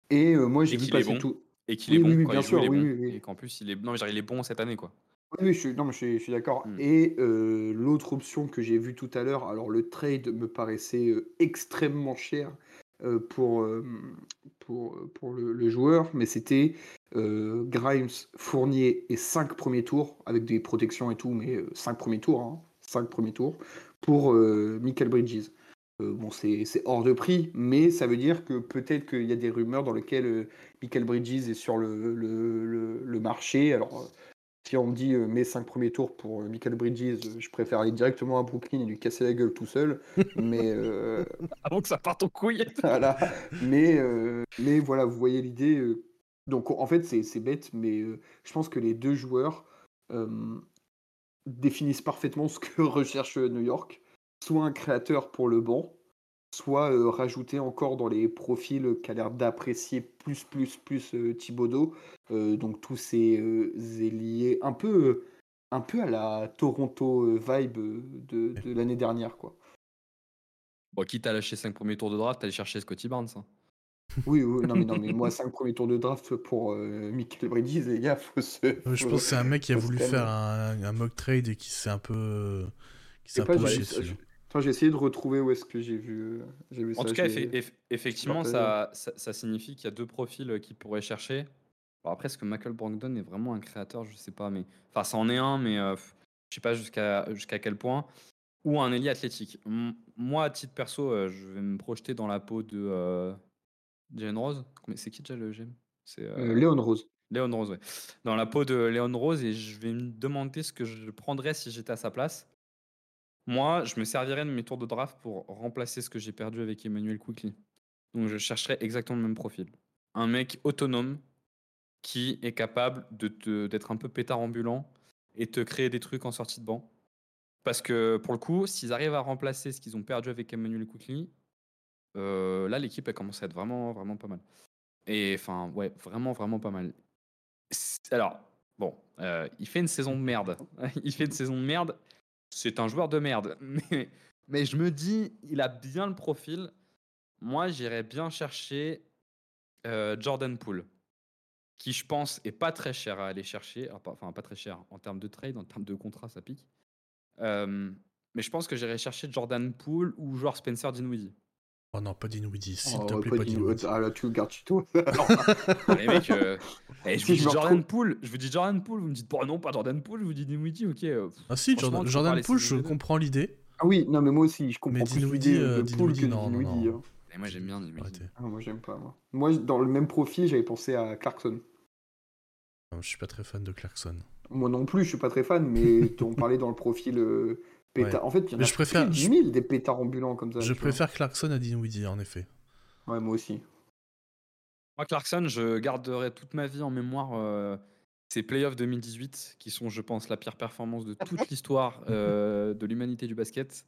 Et euh, moi, j'ai vu passer tout. Et qu'il est bon, quand bien il sûr, Et qu'en plus, il est... Non, il est bon cette année, quoi. Oui, je suis, non, mais je suis, je suis d'accord. Hmm. Et euh, l'autre option que j'ai vue tout à l'heure, alors le trade me paraissait euh, extrêmement cher euh, pour, euh, pour, pour le, le joueur, mais c'était euh, Grimes, Fournier et 5 premiers tours, avec des protections et tout, mais 5 premiers tours, hein, 5 premiers tours, pour euh, Michael Bridges. Euh, bon, c'est c'est hors de prix, mais ça veut dire que peut-être qu'il y a des rumeurs dans lesquelles euh, Michael Bridges est sur le, le, le, le marché. Alors, si on me dit euh, mes 5 premiers tours pour euh, Michael Bridges, euh, je préfère aller directement à Brooklyn et lui casser la gueule tout seul. mais Avant que ça parte en couille. voilà. Mais, mais voilà, vous voyez l'idée. Donc en fait, c'est bête, mais je pense que les deux joueurs définissent parfaitement ce que recherche New York. Soit un créateur pour le banc, soit euh, rajouter encore dans les profils qu'a l'air d'apprécier plus, plus, plus euh, Thibodeau. Euh, donc tous ces euh, ailiers un peu, euh, un peu à la Toronto euh, vibe euh, de, de l'année dernière, quoi. Bon, quitte à lâcher 5 premiers tours de draft, aller chercher Scotty Barnes. hein. Oui, oui, non, mais, non, mais moi, 5 premiers tours de draft pour euh, Michael Bridges, les gars, faut se. Euh, Je pense que c'est un mec qui a voulu faire un, un mock trade et qui s'est un peu. qui s'est un peu pas. Attends, j'ai essayé de retrouver où est-ce que j'ai vu, euh, j'ai vu En ça. tout cas, eff- effectivement, ça, ça, ça signifie qu'il y a deux profils euh, qui pourraient chercher. Alors après, est-ce que Michael Brogdon est vraiment un créateur? Je sais pas, mais enfin, ça en est un, mais euh, je sais pas jusqu'à jusqu'à quel point. Ou un ailier athlétique. M- moi, à titre perso, euh, je vais me projeter dans la peau de euh, Jalen Rose. C'est qui déjà le GM C'est Léon Rose. Léon Rose, ouais. Dans la peau de Léon Rose, et je vais me demander ce que je prendrais si j'étais à sa place. Moi, je me servirais de mes tours de draft pour remplacer ce que j'ai perdu avec Emmanuel Quickly. Donc, je chercherais exactement le même profil. Un mec autonome qui est capable d'être un peu pétard ambulant et te créer des trucs en sortie de banc. Parce que pour le coup, s'ils arrivent à remplacer ce qu'ils ont perdu avec Emmanuel Quickly, euh, là, l'équipe, elle commence à être vraiment, vraiment pas mal. Et enfin, ouais, vraiment, vraiment pas mal. Alors, bon, euh, il fait une saison de merde. il fait une saison de merde. C'est un joueur de merde. Mais, je me dis, il a bien le profil. Moi, j'irais bien chercher euh, Jordan Poole, qui je pense est pas très cher à aller chercher. Pas- Enfin, pas très cher en termes de trade, en termes de contrat, ça pique. Euh, mais je pense que j'irais chercher Jordan Poole ou joueur Spencer Dinwiddie. Oh non, pas Dinwiddie, s'il Oh, te plaît, pas pas Dinwiddie. Ah là, tu le gardes tout. Les mecs, euh, eh, je Si vous je dis me Jordan Poole, je vous dis Jordan Poole, vous me dites bon non pas Jordan Poole, je vous dis Dinwiddie, ok. euh, Ah si, Jordan, Jordan Poole, je comprends l'idée. Ah oui, non, mais moi aussi, je comprends Mais plus l'idée euh, de Poole que Dinwiddie, non, non, hein. Et moi j'aime bien Dinwiddie. Ah, moi, j'aime pas, moi. Moi, dans le même profil, j'avais pensé à Clarkson. Non, Je suis pas très fan de Clarkson. Moi non plus, je suis pas très fan, mais on parlait dans le profil pétard. Ouais. En fait, il y en Mais a je préfère- plus de 10 000 des pétards ambulants comme ça. Je vois. préfère Clarkson à Dinwiddie, en effet. Ouais, moi aussi. Moi Clarkson, je garderai toute ma vie en mémoire euh, ces playoffs 2018 qui sont, je pense, la pire performance de toute l'histoire euh, de l'humanité du basket.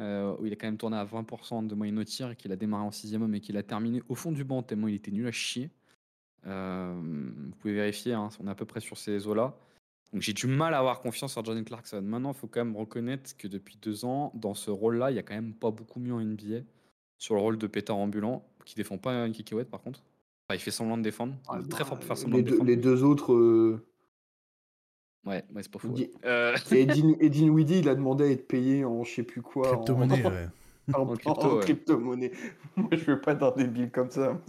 euh, où il a quand même tourné à 20% de moyenne au tir, et qu'il a démarré en sixième homme et qu'il a terminé au fond du banc tellement il était nul à chier. Euh, vous pouvez vérifier, hein, on est à peu près sur ces eaux-là. Donc j'ai du mal à avoir confiance en Jordan Clarkson. Maintenant, il faut quand même reconnaître que depuis deux ans, dans ce rôle-là, il y a quand même pas beaucoup mieux en NBA. Sur le rôle de pétard ambulant, qui défend pas une kikiwette par contre. Enfin, il fait semblant de défendre. Il est très fort pour faire semblant les, de deux, défendre. les deux autres. euh, Ouais, ouais c'est pas. Di- ouais. Euh, Et Din- et Dinwiddie, il a demandé à être payé en je sais plus quoi. en- Crypto-monnaie, ouais. En, En en crypto, crypto-monnaie. Moi, je veux pas d'un débile comme ça.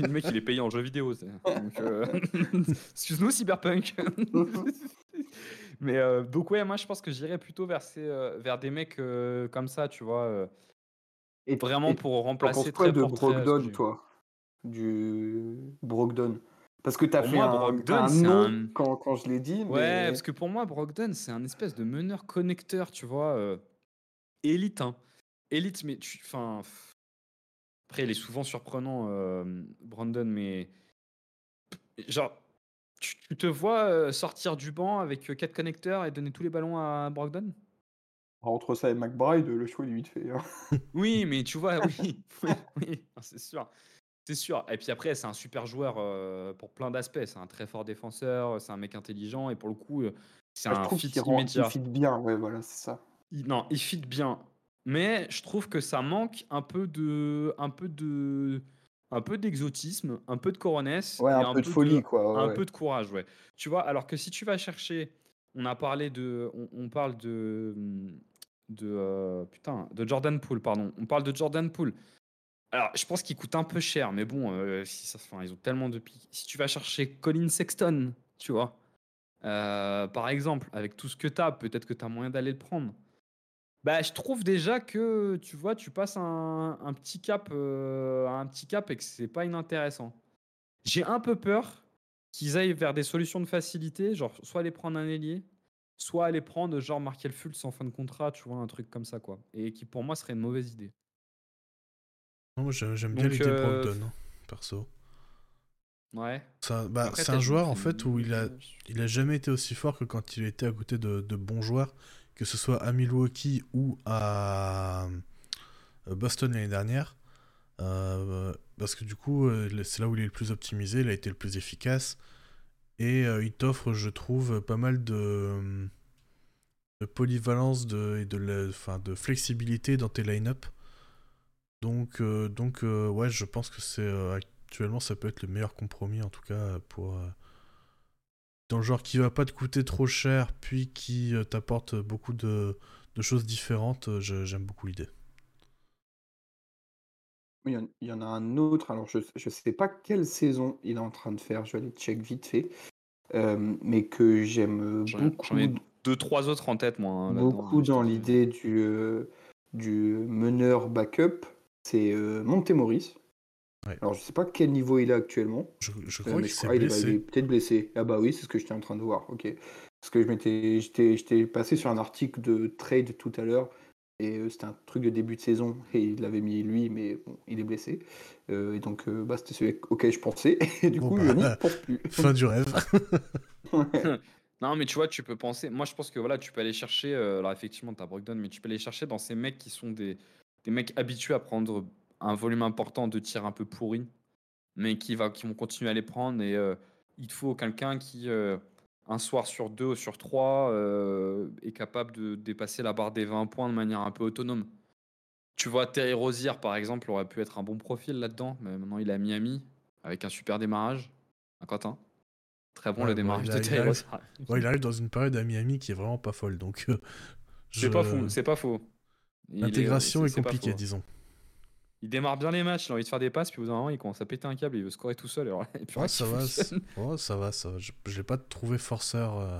le mec, il est payé en jeu vidéo. euh, Excuse-nous, Cyberpunk. Mais euh, donc, ouais, moi, je pense que j'irais plutôt vers, ces, euh, vers des mecs euh, comme ça, tu vois. euh, Et vraiment et pour remplacer très de Brogdon, toi? Du Brogdon? Parce que t'as Pour fait moi, un, Brogdon, un nom un- quand, quand je l'ai dit. Ouais, mais... parce que pour moi, Brogdon, c'est un espèce de meneur connecteur, tu vois. euh, élite, hein. Élite, mais tu. Enfin. Après, il est souvent surprenant, euh, Brandon, mais. Genre, tu, tu te vois euh, sortir du banc avec euh, quatre connecteurs et donner tous les ballons à Brogdon? Entre ça et McBride, le choix est vite fait. hein. Oui, mais tu vois, oui, oui, oui, c'est sûr. C'est sûr. Et puis après, c'est un super joueur euh, pour plein d'aspects. C'est un très fort défenseur, c'est un mec intelligent et pour le coup, c'est je un fit immédiat. il fit bien, ouais, voilà, c'est ça. Il- non, il fit bien. Mais je trouve que ça manque un peu de, un peu de, un peu d'exotisme, un peu de coronesse Ouais, un, peu de folie, quoi. un ouais. peu de courage, ouais. Tu vois, alors que si tu vas chercher on a parlé de. On, parle de. De. Euh, putain, de Jordan Poole, pardon. On parle de Jordan Poole. Alors, je pense qu'il coûte un peu cher, mais bon, euh, si ça, enfin, ils ont tellement de pics. Si tu vas chercher Colin Sexton, tu vois, euh, par exemple, avec tout ce que tu as, peut-être que tu as moyen d'aller le prendre. Bah, je trouve déjà que, tu vois, tu passes un, un petit cap, un petit cap et que c'est pas inintéressant. J'ai un peu peur qu'ils aillent vers des solutions de facilité, genre soit aller prendre un ailier, soit aller prendre genre Markel Fultz en fin de contrat, tu vois, un truc comme ça, quoi. Et qui pour moi serait une mauvaise idée. moi j'aime bien l'idée euh... Brogdon, hein, perso. Ouais. Bah, c'est un joueur en fait où il a, il a jamais été aussi fort que quand il était à côté de, de bons joueurs, que ce soit à Milwaukee ou à euh, Boston l'année dernière. Euh, parce que du coup, euh, c'est là où il est le plus optimisé, il a été le plus efficace. Et il t'offre, je trouve, pas mal de, polyvalence de, et de, de flexibilité dans tes line-up. Donc, donc ouais, je pense que c'est actuellement, ça peut être le meilleur compromis, en tout cas, pour. Dans le genre qui va pas te coûter trop cher, puis qui t'apporte beaucoup de, de choses différentes, j'aime beaucoup l'idée. Il y, en, a un autre, alors je ne sais pas quelle saison il est en train de faire, je vais aller check vite fait, euh, mais que j'aime beaucoup. J'en ai deux, trois autres en tête, moi. Hein, beaucoup dans l'idée du, euh, du meneur backup, c'est euh, Montemoris. Alors je sais pas quel niveau il est actuellement. Je, crois qu'il s'est blessé. Il est peut-être blessé. Ah bah oui, c'est ce que j'étais en train de voir. Ok. Parce que je m'étais, j'étais passé sur un article de trade tout à l'heure et euh, c'était un truc de début de saison et il l'avait mis lui, mais bon, il est blessé. Euh, et donc euh, bah, c'était celui auquel je pensais. Et du coup, je n'y bah, pense plus. Fin du rêve. Non, mais tu vois, tu peux penser. Moi, je pense que voilà, tu peux aller chercher. alors, effectivement, tu as Brogdon, mais tu peux aller chercher dans ces mecs qui sont des, des mecs habitués à prendre un volume important de tirs un peu pourris, mais qui, va, qui vont continuer à les prendre. Et il te faut quelqu'un qui un soir sur deux ou sur trois euh, est capable de dépasser la barre des 20 points de manière un peu autonome. Tu vois, Terry Rozier, par exemple, aurait pu être un bon profil là-dedans, mais maintenant il est à Miami avec un super démarrage. Un Quentin. Très bon le démarrage de Terry Rozier. il arrive dans une période à Miami qui est vraiment pas folle, donc. Euh, c'est pas fou, c'est pas faux. L'intégration est, compliquée, disons il démarre bien les matchs, il a envie de faire des passes, puis au bout d'un moment, il commence à péter un câble, il veut scorer tout seul. et puis ça, va, ça va, ça va, Je, l'ai pas trouvé forceur. Euh.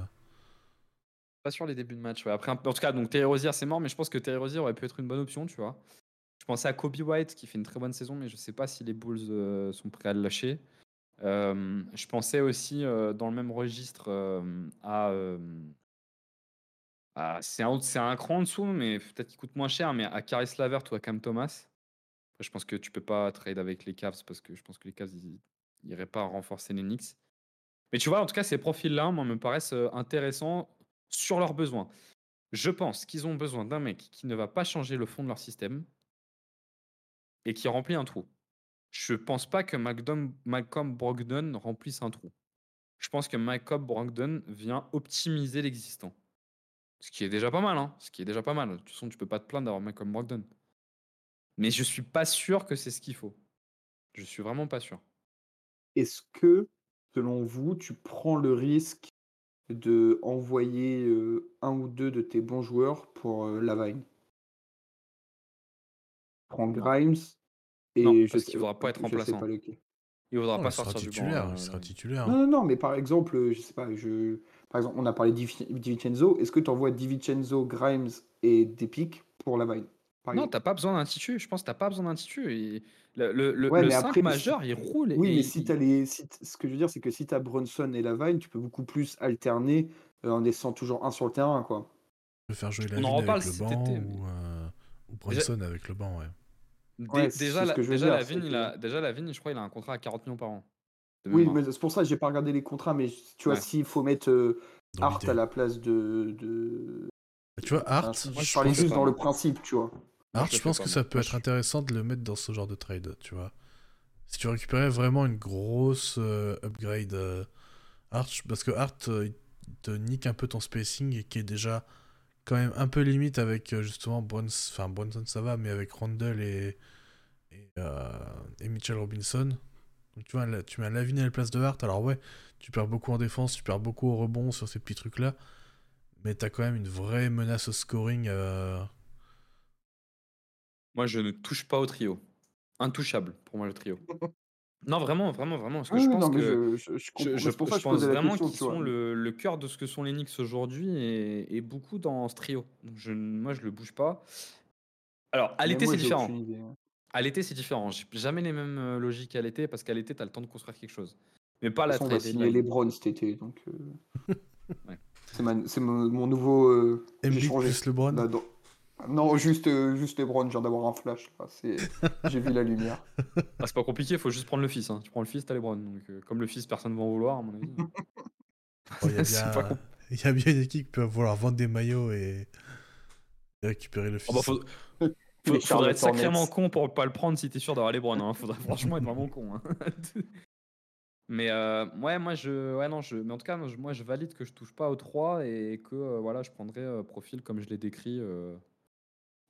Pas sur les débuts de match. Après, en tout cas, donc Terry Rozier, c'est mort, mais je pense que Terry Rozier aurait pu être une bonne option, tu vois. Je pensais à Kobe White, qui fait une très bonne saison, mais je sais pas si les Bulls euh, sont prêts à le lâcher. Euh, je pensais aussi, dans le même registre, à. c'est un, un, cran en dessous, mais peut-être qu'il coûte moins cher, mais à Caris Lavert ou à Cam Thomas je pense que tu peux pas trade avec les Cavs parce que je pense que les Cavs n'iraient pas renforcer les Knicks. Mais tu vois, en tout cas, ces profils-là, moi, me paraissent intéressants sur leurs besoins. Je pense qu'ils ont besoin d'un mec qui ne va pas changer le fond de leur système et qui remplit un trou. Je pense pas que Malcolm Brogdon remplisse un trou. Je pense que Malcolm Brogdon vient optimiser l'existant. Ce qui est déjà pas mal, hein. Ce qui est déjà pas mal. De toute façon, tu peux pas te plaindre d'avoir Malcolm Brogdon. Mais je suis pas sûr que c'est ce qu'il faut. Je suis vraiment pas sûr. Est-ce que, selon vous, tu prends le risque de envoyer un ou deux de tes bons joueurs pour la Lavine Prends Grimes et non, je parce qu'il ne voudra pas être remplaçant. Pas il voudra pas sortir titulaire, Il sera titulaire. Non, non, non, mais par exemple, je sais pas, je... par exemple, on a parlé de Divincenzo. Est-ce que tu envoies Divincenzo, Grimes et Depic pour la Lavine non, t'as pas besoin d'un titu. Je pense que t'as pas besoin d'un titu. Et le le, le, 5 majeur, il roule. Oui, mais si t'as les, ce que je veux dire, c'est que si t'as Brunson et Lavine, tu peux beaucoup plus alterner euh, en laissant toujours un sur le terrain, quoi. Peux faire jouer Lavine avec le banc ou, euh, ou Brunson avec le banc, ouais. déjà, la, déjà, Lavine, il a, déjà, Lavine, je crois, il a un contrat à 40 millions par an. Oui, mais c'est pour ça que j'ai pas regardé les contrats, mais tu vois, s'il faut mettre euh, Art à la place de. de... Tu vois, Art. je parlais juste dans le principe, tu vois. Alors, je, pense que ça peut être intéressant de le mettre dans ce genre de trade, tu vois. Si tu récupérais vraiment une grosse euh, upgrade euh, Arch, parce que Art, euh, il te nique un peu ton spacing et qui est déjà quand même un peu limite avec justement Brunson, enfin Brunson ça va, mais avec Randall et, et, Mitchell Robinson. Donc tu vois, là, tu mets un Lavigne à la place de Hart, alors ouais, tu perds beaucoup en défense, tu perds beaucoup au rebond sur ces petits trucs-là, Mais t'as quand même une vraie menace au scoring. Moi, je ne touche pas au trio. Intouchable pour moi, le trio. Non, vraiment, vraiment, vraiment. Parce que Ah je pense non, que je, je, je je, pour pense vraiment qu'ils sont le, le cœur de ce que sont les Knicks aujourd'hui et, et beaucoup dans ce trio. Donc je, moi, je le bouge pas. Alors, à l'été, c'est différent. À l'été, c'est différent. J'ai jamais les mêmes euh, logiques à l'été parce qu'à l'été, tu as le temps de construire quelque chose. Mais pas à la façon, on va signer les. Browns cet été, donc euh, Ouais. c'est mon, mon nouveau. euh, changé. plus LeBron. Là, dans- Non, juste, euh, juste les Browns, je viens d'avoir un flash. là, c'est- J'ai vu la lumière. Ah, c'est pas compliqué, il faut juste prendre le fils. hein. Tu prends le fils, t'as les. Donc, euh, comme le fils, personne va en vouloir, à mon avis. Bon, Il y, a C'est bien- pas com- il y a bien une équipe qui peut vouloir vendre des maillots et, et récupérer le Ah fils. bah, faut- Les Faut- faudrait Charlotte être sacrément con pour pas le prendre si t'es sûr d'avoir les Browns. Hein. Faudrait franchement être vraiment con. hein. mais euh, ouais, moi je, ouais non, je, mais en tout cas, non, je- moi je valide que je touche pas au 3 et que euh, voilà, je prendrais euh, profil comme je l'ai décrit, euh,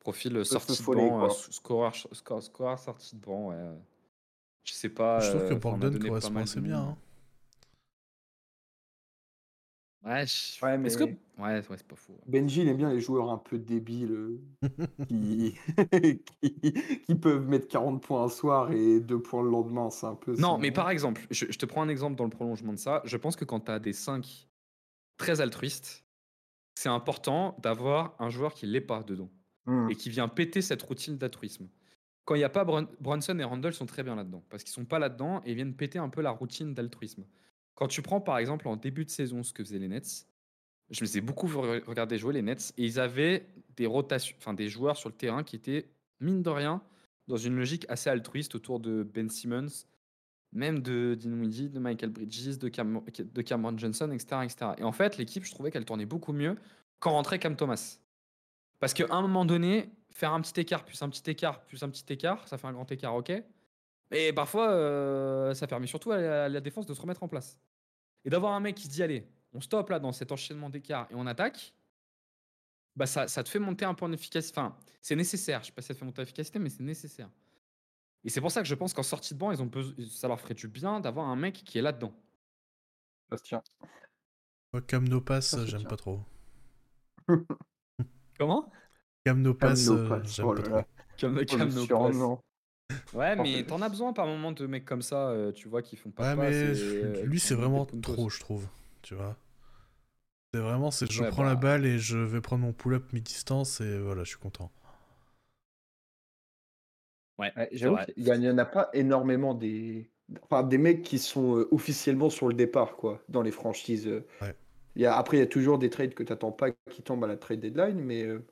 profil euh, sortie de banc, euh, scoreur, scoreur sortie de banc. Ouais. Je sais pas. Je trouve euh, que pas correspond assez bien. hein. Ouais, je- Ouais, mais- que- ouais, ouais, c'est pas faux. Benji, il aime bien les joueurs un peu débiles euh, qui... qui... qui peuvent mettre 40 points un soir et 2 points le lendemain. C'est un peu. Non, mais par exemple, je, je te prends un exemple dans le prolongement de ça. Je pense que quand tu as des 5 très altruistes, c'est important d'avoir un joueur qui l'est pas dedans Hmm. et qui vient péter cette routine d'altruisme. Quand il n'y a pas Brun- Brunson et Randall sont très bien là-dedans parce qu'ils sont pas là-dedans et viennent péter un peu la routine d'altruisme. Quand tu prends par exemple en début de saison ce que faisaient les Nets, je les ai beaucoup re- regardé jouer les Nets et ils avaient des rotations, enfin des joueurs sur le terrain qui étaient mine de rien dans une logique assez altruiste autour de Ben Simmons, même de Dinwiddie, de Michael Bridges, de, de Cameron Johnson, etc., etc. Et en fait, l'équipe, je trouvais qu'elle tournait beaucoup mieux quand rentrait Cam Thomas. Parce qu'à un moment donné, faire un petit écart, plus un petit écart, plus un petit écart, ça fait un grand écart, ok? Mais parfois, euh, ça permet surtout à la, à la défense de se remettre en place. Et d'avoir un mec qui se dit, allez, on stoppe là dans cet enchaînement d'écarts et on attaque, bah ça, ça te fait monter un peu en efficacité. Enfin, c'est nécessaire. Je sais pas si ça te fait monter en efficacité, mais c'est nécessaire. Et c'est pour ça que je pense qu'en sortie de banc, ils ont besoin- ça leur ferait du bien d'avoir un mec qui est là-dedans. Ça se tient. Moi, Cam No Pass, Ça se j'aime pas trop. Comment? Cam No Pass, No euh, oh là là. Oh. Ouais, mais t'en as besoin par moment de mecs comme ça, euh, tu vois, qui font pas Ouais, mais et, euh, lui, c'est vraiment trop, je trouve. Tu vois C'est vraiment, c'est je Ouais, prends la bah. balle et je vais prendre mon pull-up mi-distance et voilà, je suis content. Ouais, Ouais, J'avoue qu'il y en- il y en a pas énormément des. Enfin, des mecs qui sont officiellement sur le départ, quoi, dans les franchises. Ouais. Il y a... Après, il y a toujours des trades que tu n'attends pas qui tombent à la trade deadline, mais. euh,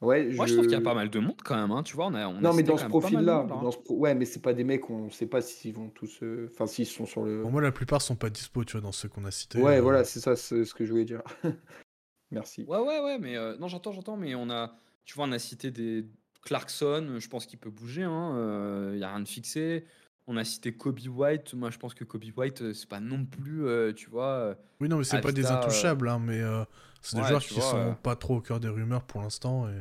Ouais, Moi, je trouve qu'il y a pas mal de monde quand même, hein, tu vois. On a, on a Non, mais cité dans ce profil-là, hein. pro- ouais, mais c'est pas des mecs, on sait pas s'ils vont tous. euh, Enfin, s'ils sont sur le. Pour moi, la plupart sont pas dispo, tu vois, dans ceux qu'on a cités. Ouais, euh, voilà, c'est ça ce que je voulais dire. Merci. Ouais, ouais, ouais, mais euh, non, j'entends, j'entends, mais on a, tu vois, on a cité des Clarkson, je pense qu'il peut bouger, hein, il y a rien de fixé. On a cité Kobe White, moi je pense que Kobe White, euh, c'est pas non plus, euh, tu vois. euh, Oui, non, mais c'est pas des intouchables, hein, mais euh, c'est des ouais, joueurs qui vois, sont euh. pas trop au cœur des rumeurs pour l'instant et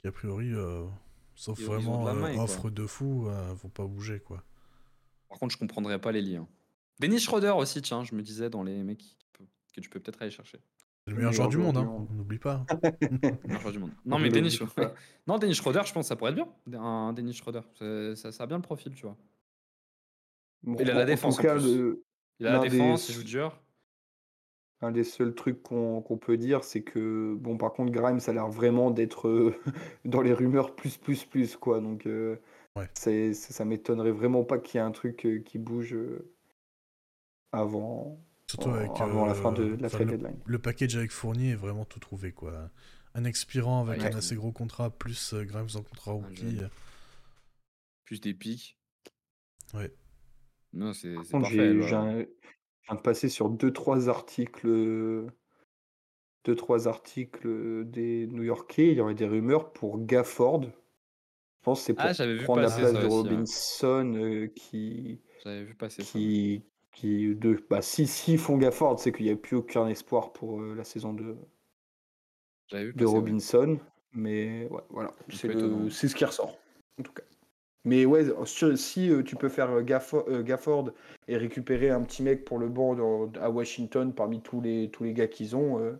qui, a priori, sauf de vraiment quoi. offre de fou, vont pas bouger, quoi. Par contre, je comprendrais pas les liens. Dennis Schroeder aussi, tiens, je me disais dans les mecs que tu peux peut-être aller chercher. Le Le meilleur joueur du monde, hein, monde. on n'oublie pas. Meilleur joueur du monde. Non, On mais pas. non, Dennis Schroeder, je pense que ça pourrait être bien. Un Dennis Schroeder, ça, ça, a bien le profil, tu vois. Bon, Il a en- la en défense, en cas, plus. le- Il a la L'un des- défense, il joue dur. Un des seuls trucs qu'on qu'on peut dire, c'est que, bon, par contre, Grimes, ça a l'air vraiment d'être euh, dans les rumeurs plus, plus, plus, quoi. Donc, euh, Ouais. c'est- ça, ça m'étonnerait vraiment pas qu'il y ait un truc euh, qui bouge euh, avant, Surtout avec avant la euh, fin de, de la le, deadline. le package avec Fournier est vraiment tout trouvé, quoi. Un expirant avec Ouais, un assez gros contrat, plus euh, Grimes en contrat rookie. jeune. Plus des pics. Ouais. Non, c'est parfait. j'ai- un- je viens de passer sur deux, trois articles, euh, deux, trois articles des New-Yorkais. Il y aurait des rumeurs pour Gafford. Je pense que c'est pour Ah, j'avais vu prendre la place ça de aussi, ouais. Robinson euh, qui, J'avais vu passer ça. qui, qui de, bah, si, si font Gafford, c'est qu'il n'y a plus aucun espoir pour euh, la saison de, vu de. Robinson. Mais ouais, voilà, c'est ce qui ressort, en tout cas. Mais ouais, sur- si euh, tu peux faire euh, Gaffo- euh, Gafford et récupérer un petit mec pour le banc dans- à Washington parmi tous les, tous les gars qu'ils ont,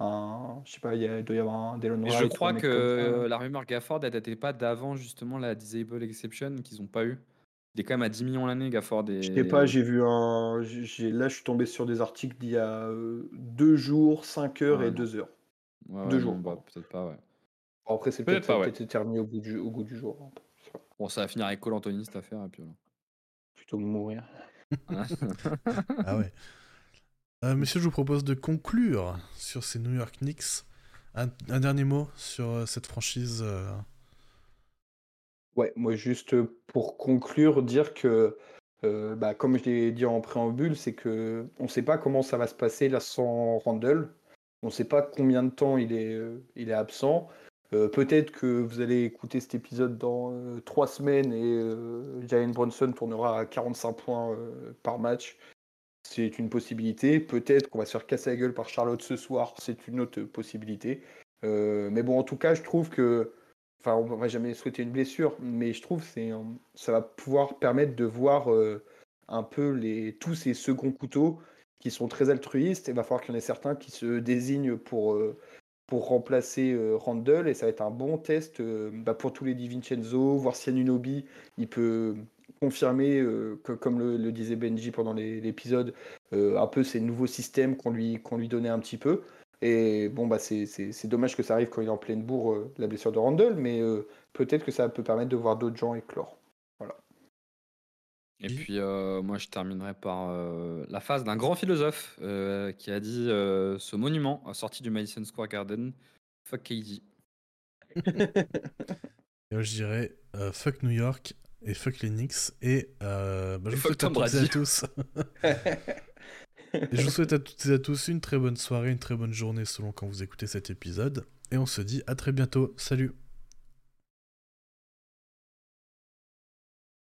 un, je sais pas, il, doit y avoir un Delon Wright je crois que la rumeur Gafford, elle datait pas d'avant justement la Disable Exception qu'ils ont pas eu. Il est quand même à 10 millions l'année, Gafford. Et... Je sais pas, j'ai vu un. Là, je suis tombé sur des articles d'il y a euh, deux jours, 5 heures Ouais, et non. 2 heures. Ouais, ouais, deux non, jours, bah, peut-être pas, ouais. Bon, après, c'est Peut-être peut-être pas, ça a ouais. terminé au bout du, au bout du jour. hein. Bon, ça va finir avec Cole Anthony cette affaire, et puis voilà. Plutôt mourir. Ah ouais. Euh, monsieur, je vous propose de conclure sur ces New York Knicks. Un, un dernier mot sur euh, cette franchise. euh, Ouais, moi juste pour conclure, dire que, bah, comme je l'ai dit en préambule, c'est que on ne sait pas comment ça va se passer là sans Randall. On ne sait pas combien de temps il est, absent. Peut-être que vous allez écouter cet épisode dans trois semaines et Jalen Brunson tournera à 45 points par match. C'est une possibilité. Peut-être qu'on va se faire casser la gueule par Charlotte ce soir. C'est une autre possibilité. Mais bon, en tout cas, je trouve que Enfin, on va jamais souhaiter une blessure, mais je trouve que ça va pouvoir permettre de voir euh, un peu tous ces seconds couteaux qui sont très altruistes. Il va falloir qu'il y en ait certains qui se désignent pour, euh, remplacer euh, Randall, et ça va être un bon test bah, pour tous les DiVincenzo, voir si Anunobi il peut confirmer, comme le, disait Benji pendant l'épisode, un peu ces nouveaux systèmes qu'on lui donnait un petit peu. Et bon, bah, c'est c'est- c'est dommage que ça arrive quand il est en pleine bourre, euh, la blessure de Randall, mais euh, peut-être que ça peut permettre de voir d'autres gens éclore. Et Oui. puis, euh, moi, je terminerai par euh, la phrase d'un grand philosophe euh, qui a dit euh, ce monument sorti du Madison Square Garden, fuck KD. Et moi, je dirais euh, fuck New York et fuck les Knicks. Et euh, bah, je Et vous fuck souhaite à et tous. je vous souhaite à toutes et à tous une très bonne soirée, une très bonne journée selon quand vous écoutez cet épisode. Et on se dit à très bientôt. Salut